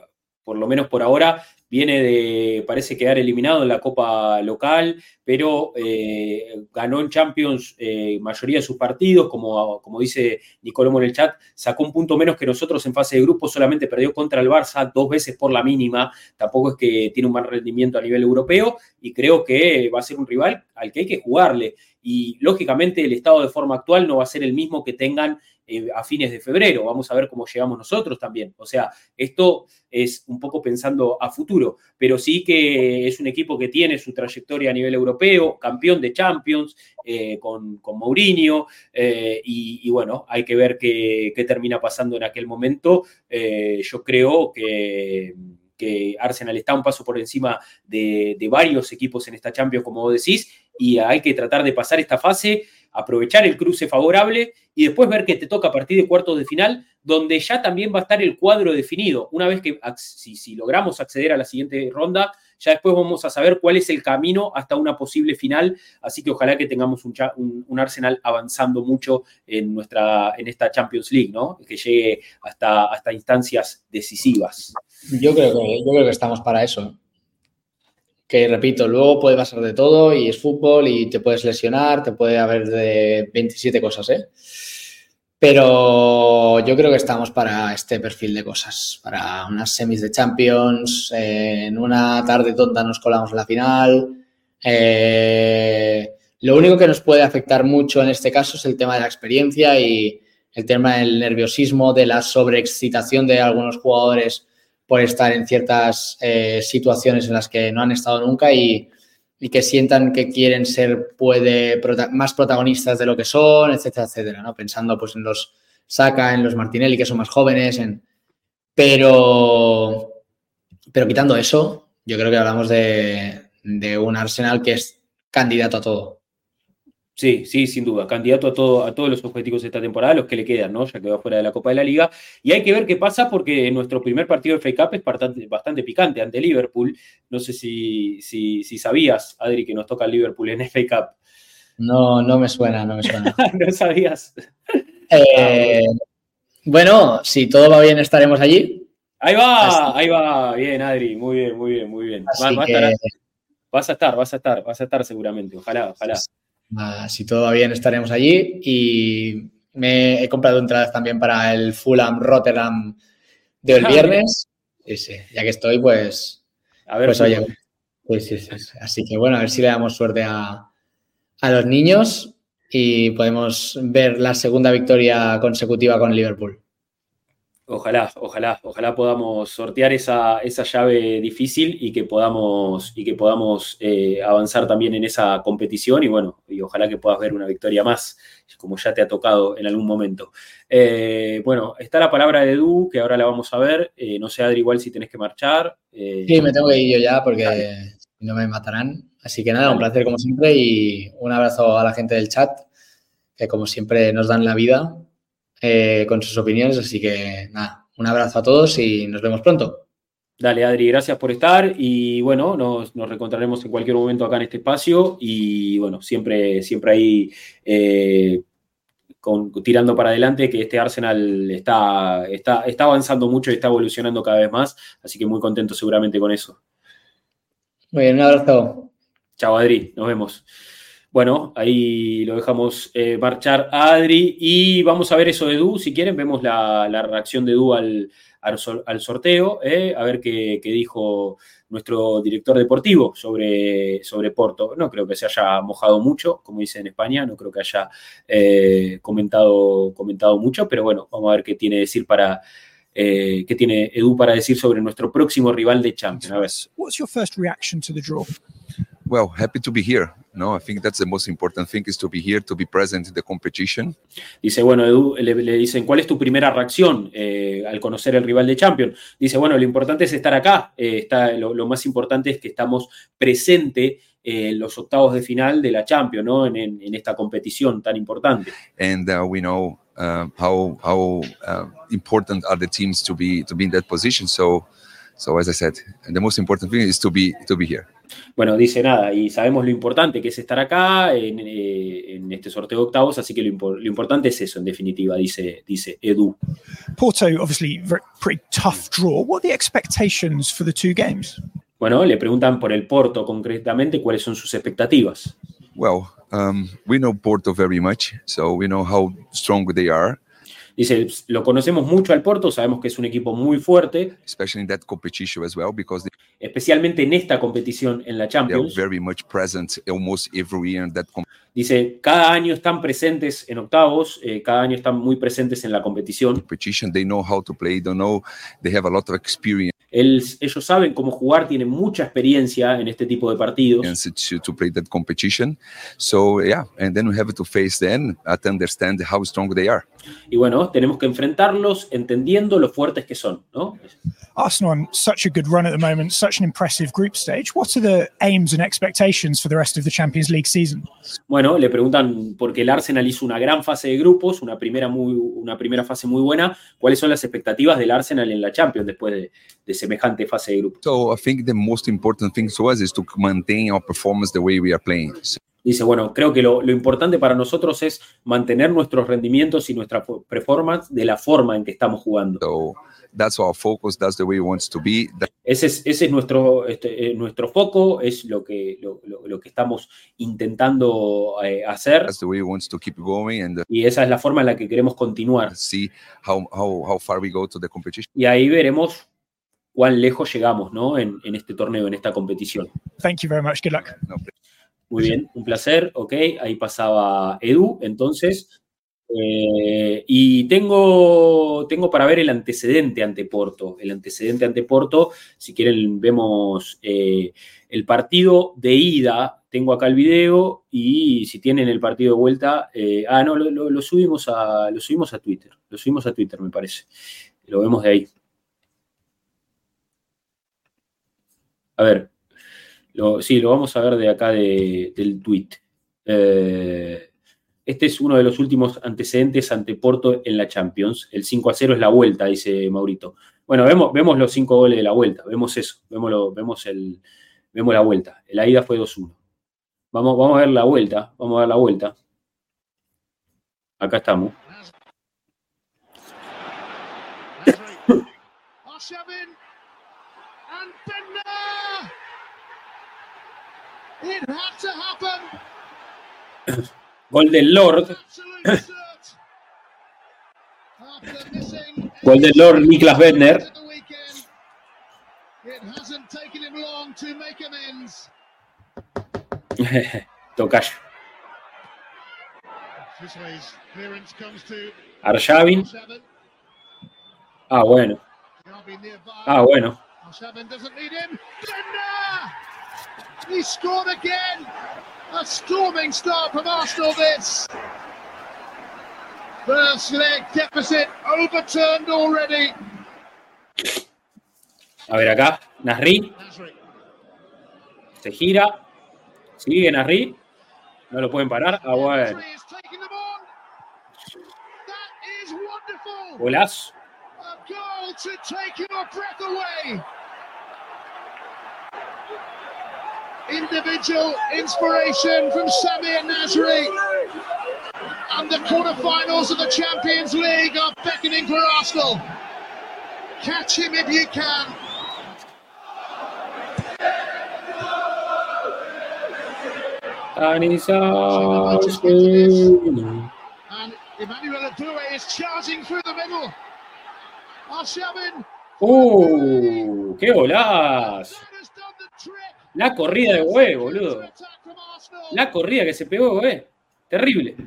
por lo menos por ahora, viene de, parece quedar eliminado en la Copa local, pero eh, ganó en Champions eh, mayoría de sus partidos, como, como dice Nicolomo en el chat, sacó un punto menos que nosotros en fase de grupo, solamente perdió contra el Barça dos veces por la mínima, tampoco es que tiene un mal rendimiento a nivel europeo, y creo que va a ser un rival al que hay que jugarle. Y lógicamente el estado de forma actual no va a ser el mismo que tengan eh, a fines de febrero. Vamos a ver cómo llegamos nosotros también. O sea, esto es un poco pensando a futuro, pero sí que es un equipo que tiene su trayectoria a nivel europeo, campeón de Champions, eh, con, con, Mourinho, eh, y, bueno, hay que ver qué, qué, termina pasando en aquel momento. Yo creo que que Arsenal está un paso por encima de, de varios equipos en esta Champions, como vos decís, y hay que tratar de pasar esta fase aprovechar el cruce favorable y después ver que te toca a partir de cuartos de final, donde ya también va a estar el cuadro definido. Una vez que si, logramos acceder a la siguiente ronda, ya después vamos a saber cuál es el camino hasta una posible final. Así que ojalá que tengamos un, un, Arsenal avanzando mucho en, nuestra, en esta Champions League, ¿no? Que llegue hasta, hasta instancias decisivas. Yo creo, yo creo que estamos para eso que repito, luego puede pasar de todo y es fútbol y te puedes lesionar, te puede haber de 27 cosas, ¿eh? Pero yo creo que estamos para este perfil de cosas, para unas semis de Champions, en una tarde tonta nos colamos a la final. Eh, lo único que nos puede afectar mucho en este caso es el tema de la experiencia y el tema del nerviosismo, de la sobreexcitación de algunos jugadores por estar en ciertas eh, situaciones en las que no han estado nunca y, que sientan que quieren ser más protagonistas de lo que son, etcétera, etcétera, ¿no? Pensando pues en los Saka, en los Martinelli, que son más jóvenes, en... pero, pero quitando eso, yo creo que hablamos de un Arsenal que es candidato a todo. Sí, sí, sin duda. Candidato a, todo, a todos los objetivos de esta temporada, los que le quedan, ¿no? Ya que va fuera de la Copa de la Liga. Y hay que ver qué pasa porque nuestro primer partido de FA Cup es bastante, bastante picante ante Liverpool. No sé si, si, sabías, Adri, que nos toca el Liverpool en FA Cup. No, no me suena, no me suena. (laughs) no sabías. Eh, bueno, si todo va bien, estaremos allí. Ahí va, ahí va. Bien, Adri. Muy bien, muy bien, muy bien. vas a estar, vas a estar, vas a estar seguramente. Ojalá, ojalá. Ah, si todo va bien, estaremos allí. Y me he comprado entradas también para el Fulham Rotterdam del ah, viernes. Sí, sí, ya que estoy, pues. A ver, pues oye. Así que bueno, a ver si le damos suerte a, a los niños y podemos ver la segunda victoria consecutiva con Liverpool. Ojalá, ojalá, ojalá podamos sortear esa, esa llave difícil y que podamos, y que podamos eh, avanzar también en esa competición y bueno, y ojalá que puedas ver una victoria más, como ya te ha tocado en algún momento. Eh, bueno, está la palabra de Edu, que ahora la vamos a ver. Eh, no sé, Adri, igual si tienes que marchar. sí, me tengo que ir yo ya porque no me matarán. Así que nada, un placer como siempre y un abrazo a la gente del chat, que como siempre nos dan la vida eh, con sus opiniones. Así que nada, un abrazo a todos y nos vemos pronto. Dale, Adri, gracias por estar y bueno, nos, nos reencontraremos en cualquier momento acá en este espacio y bueno, siempre, siempre ahí eh, tirando para adelante que este Arsenal está, está, está avanzando mucho y está evolucionando cada vez más, así que muy contento seguramente con eso. Muy bien, un abrazo. Chao, Adri, nos vemos. Bueno, ahí lo dejamos eh, marchar a Adri y vamos a ver eso de Du. Si quieren, vemos la, reacción de Du al, al, sorteo, eh, a ver qué, dijo nuestro director deportivo sobre, sobre Porto. No creo que se haya mojado mucho, como dice en España, no creo que haya eh, comentado, comentado mucho, pero bueno, vamos a ver qué tiene decir para. qué tiene Edu para decir sobre nuestro próximo rival de Champions. A ver. What's your first reaction to the draw? Well, happy to be here. No, I think that's the most important thing is to be here, to be present in the competition. Dice, bueno, Edu, le, dicen, ¿cuál es tu primera reacción eh, al conocer el rival de Champions? Dice, bueno, lo importante es estar acá. Eh, está, lo, más importante es que estamos presentes en los octavos de final de la Champions, ¿no? En, en, esta competición tan importante. And uh, we know uh, how how uh, important are the teams to be to be in that position. So, so as I said, the most important thing is to be to be here. Bueno, dice nada, y sabemos lo importante que es estar acá en, eh, este sorteo de octavos, así que lo, importante es eso, en definitiva, dice, dice Edu. Porto, obviously, pretty tough draw. What are the expectations for the two games? Bueno, le preguntan por el Porto concretamente cuáles son sus expectativas. Well, um, we know Porto very much, so we know how strong they are. Dice, lo conocemos mucho al Porto, sabemos que es un equipo muy fuerte. Especially in that competition as well, because they, especialmente en esta competición en la Champions. Very much present almost every year in that Dice, cada año están presentes en octavos, eh, cada año están muy presentes en la competición. Competition, they know how to play, they know they have a lot of experience. Ellos saben cómo jugar, tienen mucha experiencia en este tipo de partidos. To, to play that competition. So yeah, and then we have to face them to understand how strong they are. Y bueno, tenemos que enfrentarlos entendiendo lo fuertes que son, ¿no? Arsenal on such a good run at the moment, such an impressive group stage. What are the aims and expectations for the rest of the Champions League season? Bueno, le preguntan porque el Arsenal hizo una gran fase de grupos, una primera muy una primera fase muy buena. ¿Cuáles son las expectativas del Arsenal en la Champions después de, de semejante fase de grupos? So I think the most important thing to us is to maintain our performance the way we are playing. Dice, bueno, creo que lo, lo, importante para nosotros es mantener nuestros rendimientos y nuestra performance de la forma en que estamos jugando. So that's our focus, that's the way we want to be. Ese es, ese es nuestro, este, eh, nuestro foco, es lo que, lo, lo, lo que estamos intentando eh, hacer. That's the way we want to keep going and, uh, y esa es la forma en la que queremos continuar. See how, how, how far we go to the competition. Y ahí veremos cuán lejos llegamos ¿no? en, en este torneo, en esta competición. Thank you very much. Good luck. No, Muy bien, un placer. Ok, ahí pasaba Edu. Entonces, eh, y tengo, tengo para ver el antecedente ante Porto. El antecedente ante Porto, si quieren, vemos eh, el partido de ida. Tengo acá el video y si tienen el partido de vuelta, eh, ah, no, lo, lo, lo, subimos a, lo subimos a Twitter. Lo subimos a Twitter, me parece. Lo vemos de ahí. A ver, lo, sí, lo vamos a ver de acá de, del tweet. Eh, este es uno de los últimos antecedentes ante Porto en la Champions. El 5 a 0 es la vuelta, dice Maurito. Bueno, vemos, vemos los cinco goles de la vuelta, vemos eso, vemos, lo, vemos, el, vemos la vuelta. La ida fue 2-1. Vamos, vamos a ver la vuelta, vamos a ver la vuelta. Acá estamos. (coughs) (coughs) Gol del Lord. (coughs) Gol del Lord Niklas Bentner. (laughs) Tocayo. Arshavin. Ah, bueno. Ah, bueno. He scored again. A storming start from Arsenal this. First leg deficit overturned already. A ver acá, Nasri. Se gira. Sigue Nasri. No lo pueden parar. Ah, bueno. Golazo. Individual inspiration from Samir Nasri. And the quarterfinals of the Champions League are beckoning for Arsenal. Catch him if you can. And he's And Emmanuel Adue is charging through the middle. Arshavin. ¡Uh! ¡Qué golazo! La corrida de güey, boludo. La corrida que se pegó, güey. Terrible.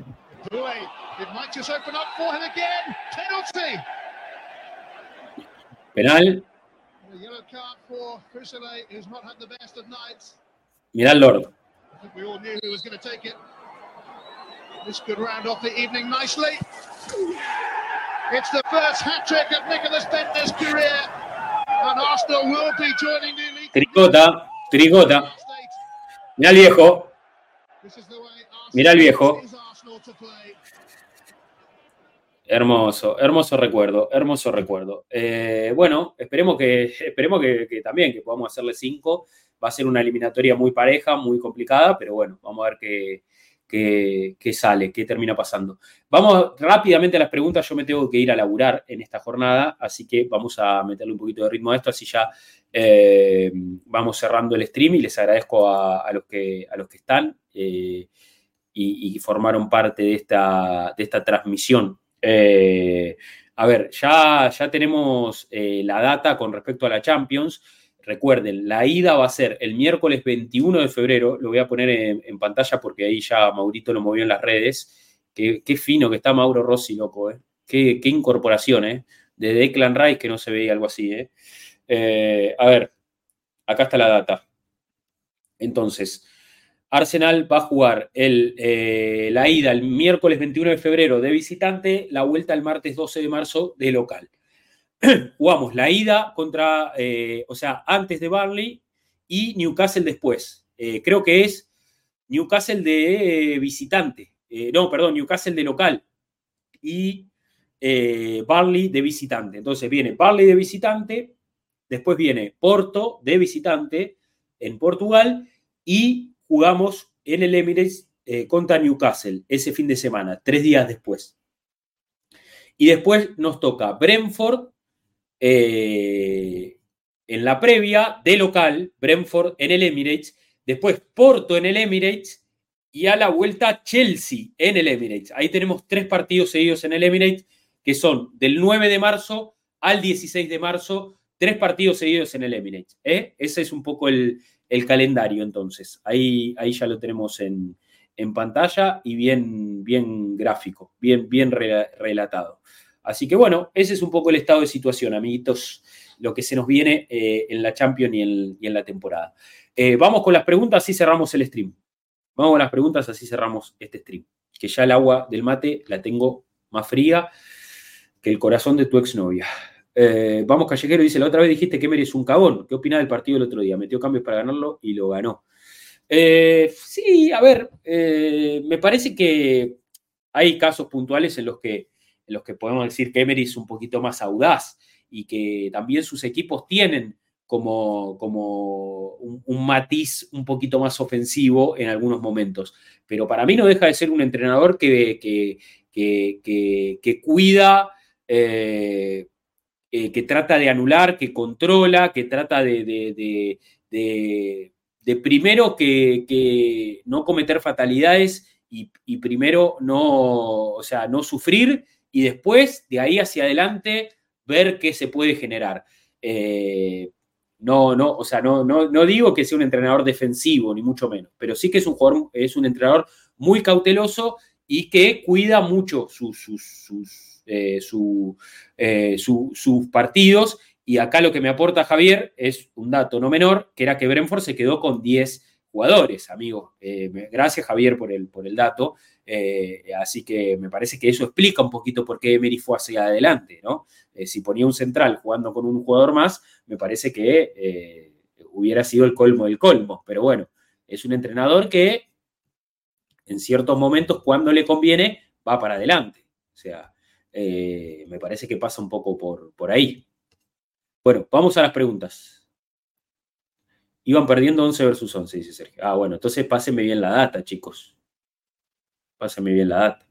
Penal. Mirá el Lord. This could round off the evening nicely. It's the first hat trick of Nicholas Bentner's career, and Arsenal will be joining the elite. Tricota. Trigota. Mira el viejo. Mira el viejo. Hermoso, hermoso recuerdo, hermoso recuerdo. Eh, bueno, esperemos que, (laughs) esperemos que, que, también que podamos hacerle cinco. Va a ser una eliminatoria muy pareja, muy complicada, pero bueno, vamos a ver qué, qué, qué sale, qué termina pasando. Vamos rápidamente a las preguntas. Yo me tengo que ir a laburar en esta jornada, así que vamos a meterle un poquito de ritmo a esto, así ya eh, vamos cerrando el stream y les agradezco a, los, que, a los que están eh, y, formaron parte de esta, de esta transmisión. Eh, a ver, ya, ya tenemos la data con respecto a la Champions. Recuerden, la ida va a ser el miércoles 21 de febrero. Lo voy a poner en, pantalla porque ahí ya Maurito lo movió en las redes. Qué, fino que está Mauro Rossi, loco, ¿eh? Qué, qué incorporación, ¿eh? De Declan Rice que no se veía algo así, ¿eh? Eh, a ver, acá está la data. Entonces, Arsenal va a jugar eh, la ida el miércoles 21 de febrero de visitante, la vuelta el martes 12 de marzo de local. (coughs) Jugamos la ida contra, eh, o sea, antes de Barley y Newcastle después. creo que es Newcastle de visitante. no, perdón, Newcastle de local. Y Barley de visitante. Entonces viene Barley de visitante, Después viene Porto de visitante en Portugal y jugamos en el Emirates eh, contra Newcastle ese fin de semana, tres días después. Y después nos toca Brentford eh, en la previa de local, Brentford en el Emirates, después Porto en el Emirates y a la vuelta Chelsea en el Emirates. Ahí tenemos tres partidos seguidos en el Emirates que son del 9 de marzo al 16 de marzo tres partidos seguidos en el Emirates. ¿eh? Ese es un poco el, calendario entonces. Ahí, ahí ya lo tenemos en, pantalla y bien, bien gráfico, bien, bien relatado. Así que bueno, ese es un poco el estado de situación, amiguitos, lo que se nos viene eh, en la Champions y en, la temporada. Eh, vamos con las preguntas, así cerramos el stream. Vamos con las preguntas, así cerramos este stream. Que ya el agua del mate la tengo más fría que el corazón de tu exnovia. Eh, vamos, Callejero dice, la otra vez dijiste que Emery es un cabón. ¿Qué opina del partido el otro día? Metió cambios para ganarlo y lo ganó. Sí, a ver, me parece que hay casos puntuales en los que, los que podemos decir que Emery es un poquito más audaz y que también sus equipos tienen como, como un, matiz un poquito más ofensivo en algunos momentos. Pero para mí no deja de ser un entrenador que, que, que, cuida eh, que trata de anular, que controla, que trata de, de, primero que, no cometer fatalidades y, primero no, o sea, no sufrir y después de ahí hacia adelante ver qué se puede generar. Eh, no, no, o sea, no, no, no, digo que sea un entrenador defensivo, ni mucho menos, pero sí que es un jugador, es un entrenador muy cauteloso y que cuida mucho sus, sus eh, eh, sus partidos. Y acá lo que me aporta Javier es un dato no menor, que era que Brentford se quedó con 10 jugadores, amigo. Eh, gracias, Javier, por el, por el dato. así que me parece que eso explica un poquito por qué Emery fue hacia adelante, ¿no? si ponía un central jugando con un jugador más, me parece que hubiera sido el colmo del colmo. Pero bueno, es un entrenador que en ciertos momentos, cuando le conviene, va para adelante. O sea, eh, me parece que pasa un poco por, por ahí. Bueno, vamos a las preguntas. Iban perdiendo 11 versus 11, dice Sergio. Ah, bueno, entonces pásenme bien la data, chicos. Pásenme bien la data.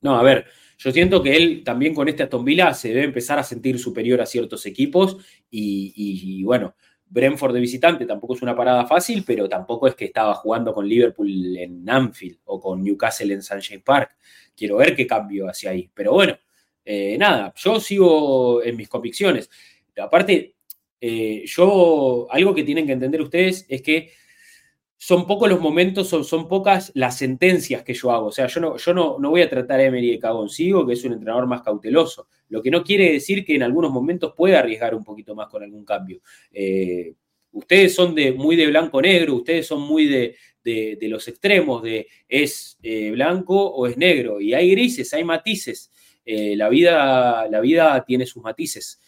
No, a ver, yo siento que él también con este Aston Villa se debe empezar a sentir superior a ciertos equipos y bueno, Brentford de visitante tampoco es una parada fácil, pero tampoco es que estaba jugando con Liverpool en Anfield o con Newcastle en Sunshine Park. Quiero ver qué cambio hacia ahí. Pero bueno, eh, nada, yo sigo en mis convicciones. Aparte, eh, yo, algo que tienen que entender ustedes es que son pocos los momentos, son, pocas las sentencias que yo hago. O sea, yo no, yo no, no voy a tratar a Emery de cagoncillo, que es un entrenador más cauteloso. Lo que no quiere decir que en algunos momentos puede arriesgar un poquito más con algún cambio. Eh, ustedes son de, muy de blanco-negro, ustedes son muy de, los extremos, de es eh, blanco o es negro. Y hay grises, hay matices. La, vida, la vida tiene sus matices.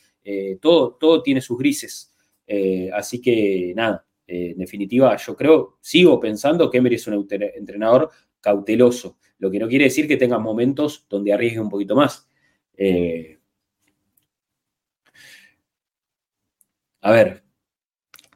Todo, todo tiene sus grises. así que nada, en definitiva, yo creo, sigo pensando que Emery es un entrenador cauteloso, lo que no quiere decir que tenga momentos donde arriesgue un poquito más. Eh, a ver,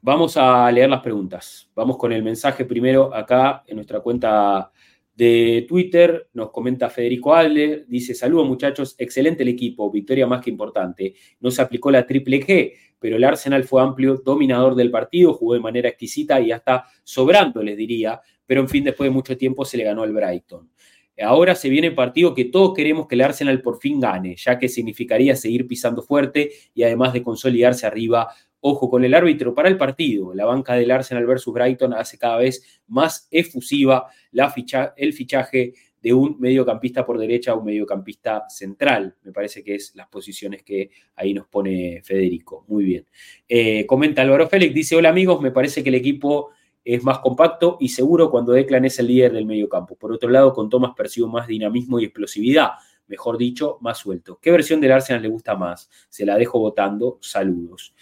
vamos a leer las preguntas. Vamos con el mensaje primero acá en nuestra cuenta de Twitter. Nos comenta Federico Adler, dice, saludos muchachos, excelente el equipo, victoria más que importante. No se aplicó la triple G, pero el Arsenal fue amplio, dominador del partido, jugó de manera exquisita y hasta sobrando, les diría, pero en fin, después de mucho tiempo se le ganó al Brighton. Ahora se viene el partido que todos queremos que el Arsenal por fin gane, ya que significaría seguir pisando fuerte y además de consolidarse arriba. Ojo con el árbitro para el partido. La banca del Arsenal versus Brighton hace cada vez más efusiva la ficha, el fichaje de un mediocampista por derecha a un mediocampista central. Me parece que es las posiciones que ahí nos pone Federico. Muy bien. Eh, comenta Álvaro Félix, dice, hola amigos, me parece que el equipo es más compacto y seguro cuando Declan es el líder del mediocampo. Por otro lado, con Thomas percibo más dinamismo y explosividad mejor dicho, más suelto. ¿Qué versión del Arsenal le gusta más? Se la dejo votando. Saludos.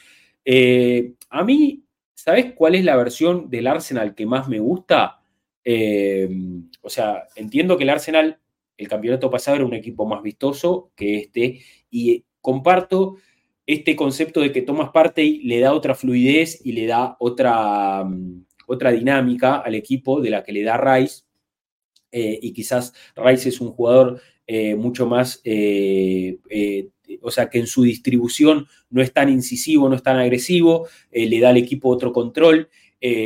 Eh, a mí, ¿sabes cuál es la versión del Arsenal que más me gusta? Eh, o sea, entiendo que el Arsenal, el campeonato pasado era un equipo más vistoso que este, y comparto este concepto de que Thomas Partey le da otra fluidez y le da otra, mm, otra dinámica al equipo de la que le da Rice. Eh, y quizás Rice es un jugador mucho más, o sea, que en su distribución no es tan incisivo, no es tan agresivo, le da al equipo otro control.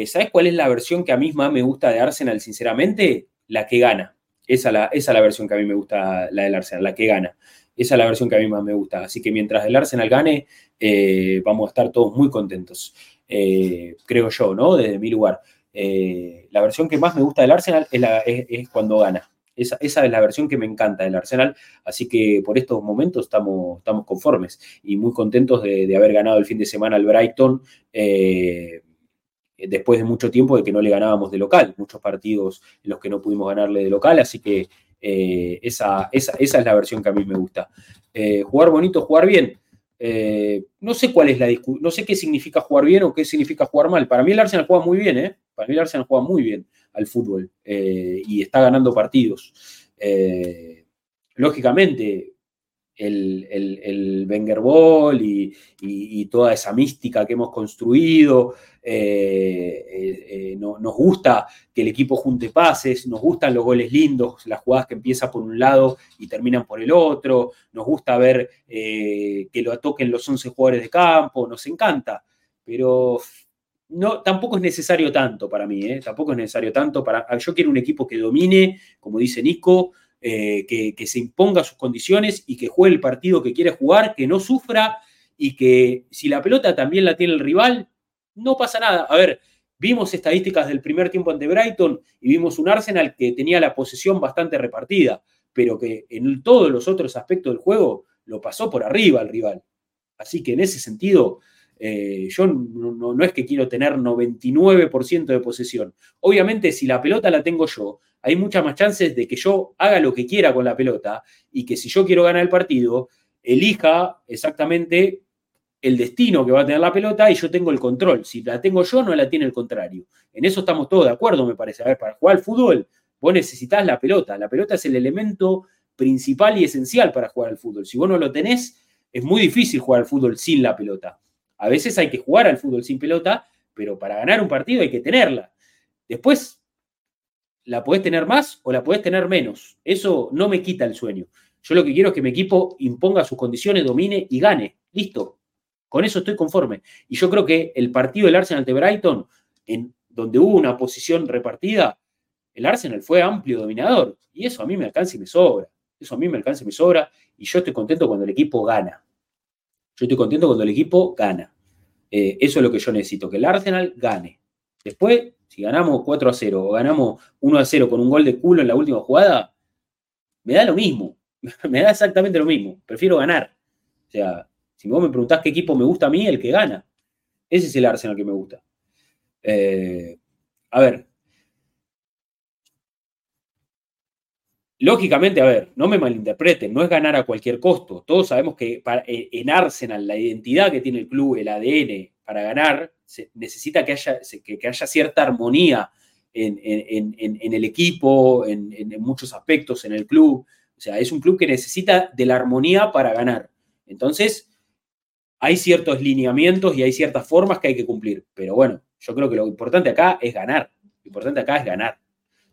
¿Sabes cuál es la versión que a mí más me gusta de Arsenal, sinceramente? La que gana. Esa, la, es la versión que a mí me gusta, la del Arsenal, la que gana. Esa es la versión que a mí más me gusta. Así que mientras el Arsenal gane, vamos a estar todos muy contentos. creo yo, ¿no? Desde mi lugar. la versión que más me gusta del Arsenal es cuando gana. Esa, es la versión que me encanta del Arsenal, así que por estos momentos estamos, estamos conformes y muy contentos de, haber ganado el fin de semana al Brighton. Eh, después de mucho tiempo de que no le ganábamos de local, muchos partidos en los que no pudimos ganarle de local, así que eh, esa, esa, es la versión que a mí me gusta. Eh, jugar bonito, jugar bien. no sé cuál es la no sé qué significa jugar bien o qué significa jugar mal. Para mí el Arsenal juega muy bien, ¿eh? Para mí el juega muy bien al fútbol eh, y está ganando partidos. Eh, lógicamente, el, el, Wenger Ball y, toda esa mística que hemos construido. Eh, nos gusta que el equipo junte pases, nos gustan los goles lindos, las jugadas que empiezan por un lado y terminan por el otro, nos gusta ver que lo toquen los 11 jugadores de campo, nos encanta, pero no, tampoco es necesario tanto para mí, ¿eh? tampoco es necesario tanto para... Yo quiero un equipo que domine, como dice Nico, eh, que, se imponga sus condiciones y que juegue el partido que quiere jugar, que no sufra y que si la pelota también la tiene el rival, no pasa nada. A ver, vimos estadísticas del primer tiempo ante Brighton y vimos un Arsenal que tenía la posesión bastante repartida, pero que en todos los otros aspectos del juego lo pasó por arriba al rival. Así que en ese sentido, eh, yo no, es que quiero tener 99% de posesión. Obviamente, si la pelota la tengo yo, hay muchas más chances de que yo haga lo que quiera con la pelota y que si yo quiero ganar el partido, elija exactamente el destino que va a tener la pelota y yo tengo el control. Si la tengo yo, no la tiene el contrario. En eso estamos todos de acuerdo, me parece. A ver, para jugar al fútbol, vos necesitas la pelota. La pelota es el elemento principal y esencial para jugar al fútbol. Si vos no lo tenés, es muy difícil jugar al fútbol sin la pelota. A veces hay que jugar al fútbol sin pelota, pero para ganar un partido hay que tenerla. Después, la podés tener más o la podés tener menos. Eso no me quita el sueño. Yo lo que quiero es que mi equipo imponga sus condiciones, domine y gane. Listo. Con eso estoy conforme. Y yo creo que el partido del Arsenal de Brighton, en donde hubo una posición repartida, el Arsenal fue amplio dominador. Y eso a mí me alcanza y me sobra. Eso a mí me alcanza y me sobra. Y yo estoy contento cuando el equipo gana. Yo estoy contento cuando el equipo gana. Eh, eso es lo que yo necesito, que el Arsenal gane. Después, si ganamos 4 a 0 o ganamos 1 a 0 con un gol de culo en la última jugada, me da lo mismo. (laughs) me da exactamente lo mismo. Prefiero ganar. O sea, si vos me preguntás qué equipo me gusta a mí, el que gana. Ese es el Arsenal que me gusta. Eh, a ver, Lógicamente, a ver, no me malinterpreten, no es ganar a cualquier costo. Todos sabemos que eh, en Arsenal la identidad que tiene el club, el ADN, para ganar, se, necesita que haya, que, haya cierta armonía en, el equipo, en, muchos aspectos en el club. O sea, es un club que necesita de la armonía para ganar. Entonces, hay ciertos lineamientos y hay ciertas formas que hay que cumplir. Pero bueno, yo creo que lo importante acá es ganar. Lo importante acá es ganar.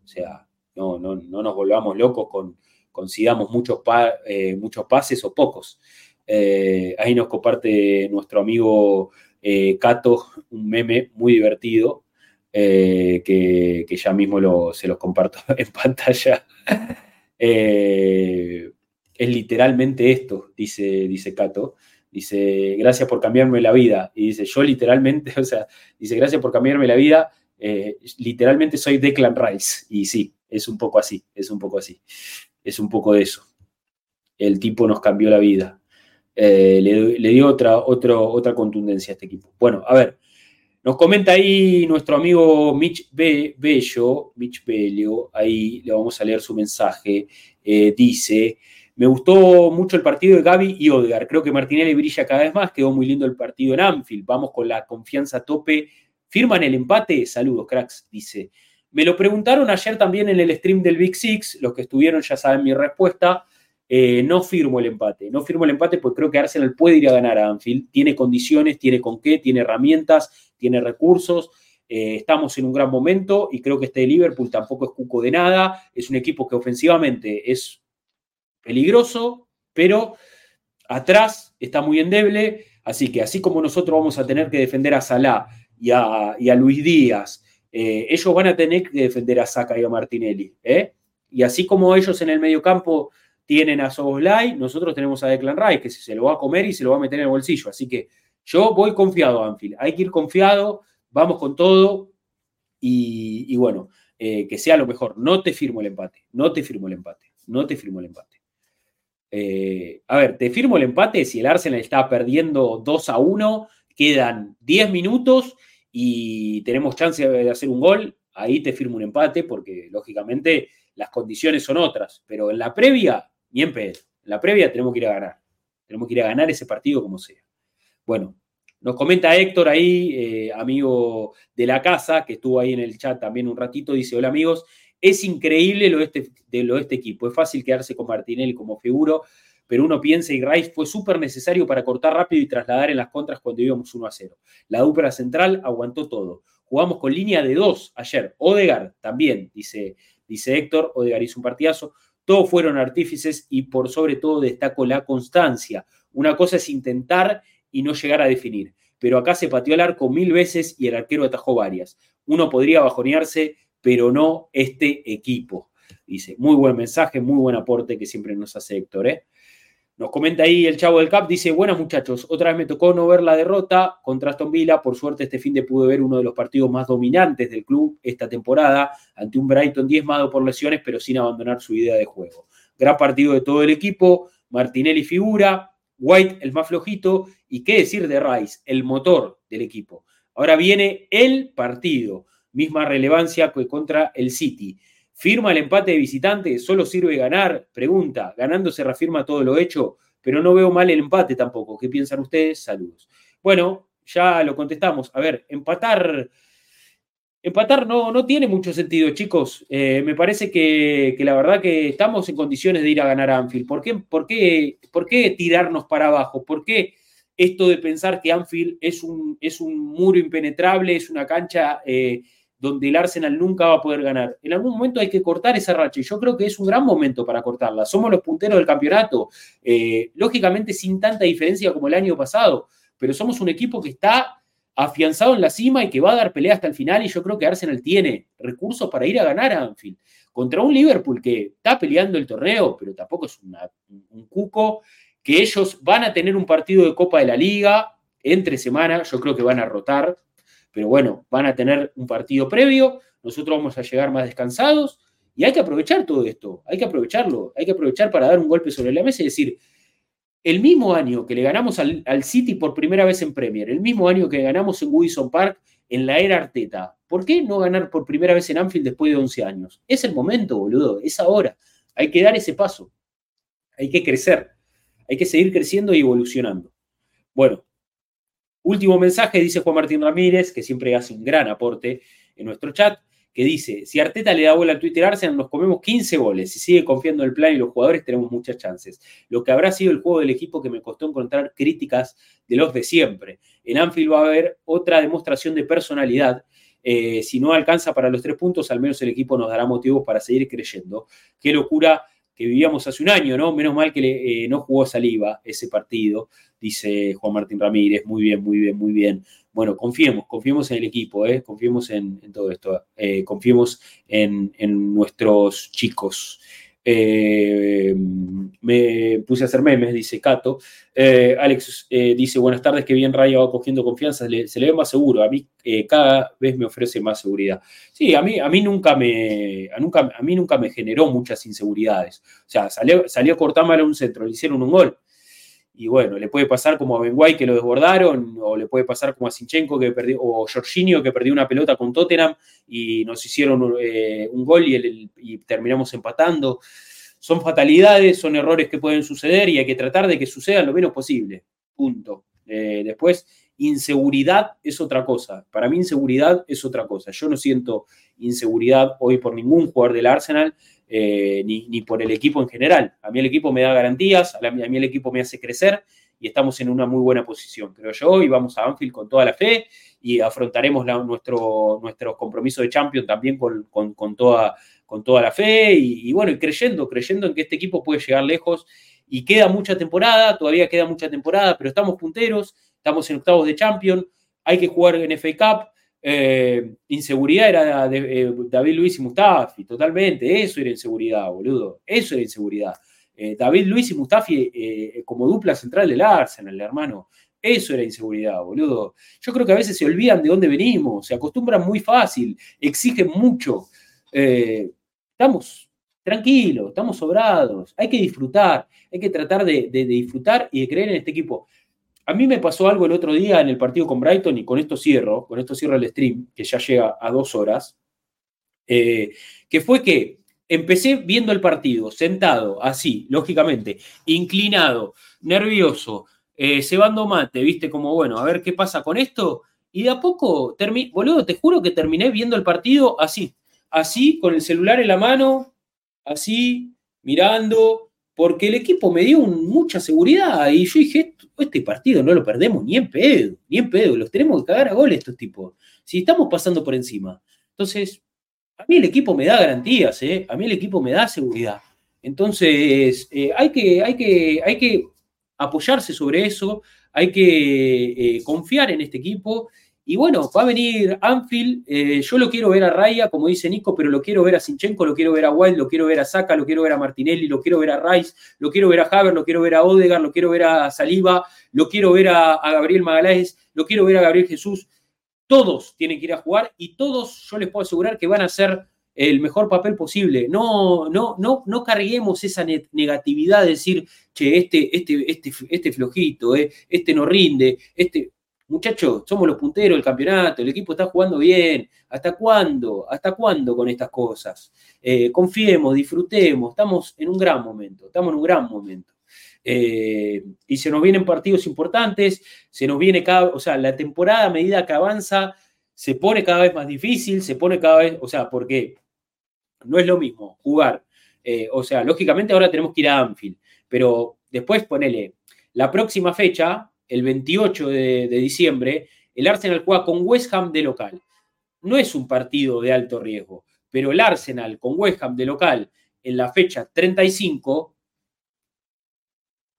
O sea, no, no, nos volvamos locos con, consigamos muchos, eh, muchos pases o pocos. Eh, ahí nos comparte nuestro amigo eh, Cato un meme muy divertido que, ya mismo se los comparto (laughs) en pantalla. (laughs) es literalmente esto, dice, dice Cato. Dice, gracias por cambiarme la vida. Y dice, yo literalmente, (laughs) o sea, dice, gracias por cambiarme la vida. literalmente soy Declan Rice. Y sí, es un poco así, es un poco así. Es un poco de eso. El tipo nos cambió la vida. Eh, le, dio otra, otra contundencia a este equipo. Bueno, a ver, nos comenta ahí nuestro amigo Mitch Bello, Mitch Bello, ahí le vamos a leer su mensaje. Eh, dice, me gustó mucho el partido de Gaby y Odegar. Creo que Martinelli brilla cada vez más. Quedó muy lindo el partido en Anfield. Vamos con la confianza a tope. ¿Firman el empate? Saludos, cracks, dice. Me lo preguntaron ayer también en el stream del Big Six. Los que estuvieron ya saben mi respuesta. Eh, no firmo el empate. No firmo el empate porque creo que Arsenal puede ir a ganar a Anfield. Tiene condiciones, tiene con qué, tiene herramientas, tiene recursos. Eh, estamos en un gran momento y creo que este Liverpool tampoco es cuco de nada. Es un equipo que ofensivamente es peligroso, pero atrás está muy endeble, así que así como nosotros vamos a tener que defender a Salah y a, Luis Díaz, eh, ellos van a tener que defender a Saka y a Martinelli. ¿eh? Y así como ellos en el mediocampo tienen a Soboslai, nosotros tenemos a Declan Rice, que se lo va a comer y se lo va a meter en el bolsillo. Así que yo voy confiado Anfield. Hay que ir confiado, vamos con todo y, bueno, eh, que sea lo mejor. No te firmo el empate, no te firmo el empate, no te firmo el empate. A ver, te firmo el empate si el Arsenal está perdiendo 2 a 1, quedan 10 minutos y tenemos chance de hacer un gol, ahí te firmo un empate porque lógicamente las condiciones son otras, pero en la previa, ni en pedo, en la previa tenemos que ir a ganar, tenemos que ir a ganar ese partido como sea. Bueno, nos comenta Héctor ahí, eh, amigo de la casa, que estuvo ahí en el chat también un ratito, dice, hola amigos, es increíble lo de este, de lo este equipo. Es fácil quedarse con Martinelli como figuro, pero uno piensa y Rice fue súper necesario para cortar rápido y trasladar en las contras cuando íbamos 1 a 0. La dupla central aguantó todo. Jugamos con línea de dos ayer. Odegar también, dice, dice Héctor. Odegar hizo un partidazo. Todos fueron artífices y por sobre todo destaco la constancia. Una cosa es intentar y no llegar a definir. Pero acá se pateó el arco mil veces y el arquero atajó varias. Uno podría bajonearse pero no este equipo. Dice, muy buen mensaje, muy buen aporte que siempre nos hace Héctor. ¿eh? Nos comenta ahí el chavo del CAP, dice, buenas muchachos, otra vez me tocó no ver la derrota contra Aston Villa, por suerte este fin de pude ver uno de los partidos más dominantes del club esta temporada, ante un Brighton diezmado por lesiones, pero sin abandonar su idea de juego. Gran partido de todo el equipo, Martinelli figura, White el más flojito, y qué decir de Rice, el motor del equipo. Ahora viene el partido misma relevancia que contra el City. ¿Firma el empate de visitante? ¿Solo sirve ganar? Pregunta. Ganando se reafirma todo lo hecho, pero no veo mal el empate tampoco. ¿Qué piensan ustedes? Saludos. Bueno, ya lo contestamos. A ver, empatar. Empatar no, no tiene mucho sentido, chicos. Eh, me parece que, la verdad que estamos en condiciones de ir a ganar a Anfield. ¿Por qué, por qué, por qué tirarnos para abajo? ¿Por qué esto de pensar que Anfield es un, es un muro impenetrable, es una cancha eh, donde el Arsenal nunca va a poder ganar. En algún momento hay que cortar esa racha y yo creo que es un gran momento para cortarla. Somos los punteros del campeonato, eh, lógicamente sin tanta diferencia como el año pasado, pero somos un equipo que está afianzado en la cima y que va a dar pelea hasta el final y yo creo que Arsenal tiene recursos para ir a ganar a Anfield. Contra un Liverpool que está peleando el torneo, pero tampoco es un cuco, que ellos van a tener un partido de Copa de la Liga entre semana, yo creo que van a rotar, pero bueno, van a tener un partido previo, nosotros vamos a llegar más descansados y hay que aprovechar todo esto, hay que aprovecharlo, hay que aprovechar para dar un golpe sobre la mesa y decir, el mismo año que le ganamos al, City por primera vez en Premier, el mismo año que ganamos en Wilson Park en la era Arteta, ¿por qué no ganar por primera vez en Anfield después de 11 años? Es el momento, boludo, es ahora. Hay que dar ese paso, hay que crecer, hay que seguir creciendo y evolucionando. Bueno, Último mensaje, dice Juan Martín Ramírez, que siempre hace un gran aporte en nuestro chat, que dice, si Arteta le da bola al Twitter Arsenal, nos comemos 15 goles. Si sigue confiando en el plan y los jugadores, tenemos muchas chances. Lo que habrá sido el juego del equipo que me costó encontrar críticas de los de siempre. En Anfield va a haber otra demostración de personalidad. Eh, si no alcanza para los tres puntos, al menos el equipo nos dará motivos para seguir creyendo. Qué locura que vivíamos hace un año, ¿no? Menos mal que eh, no jugó Saliva ese partido, dice Juan Martín Ramírez. Muy bien, muy bien, muy bien. Bueno, confiemos, confiemos en el equipo, ¿eh? confiemos en, todo esto, eh, confiemos en, nuestros chicos. Eh, me puse a hacer memes, dice Cato. Eh, Alex eh, dice, buenas tardes, que bien Raya va cogiendo confianza, se le ve más seguro, a mí cada vez me ofrece más seguridad. Sí, a mí, a mí, nunca, me, nunca, a mí nunca me generó muchas inseguridades. O sea, salió, salió a un centro, le hicieron un gol. Y bueno, le puede pasar como a Benguay que lo desbordaron, o le puede pasar como a Sinchenko que perdió, o Jorginho que perdió una pelota con Tottenham y nos hicieron un gol y, y terminamos empatando son fatalidades, son errores que pueden suceder y hay que tratar de que sucedan lo menos posible. Punto. Eh, después, inseguridad es otra cosa. Para mí, inseguridad es otra cosa. Yo no siento inseguridad hoy por ningún jugador del Arsenal, eh, ni, por el equipo en general. A mí el equipo me da garantías, a, mí el equipo me hace crecer y estamos en una muy buena posición, creo yo, y vamos a Anfield con toda la fe y afrontaremos nuestro, nuestro compromiso de Champions también con, con toda con toda la fe y, bueno, y creyendo, creyendo en que este equipo puede llegar lejos. Y queda mucha temporada, todavía queda mucha temporada, pero estamos punteros, estamos en octavos de Champions, hay que jugar en FA Cup. Eh, inseguridad era eh, David Luis y Mustafi, totalmente, eso era inseguridad, boludo, eso era inseguridad. Eh, David Luis y Mustafi como dupla central del Arsenal, hermano, eso era inseguridad, boludo. Yo creo que a veces se olvidan de dónde venimos, se acostumbran muy fácil, exigen mucho estamos tranquilos, estamos sobrados, hay que disfrutar, hay que tratar de, disfrutar y de creer en este equipo. A mí me pasó algo el otro día en el partido con Brighton y con esto cierro, con esto cierro el stream, que ya llega a dos horas, eh, que fue que empecé viendo el partido, sentado, así, lógicamente, inclinado, nervioso, eh, cebando mate, viste, como bueno, a ver qué pasa con esto, y de a poco, boludo, te juro que terminé viendo el partido así, así, con el celular en la mano, así, mirando, porque el equipo me dio mucha seguridad y yo dije, este partido no lo perdemos ni en pedo, ni en pedo, los tenemos que cagar a gol estos tipos, si estamos pasando por encima. Entonces, a mí el equipo me da garantías, ¿eh? a mí el equipo me da seguridad. Entonces, eh, hay, que, hay, que, hay que apoyarse sobre eso, hay que eh, confiar en este equipo y bueno, va a venir Anfield. Eh, yo lo quiero ver a Raya, como dice Nico, pero lo quiero ver a Sinchenko, lo quiero ver a Wild, lo quiero ver a Saka, lo quiero ver a Martinelli, lo quiero ver a Rice, lo quiero ver a Haver, lo quiero ver a Odegar, lo quiero ver a Saliba, lo quiero ver a, Gabriel Magaláes, lo quiero ver a Gabriel Jesús. Todos tienen que ir a jugar y todos yo les puedo asegurar que van a hacer el mejor papel posible. No, no, no, no carguemos esa negatividad de decir, che, este, este, este, este flojito, eh, este no rinde, este muchachos, somos los punteros del campeonato, el equipo está jugando bien. ¿Hasta cuándo? ¿Hasta cuándo con estas cosas? Eh, confiemos, disfrutemos, estamos en un gran momento, estamos en un gran momento. Eh, y se nos vienen partidos importantes, se nos viene cada, o sea, la temporada a medida que avanza se pone cada vez más difícil, se pone cada vez, o sea, porque no es lo mismo jugar, eh, o sea, lógicamente ahora tenemos que ir a Anfield, pero después ponele, la próxima fecha el 28 de, diciembre, el Arsenal juega con West Ham de local. No es un partido de alto riesgo, pero el Arsenal con West Ham de local en la fecha 35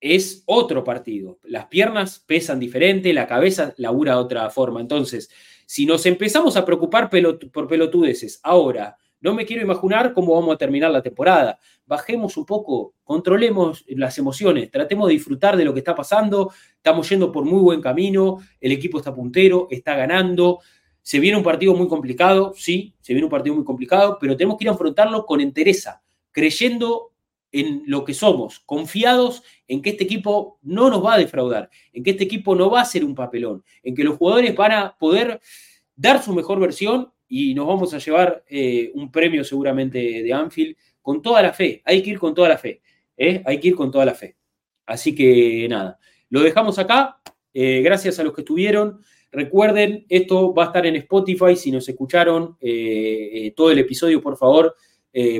es otro partido. Las piernas pesan diferente, la cabeza labura de otra forma. Entonces, si nos empezamos a preocupar por pelotudeces ahora, no me quiero imaginar cómo vamos a terminar la temporada. Bajemos un poco, controlemos las emociones, tratemos de disfrutar de lo que está pasando, estamos yendo por muy buen camino, el equipo está puntero, está ganando, se viene un partido muy complicado, sí, se viene un partido muy complicado, pero tenemos que ir a afrontarlo con entereza, creyendo en lo que somos, confiados en que este equipo no nos va a defraudar, en que este equipo no va a ser un papelón, en que los jugadores van a poder dar su mejor versión y nos vamos a llevar eh, un premio seguramente de Anfield con toda la fe, hay que ir con toda la fe, ¿eh? hay que ir con toda la fe. Así que nada, lo dejamos acá, eh, gracias a los que estuvieron. Recuerden, esto va a estar en Spotify, si nos escucharon todo el episodio, por favor,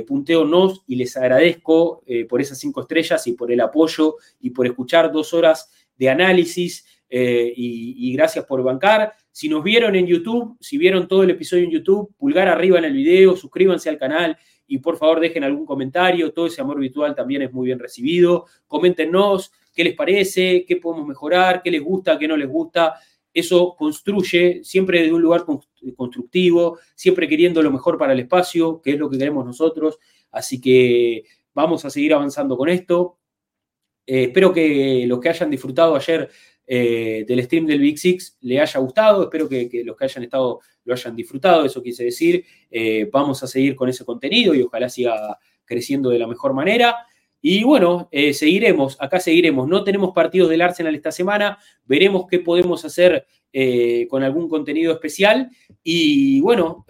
punteonos y les agradezco por esas cinco estrellas y por el apoyo y por escuchar dos horas de análisis. y, gracias por bancar. Si nos vieron en YouTube, si vieron todo el episodio en YouTube, pulgar arriba en el video, suscríbanse al canal y por favor dejen algún comentario, todo ese amor virtual también es muy bien recibido. Coméntenos qué les parece, qué podemos mejorar, qué les gusta, qué no les gusta. Eso construye siempre desde un lugar constructivo, siempre queriendo lo mejor para el espacio, que es lo que queremos nosotros. Así que vamos a seguir avanzando con esto. Eh, espero que los que hayan disfrutado ayer eh, del stream del Big Six le haya gustado, espero que, los que hayan estado lo hayan disfrutado, eso quise decir. Eh, vamos a seguir con ese contenido y ojalá siga creciendo de la mejor manera. Y bueno, seguiremos, acá seguiremos. No tenemos partidos del Arsenal esta semana, veremos qué podemos hacer con algún contenido especial. Y bueno,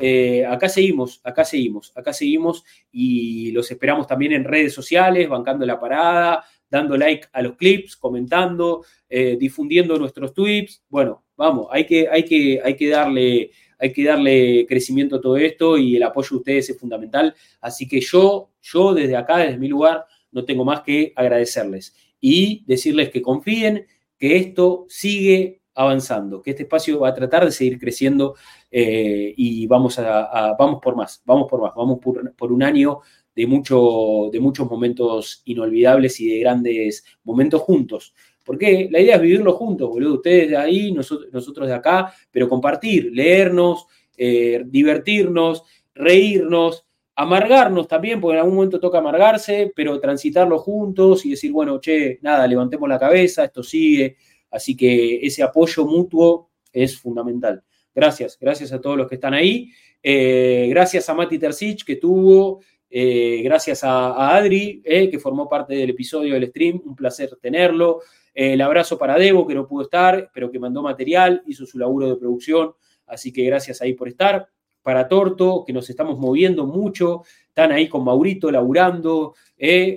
acá seguimos, acá seguimos, acá seguimos y los esperamos también en redes sociales, bancando la parada, dando like a los clips, comentando, eh, difundiendo nuestros tweets. Bueno, vamos, hay que, hay que, hay que darle hay que darle crecimiento a todo esto y el apoyo de ustedes es fundamental. Así que yo, yo desde acá, desde mi lugar, no tengo más que agradecerles y decirles que confíen que esto sigue avanzando, que este espacio va a tratar de seguir creciendo eh, y vamos, a, vamos por más, vamos por más, vamos por, por un año de, mucho, de muchos momentos inolvidables y de grandes momentos juntos. Porque la idea es vivirlo juntos, boludo. Ustedes de ahí, nosotros, nosotros de acá, pero compartir, leernos, eh, divertirnos, reírnos, amargarnos también, porque en algún momento toca amargarse, pero transitarlo juntos y decir, bueno, che, nada, levantemos la cabeza, esto sigue. Así que ese apoyo mutuo es fundamental. Gracias, gracias a todos los que están ahí. Eh, gracias a Mati Tercich, que tuvo eh, gracias a, Adri, eh, que formó parte del episodio del stream. Un placer tenerlo. Eh, el abrazo para Debo, que no pudo estar, pero que mandó material, hizo su laburo de producción. Así que gracias ahí por estar. Para Torto, que nos estamos moviendo mucho. Están ahí con Maurito laburando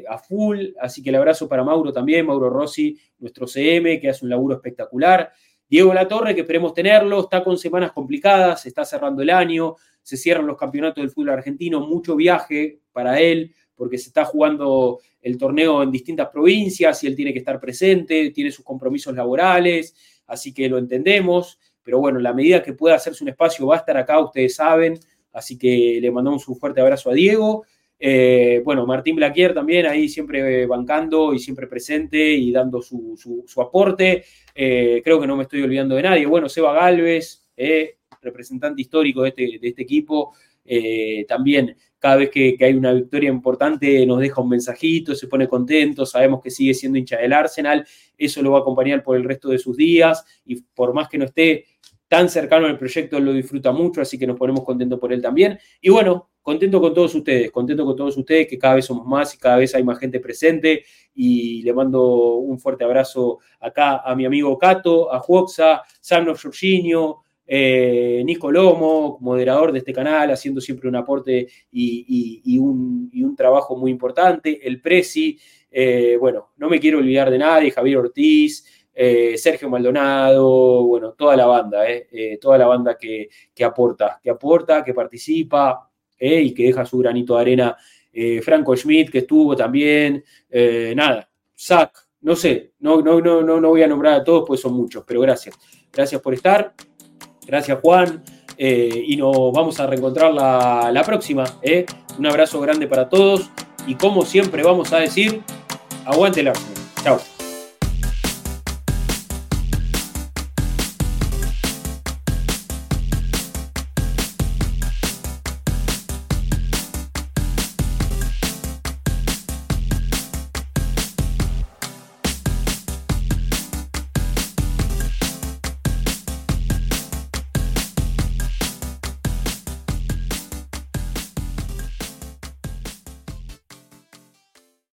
a full. Así que el abrazo para Mauro también, Mauro Rossi, nuestro CM, que hace un laburo espectacular. Diego Latorre, que esperemos tenerlo, está con semanas complicadas, está cerrando el año, se cierran los campeonatos del fútbol argentino, mucho viaje para él, porque se está jugando el torneo en distintas provincias y él tiene que estar presente, tiene sus compromisos laborales, así que lo entendemos, pero bueno, en la medida que pueda hacerse un espacio va a estar acá, ustedes saben, así que le mandamos un fuerte abrazo a Diego. Eh, bueno, Martín Blaquier también ahí siempre bancando y siempre presente y dando su, aporte. Eh, creo que no me estoy olvidando de nadie. Bueno, Seba Galvez, eh, representante histórico de este, este equipo, también cada vez que, hay una victoria importante nos deja un mensajito, se pone contento, sabemos que sigue siendo hincha del Arsenal, eso lo va a acompañar por el resto de sus días y por más que no esté tan cercano al proyecto, lo disfruta mucho, así que nos ponemos contentos por él también. Y bueno, contento con todos ustedes, contento con todos ustedes, que cada vez somos más y cada vez hay más gente presente. Y le mando un fuerte abrazo acá a mi amigo Cato, a Juoxa, Samno Jorginho, eh, Nico Lomo, moderador de este canal, haciendo siempre un aporte y, un, trabajo muy importante, el Prezi, eh, bueno, no me quiero olvidar de nadie, Javier Ortiz, eh, Sergio Maldonado, bueno, toda la banda, toda la banda que, aporta, que aporta, que participa y que deja su granito de arena. Franco Schmidt, que estuvo también, nada, Zach, no sé, no, no, no, no voy a nombrar a todos, pues son muchos, pero gracias. Gracias por estar. Gracias, Juan. Eh, y nos vamos a reencontrar la, próxima. ¿eh? Un abrazo grande para todos. Y como siempre vamos a decir, aguante el. Chao.